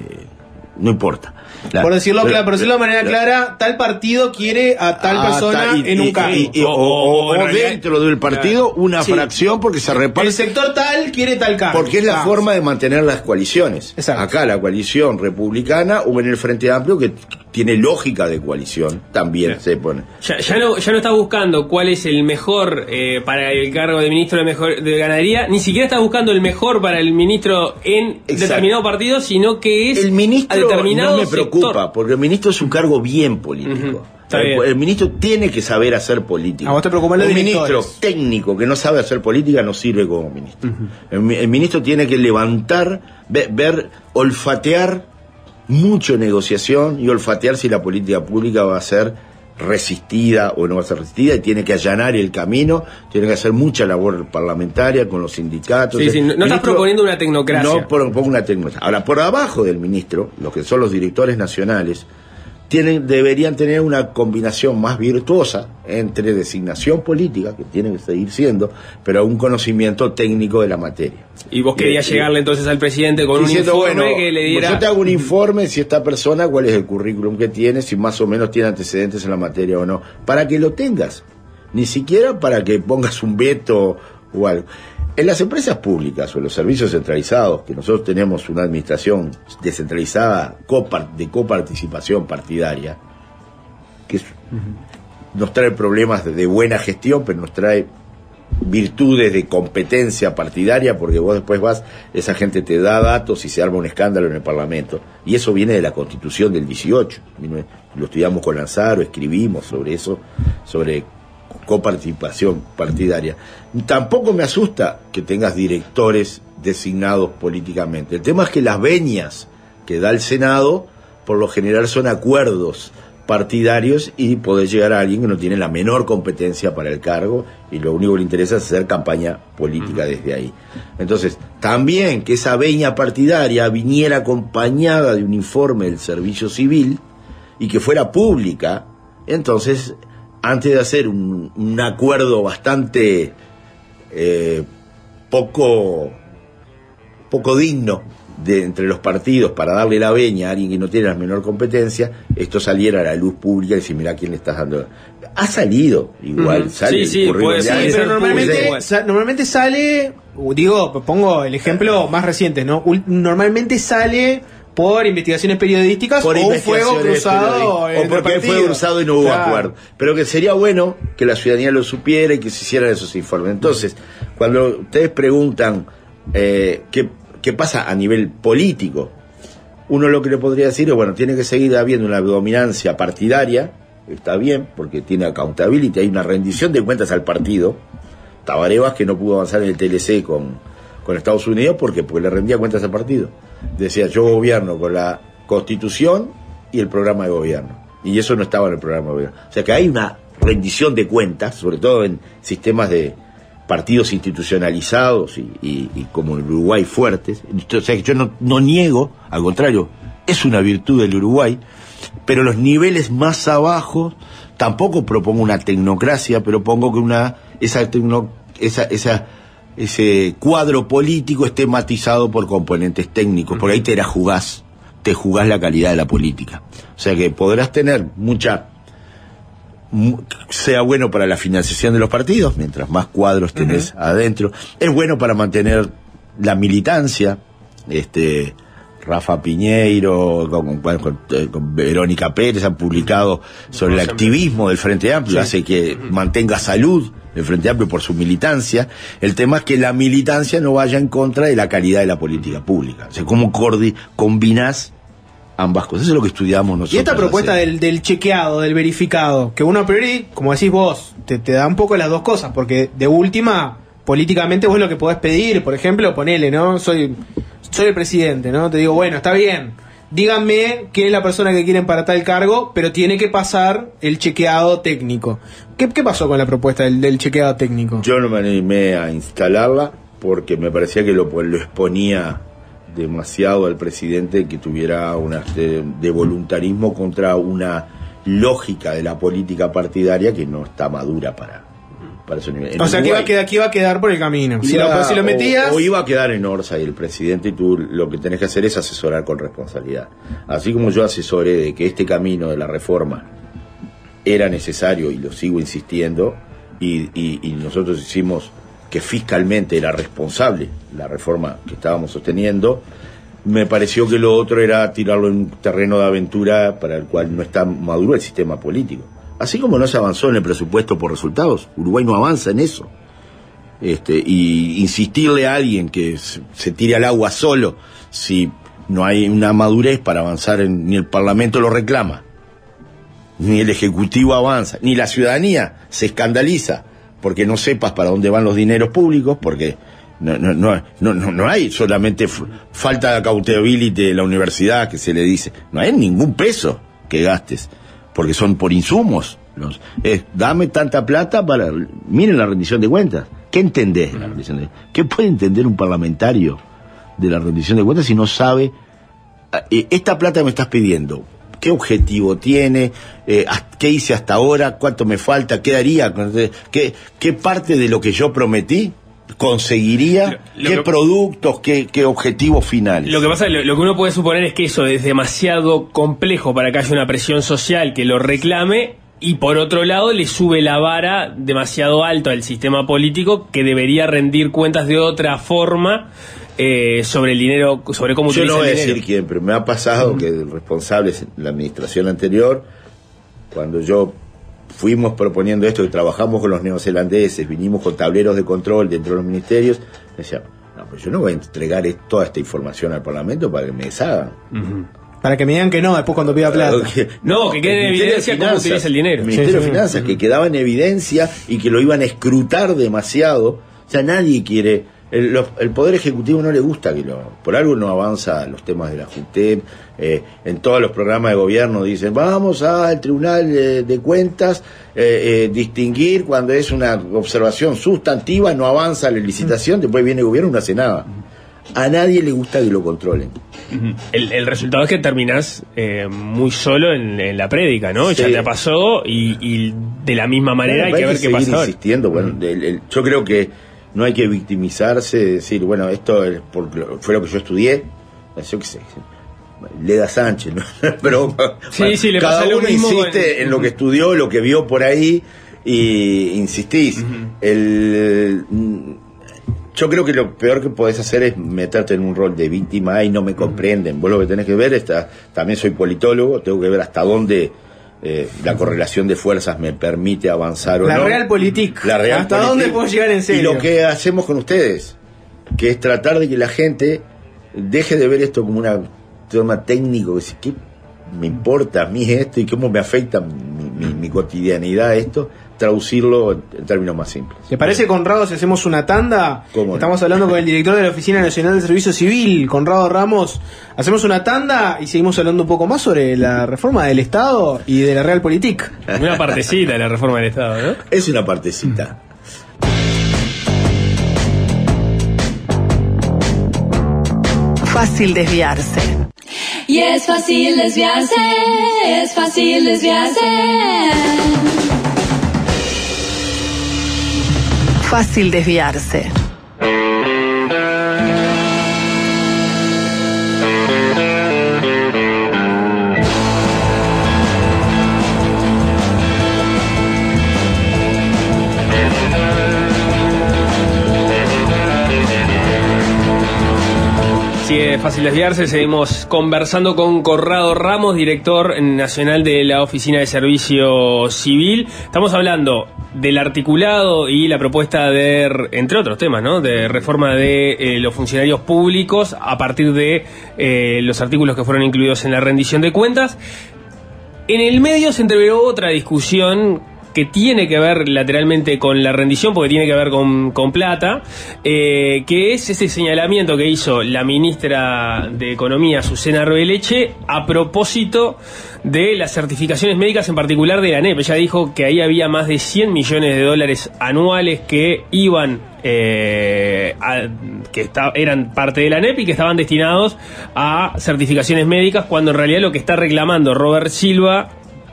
no importa. La- por decirlo, pero- claro, por decirlo de manera clara, tal partido quiere a tal Ah, persona y- en un cargo. y- y- o, o- o en realidad- dentro del partido una Sí. fracción porque se reparte. el sector tal quiere tal cargo. Porque es la Ah, forma de mantener las coaliciones. Exacto. Acá la coalición republicana o en el Frente Amplio que tiene lógica de coalición también se pone. Ya, ya no, ya no está buscando cuál es el mejor eh, para el cargo de ministro de, mejor, de ganadería, ni siquiera está buscando el mejor para el ministro en Exacto. determinado partido, sino que es El ministro determinado no me preocupa, sector. porque el ministro es un cargo bien político. El, el ministro tiene que saber hacer política. A vos te Un ministro técnico que no sabe hacer política no sirve como ministro. el, mi- el ministro tiene que levantar, ve- ver, olfatear mucho negociación y olfatear si la política pública va a ser resistida o no va a ser resistida y tiene que allanar el camino, tiene que hacer mucha labor parlamentaria con los sindicatos. Sí, sí, no- no estás proponiendo una tecnocracia. No propongo una tecnocracia. Ahora, por abajo del ministro, los que son los directores nacionales, tienen, deberían tener una combinación más virtuosa entre designación política, que tiene que seguir siendo, pero un conocimiento técnico de la materia. Y vos querías Y- y- llegarle entonces al presidente con Diciendo, un informe bueno, que le diera. Yo te hago un informe si esta persona, cuál es el currículum que tiene, si más o menos tiene antecedentes en la materia o no, para que lo tengas. Ni siquiera para que pongas un veto o algo. En las empresas públicas o en los servicios centralizados, que nosotros tenemos una administración descentralizada de coparticipación partidaria, que es- nos trae problemas de, de buena gestión, pero nos trae virtudes de competencia partidaria, porque vos después vas, esa gente te da datos y se arma un escándalo en el Parlamento. Y eso viene de la Constitución del 18. Lo estudiamos con Lanzaro, escribimos sobre eso, sobre coparticipación partidaria. Tampoco me asusta que tengas directores designados políticamente. El tema es que las venias que da el Senado, por lo general son acuerdos partidarios y poder llegar a alguien que no tiene la menor competencia para el cargo y lo único que le interesa es hacer campaña política desde ahí. Entonces, también que esa veña partidaria viniera acompañada de un informe del servicio civil y que fuera pública, entonces, antes de hacer un, un acuerdo bastante eh, poco, poco digno de entre los partidos para darle la veña a alguien que no tiene la menor competencia, esto saliera a la luz pública y decir, mira quién le estás dando. Ha salido, igual, Ujú. sale Sí, el sí, currículum puede de ser, pero normalmente, público. sa- normalmente sale, uh, digo, pongo el ejemplo más reciente, ¿no? Normalmente sale por investigaciones periodísticas por o un fuego cruzado en o porque fue cruzado y no hubo Claro. acuerdo. Pero que sería bueno que la ciudadanía lo supiera y que se hicieran esos informes. Entonces, cuando ustedes preguntan eh, ¿qué, qué pasa a nivel político, uno lo que le podría decir es, bueno, tiene que seguir habiendo una dominancia partidaria, está bien, porque tiene accountability, hay una rendición de cuentas al partido. Tabaré Vázquez no pudo avanzar en el TLC con, con Estados Unidos porque, porque le rendía cuentas al partido. Decía, yo gobierno con la constitución y el programa de gobierno. Y eso no estaba en el programa de gobierno. O sea que hay una rendición de cuentas, sobre todo en sistemas de partidos institucionalizados y, como en Uruguay fuertes. O sea que yo no, no niego, al contrario, es una virtud del Uruguay, pero los niveles más abajo tampoco propongo una tecnocracia, pero pongo que una esa, esa ese cuadro político esté matizado por componentes técnicos, porque ahí te la jugás, te jugás la calidad de la política. O sea que podrás tener mucha mu- sea bueno para la financiación de los partidos, mientras más cuadros tenés adentro. Es bueno para mantener la militancia, este Rafa Piñeiro, con, con- con- eh, con Verónica Pérez han publicado sobre el activismo del Frente Amplio, hace que mantenga salud el Frente Amplio por su militancia. El tema es que la militancia no vaya en contra de la calidad de la política pública. O sea, cómo cordi- combinás ambas cosas. Eso es lo que estudiamos nosotros. Y esta propuesta del, del chequeado, del verificado, que uno a priori, como decís vos, te, te da un poco las dos cosas, porque de última, políticamente vos lo que podés pedir, por ejemplo, ponele, ¿no? Soy, soy el presidente, ¿no? Te digo, bueno, está bien, díganme quién es la persona que quieren para tal cargo, pero tiene que pasar el chequeado técnico. ¿Qué, pasó con la propuesta del, chequeado técnico? Yo no me animé a instalarla porque me parecía que lo, lo exponía demasiado al presidente que tuviera una de voluntarismo contra una lógica de la política partidaria que no está madura para, para su nivel. En o sea, que iba, a Uruguay quedar, que iba a quedar por el camino. Si iba- lo, si lo o- metías... O, iba a quedar en Orsa y el presidente y tú lo que tenés que hacer es asesorar con responsabilidad. Así como yo asesoré de que este camino de la reforma era necesario y lo sigo insistiendo y, y- y nosotros hicimos que fiscalmente era responsable la reforma que estábamos sosteniendo, me pareció que lo otro era tirarlo en un terreno de aventura para el cual no está maduro el sistema político. Así como no se avanzó en el presupuesto por resultados, Uruguay no avanza en eso. Este, y insistirle a alguien que se, tire al agua solo si no hay una madurez para avanzar en, ni el Parlamento lo reclama ni el Ejecutivo avanza, ni la ciudadanía se escandaliza porque no sepas para dónde van los dineros públicos, porque no, no, no, no, no, hay solamente falta de accountability de la universidad que se le dice, no hay ningún peso que gastes, porque son por insumos. Los, dame tanta plata para... Miren la rendición de cuentas. ¿Qué entendés de la rendición de ¿Qué puede entender un parlamentario de la rendición de cuentas si no sabe ah, eh, esta plata me estás pidiendo? ¿Qué objetivo tiene? Eh, ¿Qué hice hasta ahora? ¿Cuánto me falta? ¿Qué haría? con- ¿Qué, ¿Qué parte de lo que yo prometí conseguiría? Lo- lo ¿Qué que- productos? ¿Qué, qué objetivos finales? Lo que pasa, lo, lo que uno puede suponer es que eso es demasiado complejo para que haya una presión social que lo reclame y por otro lado le sube la vara demasiado alto al sistema político que debería rendir cuentas de otra forma eh, sobre el dinero, sobre cómo Yo utiliza no voy a el dinero. decir quién, pero me ha pasado que el responsable es la administración anterior, cuando yo fuimos proponiendo esto, que trabajamos con los neozelandeses, vinimos con tableros de control dentro de los ministerios, me decía, no, pues yo no voy a entregar toda esta información al Parlamento para que me deshagan. Para que me digan que no, después cuando pida plata. No, que quede en evidencia cómo utiliza el dinero. el Ministerio Sí, de sí. Finanzas, que quedaba en evidencia y que lo iban a escrutar demasiado. O sea, nadie quiere. El, los- el Poder Ejecutivo no le gusta que lo. Por algo no avanza los temas de la JUTEP. eh, en todos los programas de gobierno dicen: vamos al Tribunal de, de Cuentas, eh, eh, distinguir cuando es una observación sustantiva, no avanza la licitación, después viene el gobierno y no hace nada. A nadie le gusta que lo controlen. El, el resultado es que terminás eh, muy solo en, en la prédica, ¿no? Sí. Ya te pasó y, y de la misma manera hay que ver qué pasa insistiendo. Bueno, el- yo creo que no hay que victimizarse, decir, bueno, esto es porque lo- fue lo que yo estudié. Yo qué sé. Leda Sánchez, ¿no? Pero Sí, sí, le cada pasa lo uno mismo insiste con- en lo que estudió, lo que vio por ahí y insistís. El mm, yo creo que lo peor que podés hacer es meterte en un rol de víctima, ay, no me comprenden. Vos lo que tenés que ver, está, también soy politólogo, tengo que ver hasta dónde eh, la correlación de fuerzas me permite avanzar o La no. Realpolitik. La Real ¿Hasta dónde puedo llegar en serio? Y lo que hacemos con ustedes, que es tratar de que la gente deje de ver esto como una tema técnico, que ¿qué me importa a mí esto y cómo me afecta mi, mi- mi cotidianidad esto? Traducirlo en, en términos más simples. ¿Te parece, Conrado, si hacemos una tanda? ¿Cómo no? Estamos hablando con el director de la Oficina Nacional de Servicio Civil, Conrado Ramos. Hacemos una tanda y seguimos hablando un poco más sobre la reforma del Estado y de la Realpolitik. Una partecita de la reforma del Estado, ¿no? Es una partecita. Fácil desviarse. Y es fácil desviarse, es fácil desviarse. Fácil desviarse. Sí, es fácil desviarse. Seguimos conversando con Corrado Ramos, director nacional de la Oficina de Servicio Civil. Estamos hablando del articulado y la propuesta de, entre otros temas, ¿no? De reforma de eh, los funcionarios públicos a partir de eh, los artículos que fueron incluidos en la rendición de cuentas. En el medio se entreveró otra discusión que tiene que ver lateralmente con la rendición, porque tiene que ver con, con plata, eh, que es ese señalamiento que hizo la ministra de Economía, Susana Arbeleche, a propósito de las certificaciones médicas, en particular de la NEP. Ella dijo que ahí había más de 100 millones de dólares anuales que iban eh, a- que eran parte de la NEP y que estaban destinados a certificaciones médicas, cuando en realidad lo que está reclamando Robert Silva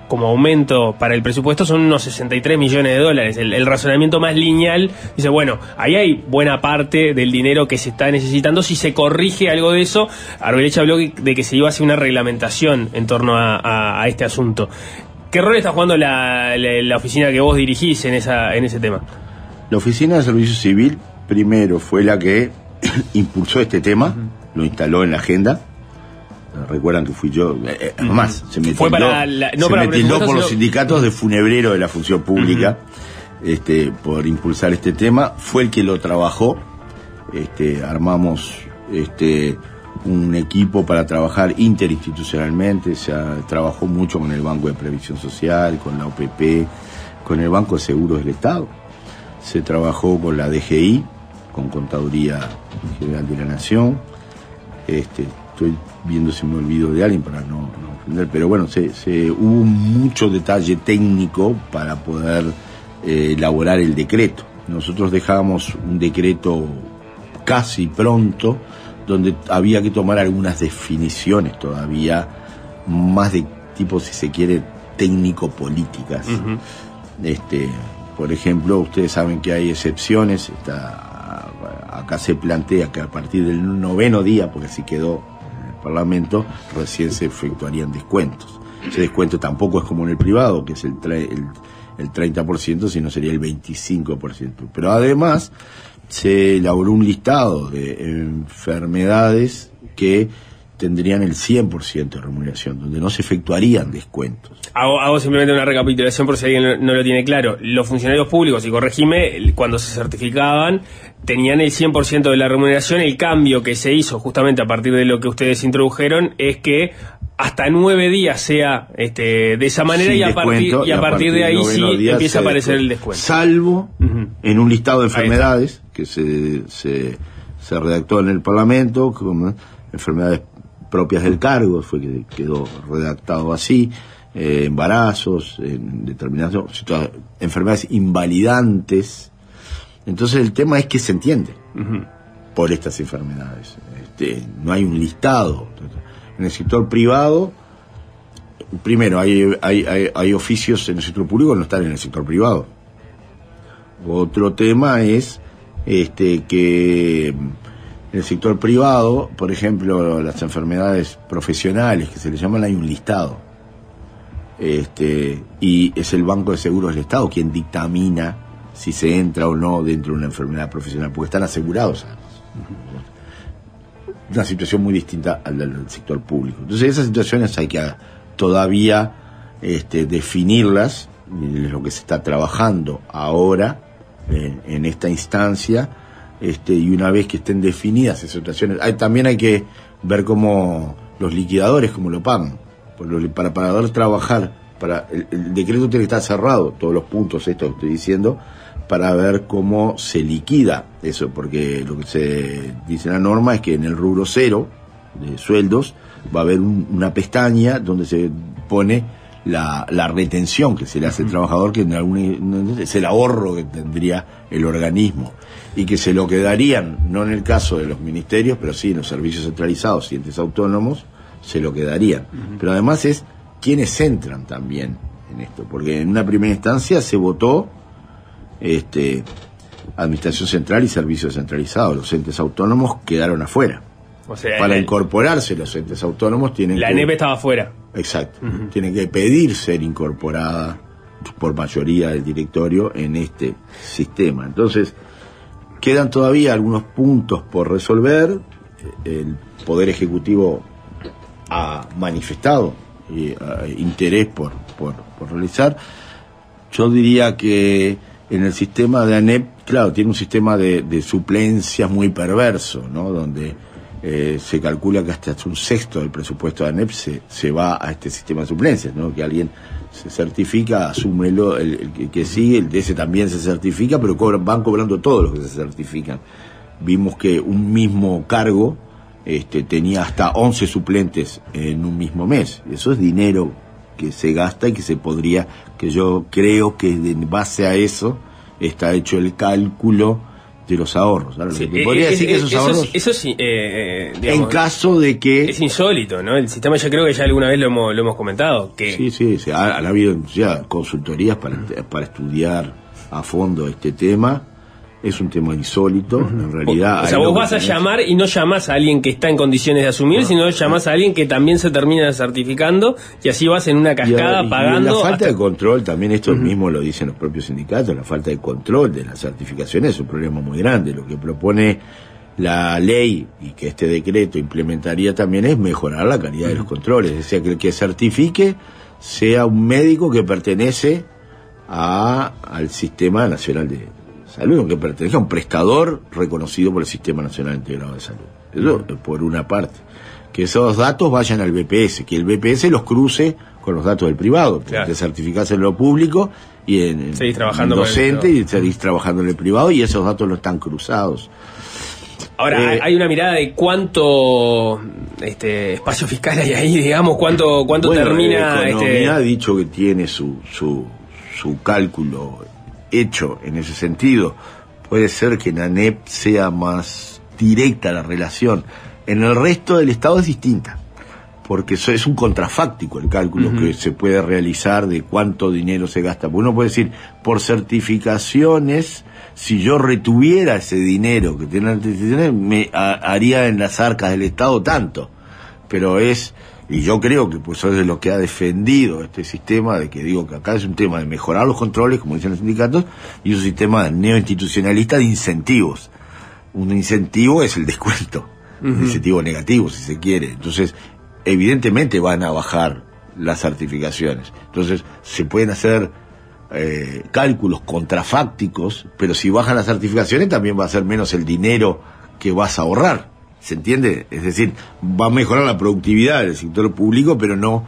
como aumento para el presupuesto son unos 63 millones de dólares. El, razonamiento más lineal dice, bueno, ahí hay buena parte del dinero que se está necesitando. Si se corrige algo de eso, Arbeleche habló de que se iba a hacer una reglamentación en torno a, este asunto. ¿Qué rol está jugando la oficina que vos dirigís en, esa, en ese tema? La Oficina de Servicio Civil primero fue la que impulsó este tema, lo instaló en la agenda. Recuerdan que fui yo, eh, eh, además, se me Fue tildó, para la- no se para me tildó presupuesto, por los sindicatos de funebrero de la función pública este, por impulsar este tema. Fue el que lo trabajó. Este, armamos este, un equipo para trabajar interinstitucionalmente, se trabajó mucho con el Banco de Previsión Social, con la OPP, con el Banco de Seguros del Estado, se trabajó con la DGI, con Contaduría General de la Nación, este, estoy viendo si me olvido de alguien para no, no ofender, pero bueno, se, se- hubo mucho detalle técnico para poder eh, elaborar el decreto. Nosotros dejábamos un decreto casi pronto, donde había que tomar algunas definiciones todavía, más de tipo, si se quiere, técnico-políticas. Este, por ejemplo, ustedes saben que hay excepciones. Está, acá se plantea que a partir del noveno día, porque así quedó Parlamento, recién se efectuarían descuentos. Ese descuento tampoco es como en el privado, que es el, el, el 30%, sino sería el 25%. Pero además se elaboró un listado de enfermedades que tendrían el 100% de remuneración, donde no se efectuarían descuentos. Hago, hago simplemente una recapitulación por si alguien no, lo tiene claro. Los funcionarios públicos, y corregime, cuando se certificaban, tenían el 100% de la remuneración. El cambio que se hizo justamente a partir de lo que ustedes introdujeron es que hasta nueve días sea este, de esa manera y a, partir, y a partir de ahí sí empieza a aparecer el descuento. Salvo en un listado de enfermedades que se, se, se redactó en el Parlamento, como enfermedades propias del cargo, fue que quedó redactado así, eh, embarazos, en determinadas enfermedades invalidantes. Entonces el tema es que se entiende por estas enfermedades. Este, no hay un listado. En el sector privado, primero, hay, hay, hay, hay oficios en el sector público que no están en el sector privado. Otro tema es este, que en el sector privado, por ejemplo, las enfermedades profesionales que se le llaman, hay un listado. Este, y es el Banco de Seguros del Estado quien dictamina si se entra o no dentro de una enfermedad profesional, porque están asegurados además. Una situación muy distinta al del sector público. Entonces esas situaciones hay que todavía este, definirlas, es lo que se está trabajando ahora en esta instancia, este, y una vez que estén definidas esas situaciones, hay- también hay que ver cómo los liquidadores, cómo lo pagan. Para, para poder trabajar, para el, el decreto tiene que estar cerrado, todos los puntos, esto que estoy diciendo, para ver cómo se liquida eso, porque lo que se dice en la norma es que en el rubro cero de sueldos va a haber un- una pestaña donde se pone la, la retención que se le hace al trabajador, que en algún, es el ahorro que tendría el organismo, y que se lo quedarían, no en el caso de los ministerios, pero sí en los servicios centralizados y entes autónomos, se lo quedarían. Pero además es quienes entran también en esto, porque en una primera instancia se votó este, Administración Central y Servicios Centralizados. Los entes autónomos quedaron afuera. O sea, Para la- incorporarse los entes autónomos tienen la que... NEP estaba afuera. Exacto. Tienen que pedir ser incorporada por mayoría del directorio en este sistema. Entonces, quedan todavía algunos puntos por resolver. El Poder Ejecutivo ha manifestado eh, interés por, por, por realizar. Yo diría que en el sistema de ANEP, claro, tiene un sistema de, de suplencias muy perverso, ¿no? Donde eh, se calcula que hasta un sexto del presupuesto de ANEP se, se va a este sistema de suplencias, ¿no? Que alguien se certifica, asúmelo, el, que sigue, el de ese también se certifica, pero cobran- van cobrando todos los que se certifican. Vimos que un mismo cargo este, tenía hasta 11 suplentes en un mismo mes. Eso es dinero que se gasta y que se podría, que yo creo que en base a eso está hecho el cálculo de los ahorros. Te Eh, podría eh, decir eh, que esos eso, ahorros, sí- eso sí, eh, eh, en digamos, caso de que... es insólito, ¿no? El sistema yo creo que ya alguna vez lo hemos, lo hemos comentado. Que Sí, sí, sí, ha- han habido ya consultorías para, para estudiar a fondo este tema. Es un tema insólito, en realidad. O sea, vos vas a tenés- llamar y no llamás a alguien que está en condiciones de asumir, sino llamás a alguien que también se termina certificando y así vas en una cascada y pagando. la falta hasta- de control, también esto mismo lo dicen los propios sindicatos, la falta de control de las certificaciones es un problema muy grande. Lo que propone la ley y que este decreto implementaría también es mejorar la calidad de los controles. Es decir, que el que certifique sea un médico que pertenece a, al Sistema Nacional de salud, aunque pertenezca a un prestador reconocido por el Sistema Nacional Integrado de Salud. Eso por una parte. Que esos datos vayan al BPS, que el BPS los cruce con los datos del privado, porque Claro. te certificás en lo público y en, trabajando en con el docente y seguís trabajando en el privado y esos datos no están cruzados. Ahora, Eh, hay- hay una mirada de cuánto este, espacio fiscal hay ahí, digamos, cuánto, cuánto Bueno, termina la economía este, ha dicho que tiene su, su, su cálculo hecho en ese sentido. Puede ser que en ANEP sea más directa la relación. En el resto del Estado es distinta, porque eso es un contrafáctico el cálculo que se puede realizar de cuánto dinero se gasta. Uno puede decir, por certificaciones, si yo retuviera ese dinero que tiene las instituciones, me ha- haría en las arcas del Estado tanto pero es, y yo creo que pues eso es de lo que ha defendido este sistema, de que digo que acá es un tema de mejorar los controles, como dicen los sindicatos, y un sistema neoinstitucionalista de incentivos. Un incentivo es el descuento, un incentivo negativo, si se quiere. Entonces, evidentemente van a bajar las certificaciones. Entonces, se pueden hacer eh, cálculos contrafácticos, pero si bajan las certificaciones también va a ser menos el dinero que vas a ahorrar. ¿Se entiende? Es decir, va a mejorar la productividad del sector público, pero no,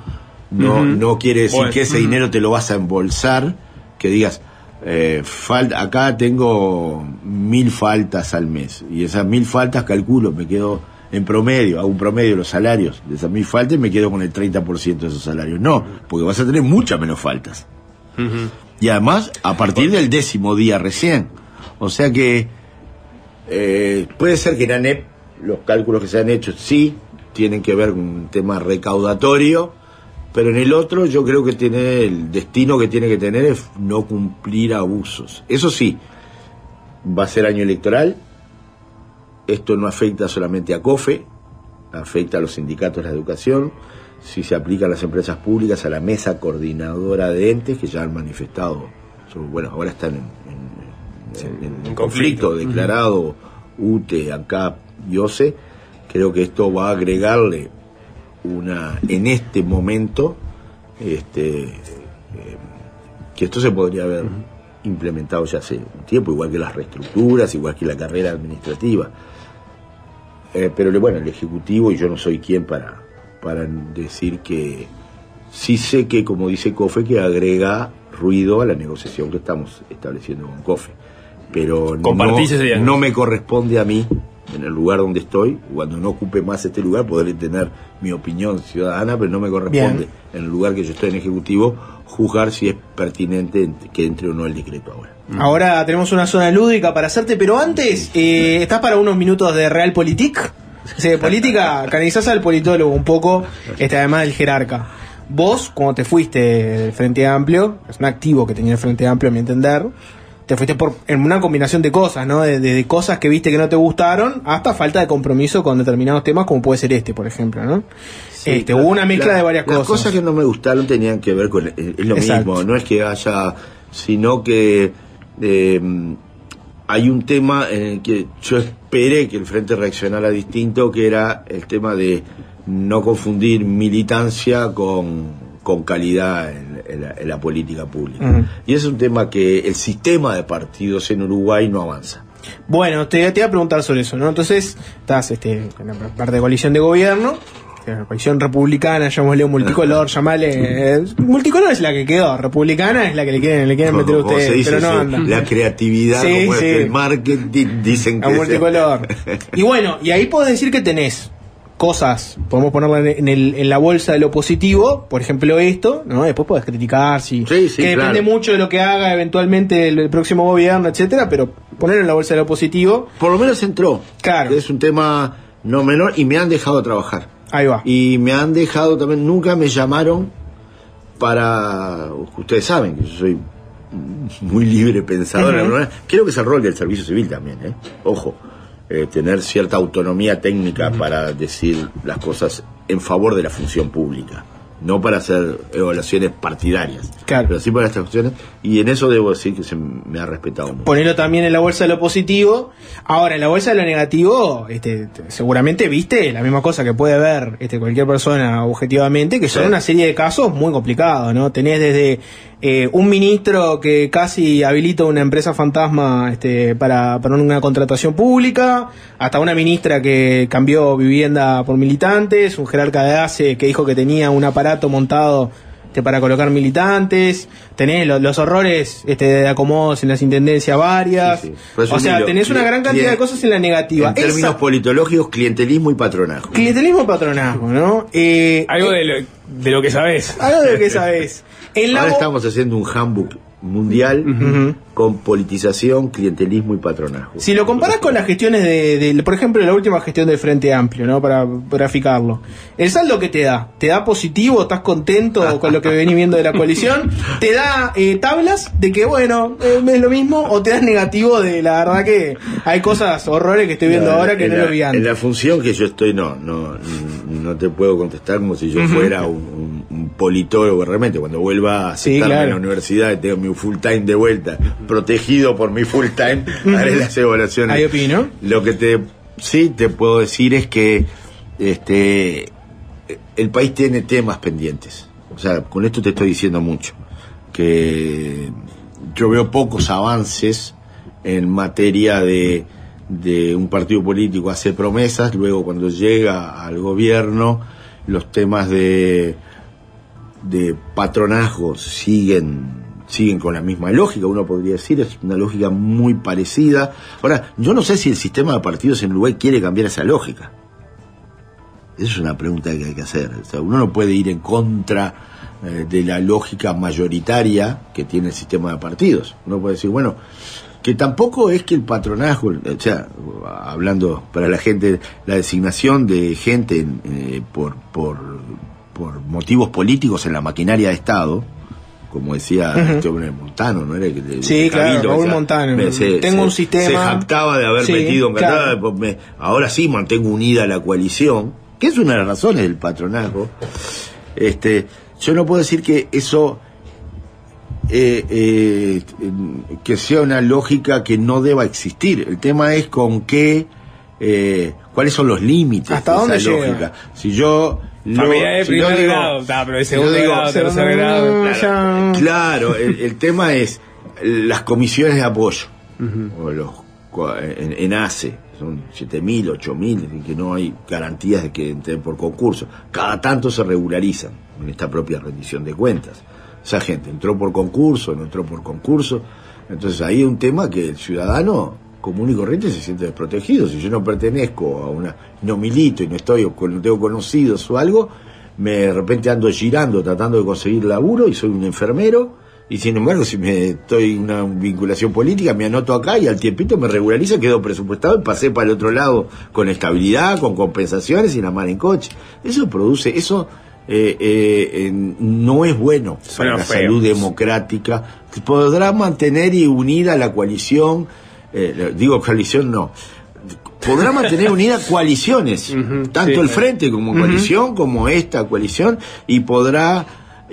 no, no quiere decir que ese dinero te lo vas a embolsar, que digas, eh, falta, acá tengo mil faltas al mes, y esas mil faltas calculo, me quedo en promedio, hago un promedio de los salarios de esas mil faltas y me quedo con el 30% de esos salarios. No, porque vas a tener muchas menos faltas. Y además, a partir del décimo día recién. O sea que eh, puede ser que en ANEP los cálculos que se han hecho sí tienen que ver con un tema recaudatorio, pero en el otro yo creo que tiene el destino que tiene que tener es no cumplir abusos. Eso sí, va a ser año electoral, esto no afecta solamente a COFE, afecta a los sindicatos de la educación, si se aplica a las empresas públicas, a la mesa coordinadora de entes que ya han manifestado, bueno, ahora están en, en- en- en conflicto declarado UTE, ANCAP OCE, creo que esto va a agregarle una, en este momento, este, eh, que esto se podría haber implementado ya hace un tiempo, igual que las reestructuras, igual que la carrera administrativa. Eh, pero bueno, el Ejecutivo, y yo no soy quien para, para decir que sí sé que, como dice COFE, que agrega ruido a la negociación que estamos estableciendo con COFE. Pero no me corresponde a mí, en el lugar donde estoy, cuando no ocupe más este lugar, podré tener mi opinión ciudadana, pero no me corresponde, Bien. en el lugar que yo estoy en Ejecutivo, juzgar si es pertinente que entre o no el decreto ahora. Ahora tenemos una zona lúdica para hacerte, pero antes, eh, ¿estás para unos minutos de Realpolitik? O sea, de política, canalizás al politólogo un poco, este, además del jerarca. Vos, cuando te fuiste del Frente Amplio, es un activo que tenía el Frente Amplio a mi entender, te fuiste por en una combinación de cosas, ¿no? De, de- de cosas que viste que no te gustaron, hasta falta de compromiso con determinados temas, como puede ser este, por ejemplo, ¿no? este, hubo una mezcla La- de varias las cosas. cosas que no me gustaron tenían que ver con. Es es lo Exacto. mismo, no es que haya. sino que. eh, hay un tema en el que yo esperé que el Frente reaccionara distinto, que era el tema de no confundir militancia con, con calidad en, en la, en la política pública. Y es un tema que el sistema de partidos en Uruguay no avanza. Bueno, te, te iba a preguntar sobre eso, ¿no? Entonces, estás este, en la parte de coalición de gobierno, coalición republicana, llamémosle multicolor, llamale. eh, multicolor es la que quedó, republicana es la que le quieren, le quieren meter a Como ustedes, se dice, pero no anda. la creatividad, Sí, como es el marketing, dicen A que es- multicolor. Y bueno, y ahí podés decir que tenés cosas, podemos ponerla en, en el- en la bolsa de lo positivo, por ejemplo esto, ¿no? Después podés criticar si Sí, sí, que claro. depende mucho de lo que haga eventualmente el, el próximo gobierno, etcétera, pero ponerlo en la bolsa de lo positivo. Por lo menos entró. Claro. Es un tema no menor y me han dejado trabajar. Ahí va. Y me han dejado también, nunca me llamaron para. Ustedes saben que yo soy muy libre pensador. ¿no? Creo que es el rol del servicio civil también, ¿eh? Ojo. Eh, tener cierta autonomía técnica para decir las cosas en favor de la función pública. No para hacer evaluaciones partidarias, pero sí para estas cuestiones. Y en eso debo decir que se me ha respetado mucho. Ponerlo también en la bolsa de lo positivo. Ahora, en la bolsa de lo negativo, este, seguramente viste la misma cosa que puede ver este, cualquier persona objetivamente, que son Sí. una serie de casos muy complicados, ¿no? Tenés desde eh, un ministro que casi habilita una empresa fantasma este, para, para una contratación pública, hasta una ministra que cambió vivienda por militantes, un jerarca de ACE que dijo que tenía un aparato montado este, para colocar militantes, tenés lo- los, horrores este, de acomodos en las intendencias varias, Sí, sí. o sea, tenés una gran cantidad de cosas en la negativa. En términos Esa- politológicos, clientelismo y patronazgo. clientelismo patronazgo, ¿no? Eh, Algo de lo, de lo que sabes. algo de lo que sabés. En Ahora estamos haciendo un handbook mundial con politización, clientelismo y patronazgo. Si lo comparás con las gestiones de, de- por ejemplo, la última gestión del Frente Amplio, ¿no? Para graficarlo. El saldo que te da, te da positivo, estás contento con lo que venís viendo de la coalición, te da eh, tablas de que, bueno, eh, es lo mismo, o te das negativo de la verdad que hay cosas, horrores que estoy viendo ahora que en no la, lo vi En antes. la función que yo estoy, no, no, no te puedo contestar como si yo fuera un, un- un politólogo realmente. Cuando vuelva a Sí, claro. en la universidad y tengo mi full time de vuelta, protegido por mi full time, haré las evaluaciones. Ahí opino. Lo que te sí te puedo decir es que este el país tiene temas pendientes. O sea, con esto te estoy diciendo mucho. Que yo veo pocos avances en materia de, de un partido político hace promesas, luego cuando llega al gobierno los temas de, de patronazgo siguen siguen con la misma lógica, uno podría decir, es una lógica muy parecida. Ahora, yo no sé si el sistema de partidos en Uruguay quiere cambiar esa lógica. Esa es una pregunta que hay que hacer. O sea, uno no puede ir en contra eh, de la lógica mayoritaria que tiene el sistema de partidos. Uno puede decir, bueno, que tampoco es que el patronazgo, o sea, hablando para la gente, la designación de gente eh, por, por, por motivos políticos en la maquinaria de Estado, como decía Ujú. este hombre Montano, ¿no era? el Sí, claro, Raúl o sea, Montano. me- se- Tengo se- un sistema- Se jactaba de haber Sí, metido en claro. Pues me- ahora sí mantengo unida la coalición, que es una de las razones del patronazgo. Este, yo no puedo decir que eso eh, eh, que sea una lógica que no deba existir. El tema es con qué, eh, cuáles son los límites ¿Hasta de dónde esa llega? lógica. Si yo Familia de si primer digo- grado, pero de segundo digo- grado, tercer grado. Claro, claro, el, el tema es las comisiones de apoyo, o los, en, en ACE, son 7.000, 8.000, y que no hay garantías de que entren por concurso. Cada tanto se regularizan en esta propia rendición de cuentas. Esa gente entró por concurso, no entró por concurso. Entonces ahí hay un tema que el ciudadano común y corriente se siente desprotegido. Si yo no pertenezco a una, no milito y no estoy, o no tengo conocidos o algo, me de repente ando girando tratando de conseguir laburo y soy un enfermero. Y sin embargo, si me estoy en una vinculación política, me anoto acá y al tiempito me regulariza, quedo presupuestado y pasé para el otro lado con estabilidad, con compensaciones y la mar en coche. Eso produce, eso eh, eh, no es bueno para la feo. salud democrática. Podrá mantener y unida la coalición, eh, digo coalición no, podrá mantener unidas coaliciones, tanto sí, el frente como coalición, como esta coalición, y podrá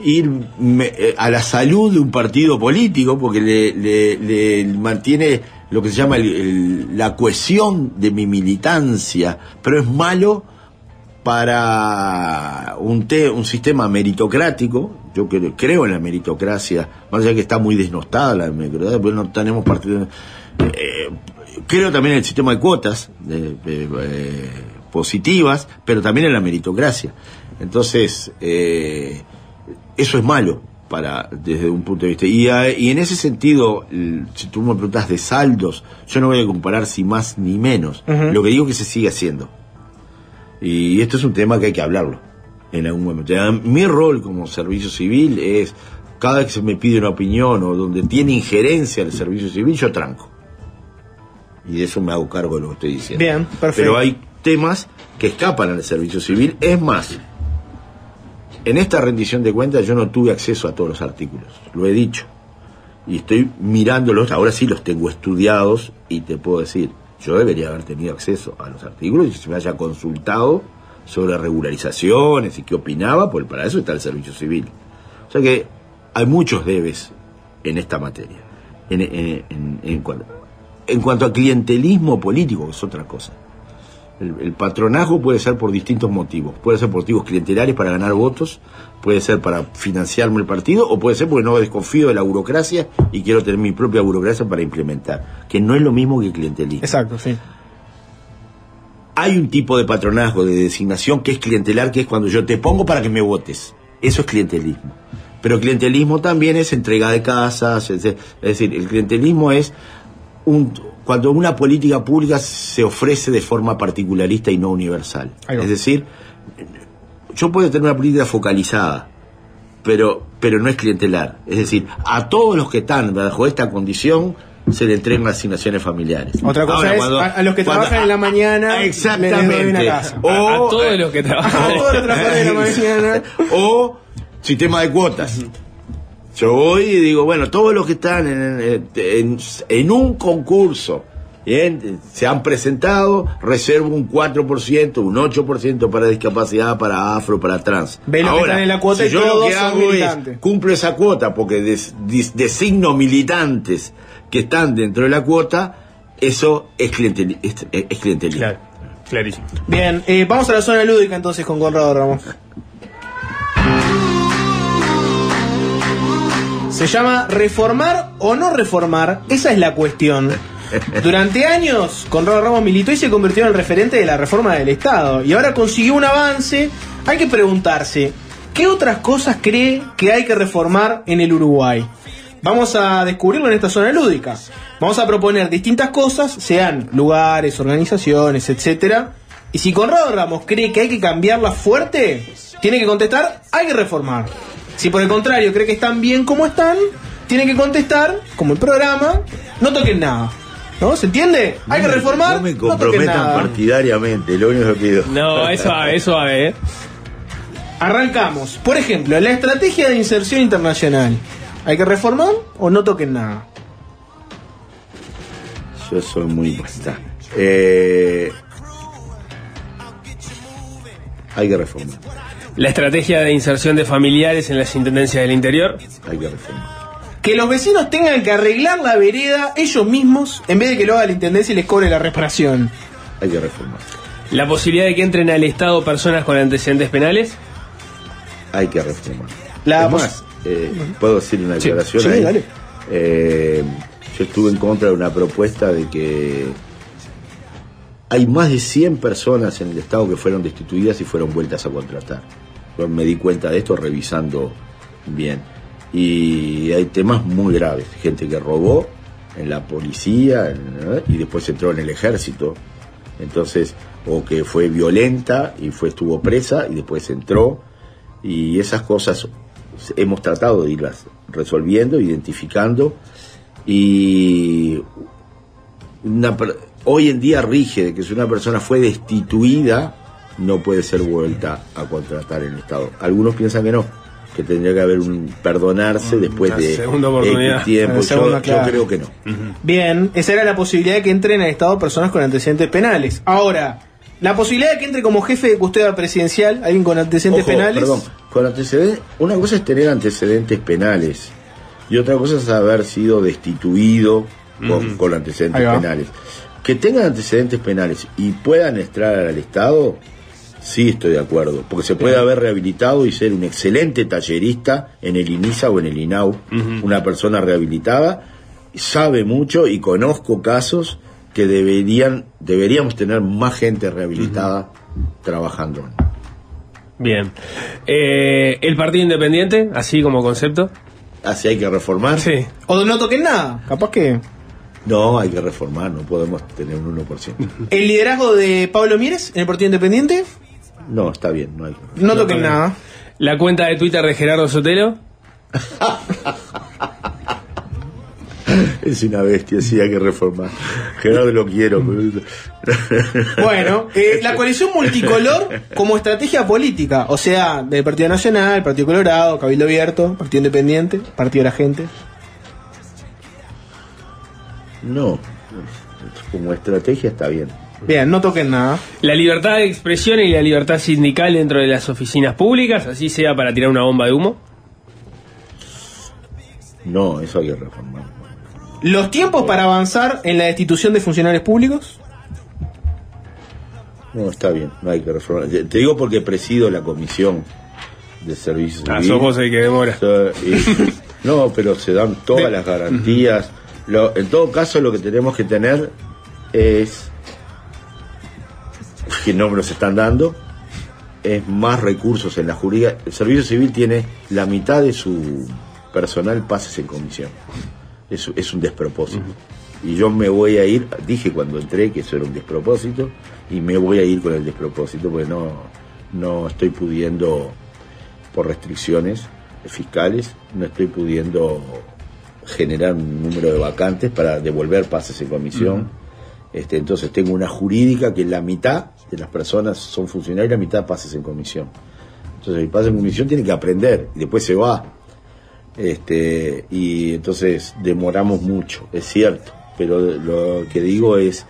ir me- eh, a la salud de un partido político, porque le, le- le mantiene lo que se llama el- el- la cohesión de mi militancia, pero es malo para un, te- un sistema meritocrático, yo cre- creo en la meritocracia, más allá que está muy desnostada la meritocracia, pero no tenemos partido. Eh, creo también en el sistema de cuotas eh, positivas, pero también en la meritocracia. Entonces, eh, eso es malo para desde un punto de vista. Y, en ese sentido, si tú me preguntas de saldos, yo no voy a comparar si más ni menos. Lo que digo es que se sigue haciendo. Y esto es un tema que hay que hablarlo en algún momento. Mi rol como servicio civil es, cada vez que se me pide una opinión o donde tiene injerencia el servicio civil, yo tranco. Y de eso me hago cargo de lo que estoy diciendo. Bien, perfecto. Pero hay temas que escapan al servicio civil. Es más, en esta rendición de cuentas yo no tuve acceso a todos los artículos, lo he dicho. Y estoy mirándolos, ahora sí los tengo estudiados y te puedo decir, yo debería haber tenido acceso a los artículos y se me haya consultado sobre regularizaciones y qué opinaba, porque para eso está el servicio civil. O sea que hay muchos debes en esta materia. En, en- en- en cuanto, en cuanto a clientelismo político, que es otra cosa. El, el patronazgo puede ser por distintos motivos. Puede ser por motivos clientelares para ganar votos, puede ser para financiarme el partido, o puede ser porque no desconfío de la burocracia y quiero tener mi propia burocracia para implementar. Que no es lo mismo que clientelismo. Exacto, sí. Hay un tipo de patronazgo, de designación que es clientelar, que es cuando yo te pongo para que me votes. Eso es clientelismo. Pero clientelismo también es entrega de casas, es decir, el clientelismo es un, cuando una política pública se ofrece de forma particularista y no universal. Es decir, yo puedo tener una política focalizada, pero, pero no es clientelar. Es decir, a todos los que están bajo esta condición se le entregan asignaciones familiares. Otra cosa Ahora, es cuando- a, a los que cuando- trabajan en la mañana Exactamente. les casa. O, a todos los que A trabajan. todos los trabajadores de la mañana. o sistema de cuotas. Yo voy y digo, bueno, todos los que están en, en- en un concurso, bien, se han presentado, reservo un 4%, un 8% para discapacidad, para afro, para trans. Ve los que están en la cuota si y yo lo que hago es, cumplo esa cuota porque des- designo militantes que están dentro de la cuota, eso es, clientel, es, es clientelismo. Claro, clarísimo. Bien, eh, vamos a la zona lúdica entonces con Conrado Ramos. Se llama reformar o no reformar, esa es la cuestión. Durante años, Conrado Ramos militó y se convirtió en el referente de la reforma del Estado. Y ahora consiguió un avance. Hay que preguntarse, ¿qué otras cosas cree que hay que reformar en el Uruguay? Vamos a descubrirlo en esta zona lúdica. Vamos a proponer distintas cosas, sean lugares, organizaciones, etcétera. Y si Conrado Ramos cree que hay que cambiarla fuerte, tiene que contestar, hay que reformar. Si por el contrario cree que están bien como están, tiene que contestar, como el programa, no toquen nada. ¿No? ¿Se entiende? Hay que No reformar, No me no toquen comprometan nada. partidariamente, lo único que pido. No, eso va, eso va, eh. Arrancamos. Por ejemplo, la estrategia de inserción internacional. ¿Hay que reformar o no toquen nada? Yo soy muy bastante. Eh, hay que reformar, La estrategia de inserción de familiares en las intendencias del interior. hay que reformar. Que los vecinos tengan que arreglar la vereda ellos mismos en vez de que lo haga la intendencia y les cobre la reparación. Hay que reformar. La posibilidad de que entren al Estado personas con antecedentes penales. Hay que reformar. La es más, eh, puedo decir una Sí, aclaración sí, ahí? dale. Eh, yo estuve en contra de una propuesta de que hay más de 100 personas en el Estado que fueron destituidas y fueron vueltas a contratar. Me di cuenta de esto revisando bien. Y hay temas muy graves. Gente que robó en la policía en- y después entró en el ejército. Entonces, o que fue violenta y fue estuvo presa y después entró. Y esas cosas hemos tratado de irlas resolviendo, identificando. Y una hoy en día rige de que si una persona fue destituida, no puede ser vuelta a contratar en el Estado. Algunos piensan que no, que tendría que haber un perdonarse después una de segunda X tiempo. Yo, segunda, yo claro. creo que no. Bien, esa era la posibilidad de que entren al Estado personas con antecedentes penales. Ahora, la posibilidad de que entre como jefe de custodia presidencial alguien con antecedentes Ojo, penales. Perdón, con antecedentes, una cosa es tener antecedentes penales y otra cosa es haber sido destituido con, con antecedentes penales. Que tengan antecedentes penales y puedan entrar al Estado, sí estoy de acuerdo, porque se puede haber rehabilitado y ser un excelente tallerista en el INISA o en el INAU, una persona rehabilitada, sabe mucho y conozco casos que deberían deberíamos tener más gente rehabilitada trabajando. Bien. Eh, el Partido Independiente, así como concepto. Así hay que reformar. Sí. O no toquen nada, capaz que. No, hay que reformar, no podemos tener un 1%. El liderazgo de Pablo Mieres en el Partido Independiente, No, está bien, no hay. no toquen nada. La cuenta de Twitter de Gerardo Sotelo. Es una bestia, sí hay que reformar. Gerardo lo quiero. Bueno, eh, la coalición multicolor como estrategia política, o sea, del Partido Nacional, Partido Colorado, Cabildo Abierto, Partido Independiente, Partido de la Gente. No, como estrategia está bien. Bien, no toquen nada. La libertad de expresión y la libertad sindical dentro de las oficinas públicas, así sea para tirar una bomba de humo. No, eso hay que reformar. Los tiempos para avanzar en la destitución de funcionarios públicos. No, está bien, no hay que reformar. Te digo porque presido la comisión de servicios Ah, sos vos el que demora. Y- no, pero se dan todas las garantías. Lo- en todo caso, lo que tenemos que tener es que no me los están dando, es más recursos en la jurídica. El servicio civil tiene la mitad de su personal pases en comisión. Es, es un despropósito. Y yo me voy a ir, dije cuando entré que eso era un despropósito, y me voy a ir con el despropósito porque no, no estoy pudiendo, por restricciones fiscales, no estoy pudiendo generar un número de vacantes para devolver pases en comisión. Este, entonces tengo una jurídica que la mitad de las personas son funcionarios y la mitad pases en comisión. Entonces el pase en comisión tiene que aprender y después se va. Este, y entonces demoramos mucho, es cierto, pero lo que digo es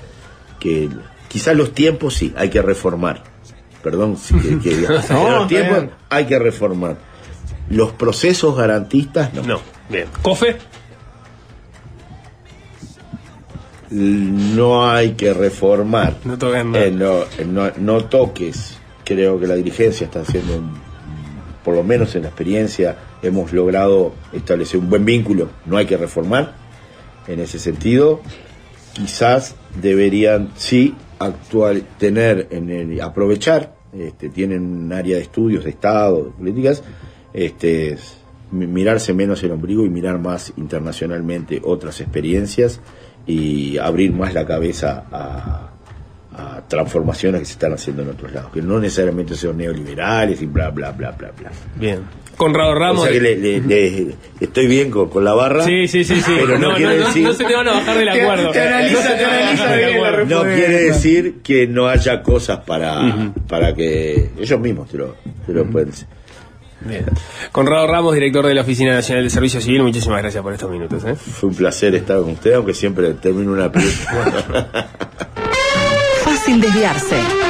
que quizás los tiempos sí, hay que reformar. Perdón, si que, que diga. No, los tiempos bien. hay que reformar. Los procesos garantistas no. No, bien. ¿Cofe? No hay que reformar. No. Eh, no, no, no toques. Creo que la dirigencia está haciendo, un- por lo menos en la experiencia, hemos logrado establecer un buen vínculo. No hay que reformar. En ese sentido, quizás deberían sí actual tener en el aprovechar. Este, tienen un área de estudios de Estado, de políticas. Este, es mi- mirarse menos el ombligo y mirar más internacionalmente otras experiencias y abrir más la cabeza a, a transformaciones que se están haciendo en otros lados, que no necesariamente son neoliberales y bla, bla, bla, bla, bla. Bien. Conrado Ramos. O sea que le, le- le- estoy bien con, con la barra, Sí, sí, sí, sí. pero no, no, quiere no, decir... no se te van a bajar del acuerdo. te analiza, te analiza bien la acuerdo. No quiere decir que no haya cosas para, para que ellos mismos te lo, te lo pueden decir. Bien. Conrado Ramos, director de la Oficina Nacional de Servicio Civil, muchísimas gracias por estos minutos. ¿eh? Fue un placer estar con usted, aunque siempre termino una película. Fácil desviarse.